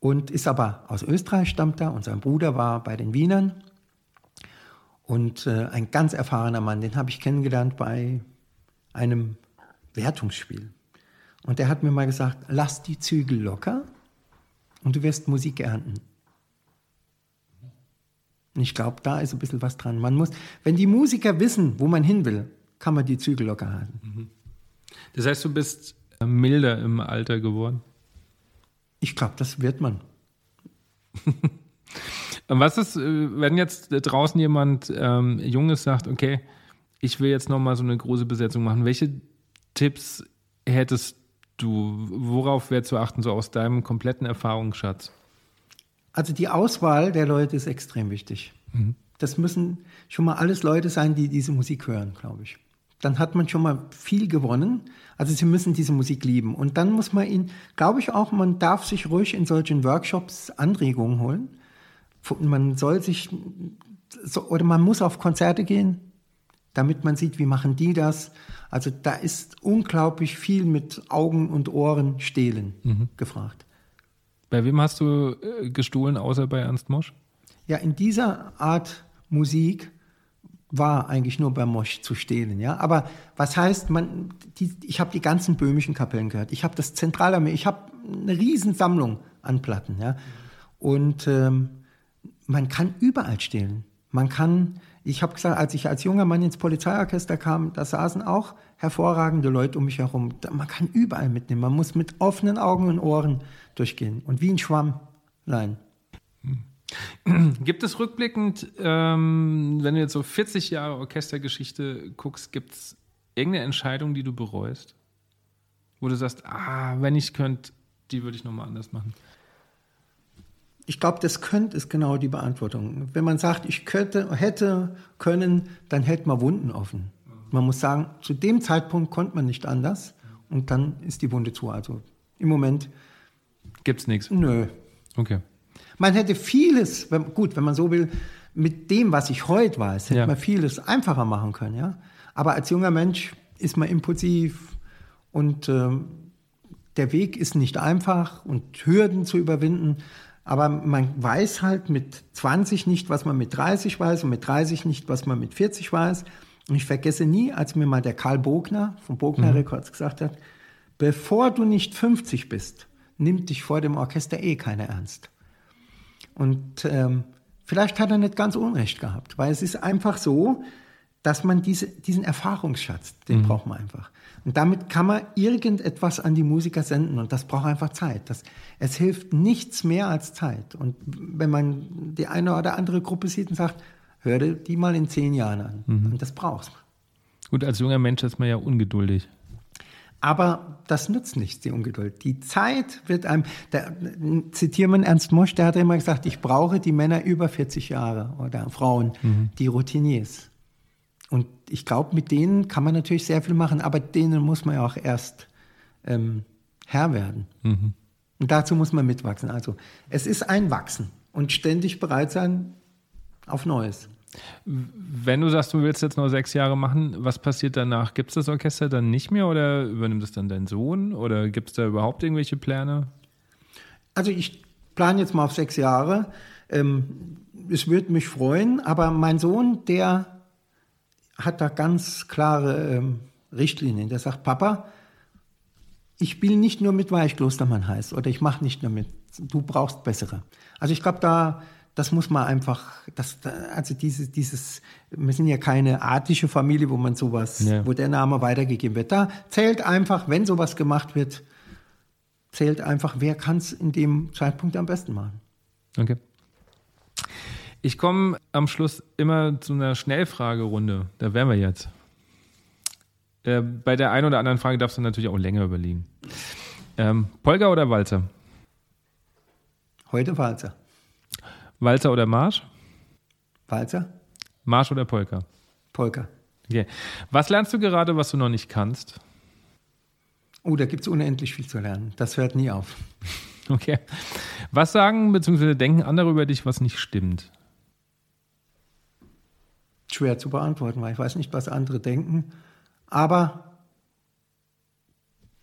und ist aber aus Österreich, stammt er, und sein Bruder war bei den Wienern. Und äh, ein ganz erfahrener Mann, den habe ich kennengelernt bei einem Wertungsspiel. Und der hat mir mal gesagt, lass die Zügel locker und du wirst Musik ernten. Und ich glaube, da ist ein bisschen was dran. Man muss, wenn die Musiker wissen, wo man hin will, kann man die Zügel locker halten. Mhm. Das heißt, du bist milder im Alter geworden? Ich glaube, das wird man. [LAUGHS] Was ist, äh, wenn jetzt draußen jemand ähm, Junges sagt, okay, ich will jetzt nochmal so eine große Besetzung machen, welche Tipps hättest du? Worauf wäre zu achten, so aus deinem kompletten Erfahrungsschatz? Also die Auswahl der Leute ist extrem wichtig. Mhm. Das müssen schon mal alles Leute sein, die diese Musik hören, glaube ich. Dann hat man schon mal viel gewonnen. Also sie müssen diese Musik lieben. Und dann muss man ihn, glaube ich auch, man darf sich ruhig in solchen Workshops Anregungen holen. Man soll sich, oder man muss auf Konzerte gehen, damit man sieht, wie machen die das. Also da ist unglaublich viel mit Augen und Ohren stehlen mhm. gefragt. Bei wem hast du äh, gestohlen, außer bei Ernst Mosch? Ja, in dieser Art Musik war eigentlich nur bei Mosch zu stehlen. Ja? Aber was heißt, man, die, ich habe die ganzen böhmischen Kapellen gehört. Ich habe das Zentralarmee, ich habe eine Riesensammlung an Platten. Ja? Und ähm, man kann überall stehlen. Man kann, ich habe gesagt, als ich als junger Mann ins Polizeiorchester kam, da saßen auch hervorragende Leute um mich herum. Man kann überall mitnehmen. Man muss mit offenen Augen und Ohren durchgehen und wie ein Schwamm leihen. [CLEARS THROAT] Gibt es rückblickend, ähm, wenn du jetzt so 40 Jahre Orchestergeschichte guckst, gibt es irgendeine Entscheidung, die du bereust? Wo du sagst, ah, wenn ich könnte, die würde ich nochmal anders machen? Ich glaube, das könnte ist genau die Beantwortung. Wenn man sagt, ich könnte, hätte, können, dann hält man Wunden offen. Man muss sagen, zu dem Zeitpunkt konnte man nicht anders und dann ist die Wunde zu. Also im Moment Gibt es nichts? Nö. Okay. Man hätte vieles, wenn, gut, wenn man so will, mit dem, was ich heute weiß, hätte ja. man vieles einfacher machen können, ja. Aber als junger Mensch ist man impulsiv und äh, der Weg ist nicht einfach und Hürden zu überwinden. Aber man weiß halt mit 20 nicht, was man mit 30 weiß und mit 30 nicht, was man mit 40 weiß. Und ich vergesse nie, als mir mal der Karl Bogner von Bogner mhm. Records gesagt hat, bevor du nicht 50 bist, nimmt dich vor dem Orchester eh keiner ernst. Und ähm, vielleicht hat er nicht ganz Unrecht gehabt, weil es ist einfach so, dass man diese, diesen Erfahrungsschatz, den mhm. braucht man einfach. Und damit kann man irgendetwas an die Musiker senden und das braucht einfach Zeit. Das, es hilft nichts mehr als Zeit. Und wenn man die eine oder andere Gruppe sieht und sagt, hör dir die mal in zehn Jahren an. Mhm. Und das brauchst man. Gut, als junger Mensch ist man ja ungeduldig. Aber das nützt nichts, die Ungeduld. Die Zeit wird einem, da, zitieren wir Ernst Mosch, der hat immer gesagt, ich brauche die Männer über 40 Jahre oder Frauen, mhm. die Routiniers. Und ich glaube, mit denen kann man natürlich sehr viel machen, aber denen muss man ja auch erst ähm, Herr werden. Mhm. Und dazu muss man mitwachsen. Also es ist ein Wachsen und ständig bereit sein auf Neues. Wenn du sagst, du willst jetzt noch sechs Jahre machen, was passiert danach? Gibt es das Orchester dann nicht mehr oder übernimmt es dann dein Sohn oder gibt es da überhaupt irgendwelche Pläne? Also ich plane jetzt mal auf sechs Jahre. Ähm, es würde mich freuen, aber mein Sohn, der hat da ganz klare ähm, Richtlinien. Der sagt, Papa, ich spiele nicht nur mit Weichklostermann heiß oder ich mache nicht nur mit, du brauchst bessere. Also ich glaube, da das muss man einfach, das, also dieses, dieses, wir sind ja keine artische Familie, wo man sowas, ja. wo der Name weitergegeben wird. Da zählt einfach, wenn sowas gemacht wird, zählt einfach, wer kann es in dem Zeitpunkt am besten machen. Okay. Ich komme am Schluss immer zu einer Schnellfragerunde. Da wären wir jetzt. Äh, bei der einen oder anderen Frage darfst du natürlich auch länger überlegen. Ähm, Polka oder Walzer? Heute Walzer. Walzer oder Marsch? Walzer? Marsch oder Polka? Polka. Okay. Was lernst du gerade, was du noch nicht kannst? Oh, da gibt es unendlich viel zu lernen. Das hört nie auf. [LAUGHS] Okay. Was sagen bzw. denken andere über dich, was nicht stimmt? Schwer zu beantworten, weil ich weiß nicht, was andere denken. Aber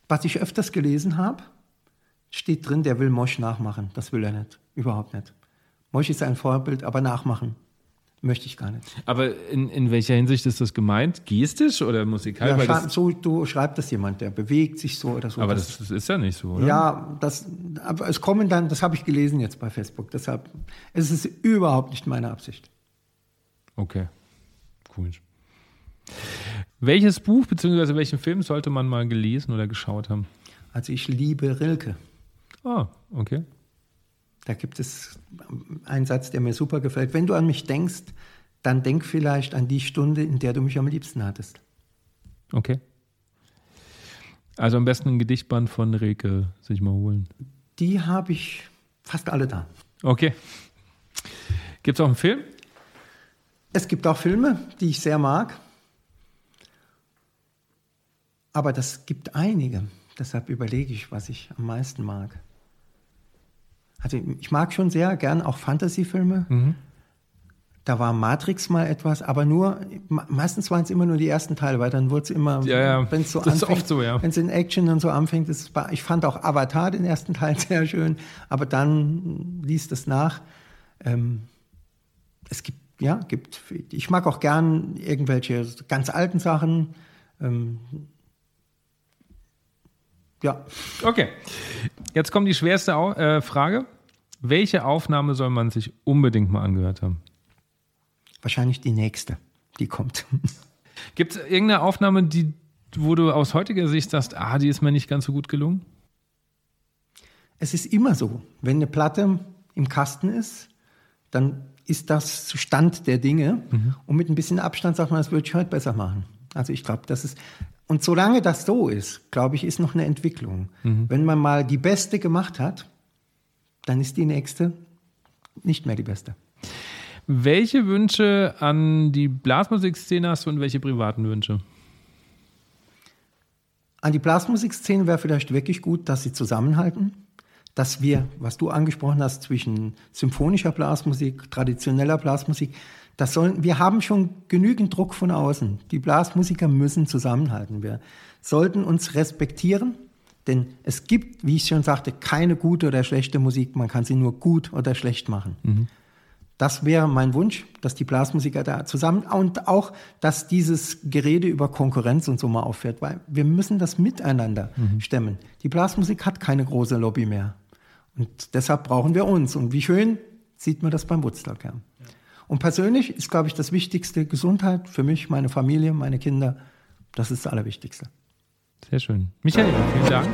was ich öfters gelesen habe, steht drin, der will Mosch nachmachen. Das will er nicht. Überhaupt nicht. Mosch ist ein Vorbild, aber nachmachen möchte ich gar nicht. Aber in, in welcher Hinsicht ist das gemeint? Gestisch oder musikalisch? Ja, so, du schreibt das jemand, der bewegt sich so oder so. Aber das, das ist ja nicht so, oder? Ja, das, aber es kommen dann, das habe ich gelesen jetzt bei Facebook, deshalb, es ist überhaupt nicht meine Absicht. Okay, cool. Welches Buch bzw. welchen Film sollte man mal gelesen oder geschaut haben? Also ich liebe Rilke. Ah, okay. Da gibt es einen Satz, der mir super gefällt. Wenn du an mich denkst, dann denk vielleicht an die Stunde, in der du mich am liebsten hattest. Okay. Also am besten ein Gedichtband von Rilke sich mal holen. Die habe ich fast alle da. Okay. Gibt es auch einen Film? Es gibt auch Filme, die ich sehr mag. Aber das gibt einige. Deshalb überlege ich, was ich am meisten mag. Also ich mag schon sehr gern auch Fantasy-Filme. Mhm. Da war Matrix mal etwas, aber nur, meistens waren es immer nur die ersten Teile, weil dann wurde es immer, ja, ja. wenn es so das anfängt, so, ja. wenn es in Action und so anfängt, ist, ich fand auch Avatar den ersten Teil [LAUGHS] sehr schön, aber dann ließ das nach. Ähm, es gibt, ja, gibt, ich mag auch gern irgendwelche ganz alten Sachen. Ähm, ja. Okay. Jetzt kommt die schwerste äh, Frage. Welche Aufnahme soll man sich unbedingt mal angehört haben? Wahrscheinlich die nächste, die kommt. [LAUGHS] Gibt es irgendeine Aufnahme, die, wo du aus heutiger Sicht sagst, ah, die ist mir nicht ganz so gut gelungen? Es ist immer so, wenn eine Platte im Kasten ist, dann ist das Stand der Dinge. Mhm. Und mit ein bisschen Abstand sagt man, das würde ich heute besser machen. Also ich glaube, das ist, und solange das so ist, glaube ich, ist noch eine Entwicklung. Mhm. Wenn man mal die beste gemacht hat, dann ist die nächste nicht mehr die beste. Welche Wünsche an die Blasmusikszene hast du und welche privaten Wünsche? An die Blasmusikszene wäre vielleicht wirklich gut, dass sie zusammenhalten, dass wir, was du angesprochen hast, zwischen symphonischer Blasmusik, traditioneller Blasmusik, das sollen, wir haben schon genügend Druck von außen. Die Blasmusiker müssen zusammenhalten. Wir sollten uns respektieren, denn es gibt, wie ich schon sagte, keine gute oder schlechte Musik. Man kann sie nur gut oder schlecht machen. Mhm. Das wäre mein Wunsch, dass die Blasmusiker da zusammen und auch, dass dieses Gerede über Konkurrenz und so mal aufhört, weil wir müssen das miteinander mhm. stemmen. Die Blasmusik hat keine große Lobby mehr. Und deshalb brauchen wir uns. Und wie schön sieht man das beim Woodstock. Ja. Und persönlich ist, glaube ich, das Wichtigste Gesundheit für mich, meine Familie, meine Kinder. Das ist das Allerwichtigste. Sehr schön. Michael, vielen Dank.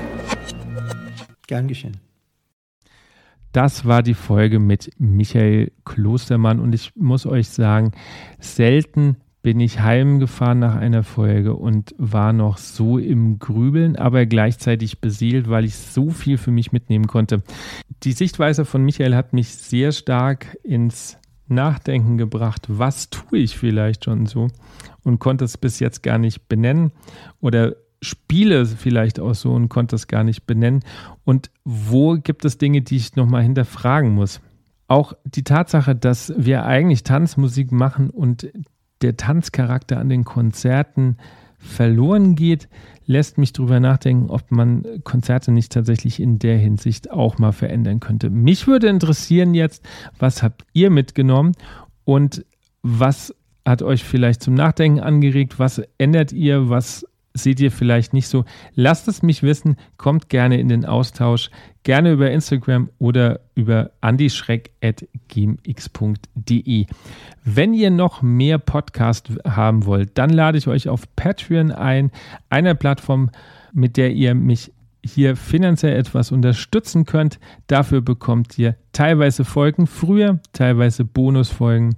Gern geschehen. Das war die Folge mit Michael Klostermann und ich muss euch sagen, selten bin ich heimgefahren nach einer Folge und war noch so im Grübeln, aber gleichzeitig beseelt, weil ich so viel für mich mitnehmen konnte. Die Sichtweise von Michael hat mich sehr stark ins Nachdenken gebracht, was tue ich vielleicht schon so und konnte es bis jetzt gar nicht benennen oder spiele vielleicht auch so und konnte es gar nicht benennen und wo gibt es Dinge, die ich nochmal hinterfragen muss. Auch die Tatsache, dass wir eigentlich Tanzmusik machen und der Tanzcharakter an den Konzerten verloren geht, lässt mich darüber nachdenken, ob man Konzerte nicht tatsächlich in der Hinsicht auch mal verändern könnte. Mich würde interessieren jetzt, was habt ihr mitgenommen und was hat euch vielleicht zum Nachdenken angeregt? Was ändert ihr? Was seht ihr vielleicht nicht so? Lasst es mich wissen, kommt gerne in den Austausch, gerne über Instagram oder über andischreck.gmx.de. Wenn ihr noch mehr Podcast haben wollt, dann lade ich euch auf Patreon ein, einer Plattform, mit der ihr mich hier finanziell etwas unterstützen könnt. Dafür bekommt ihr teilweise Folgen früher, teilweise Bonusfolgen.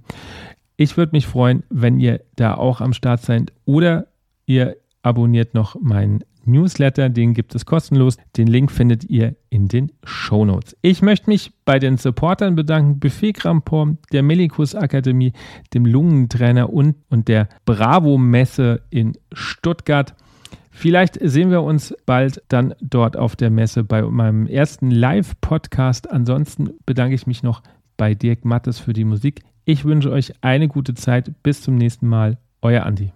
Ich würde mich freuen, wenn ihr da auch am Start seid oder ihr abonniert noch meinen Newsletter, den gibt es kostenlos. Den Link findet ihr in den Show Notes. Ich möchte mich bei den Supportern bedanken, Buffet Grampor, der Melikus Akademie, dem Lungentrainer und, und der Bravo Messe in Stuttgart. Vielleicht sehen wir uns bald dann dort auf der Messe bei meinem ersten Live-Podcast. Ansonsten bedanke ich mich noch bei Dirk Mattes für die Musik. Ich wünsche euch eine gute Zeit. Bis zum nächsten Mal. Euer Andi.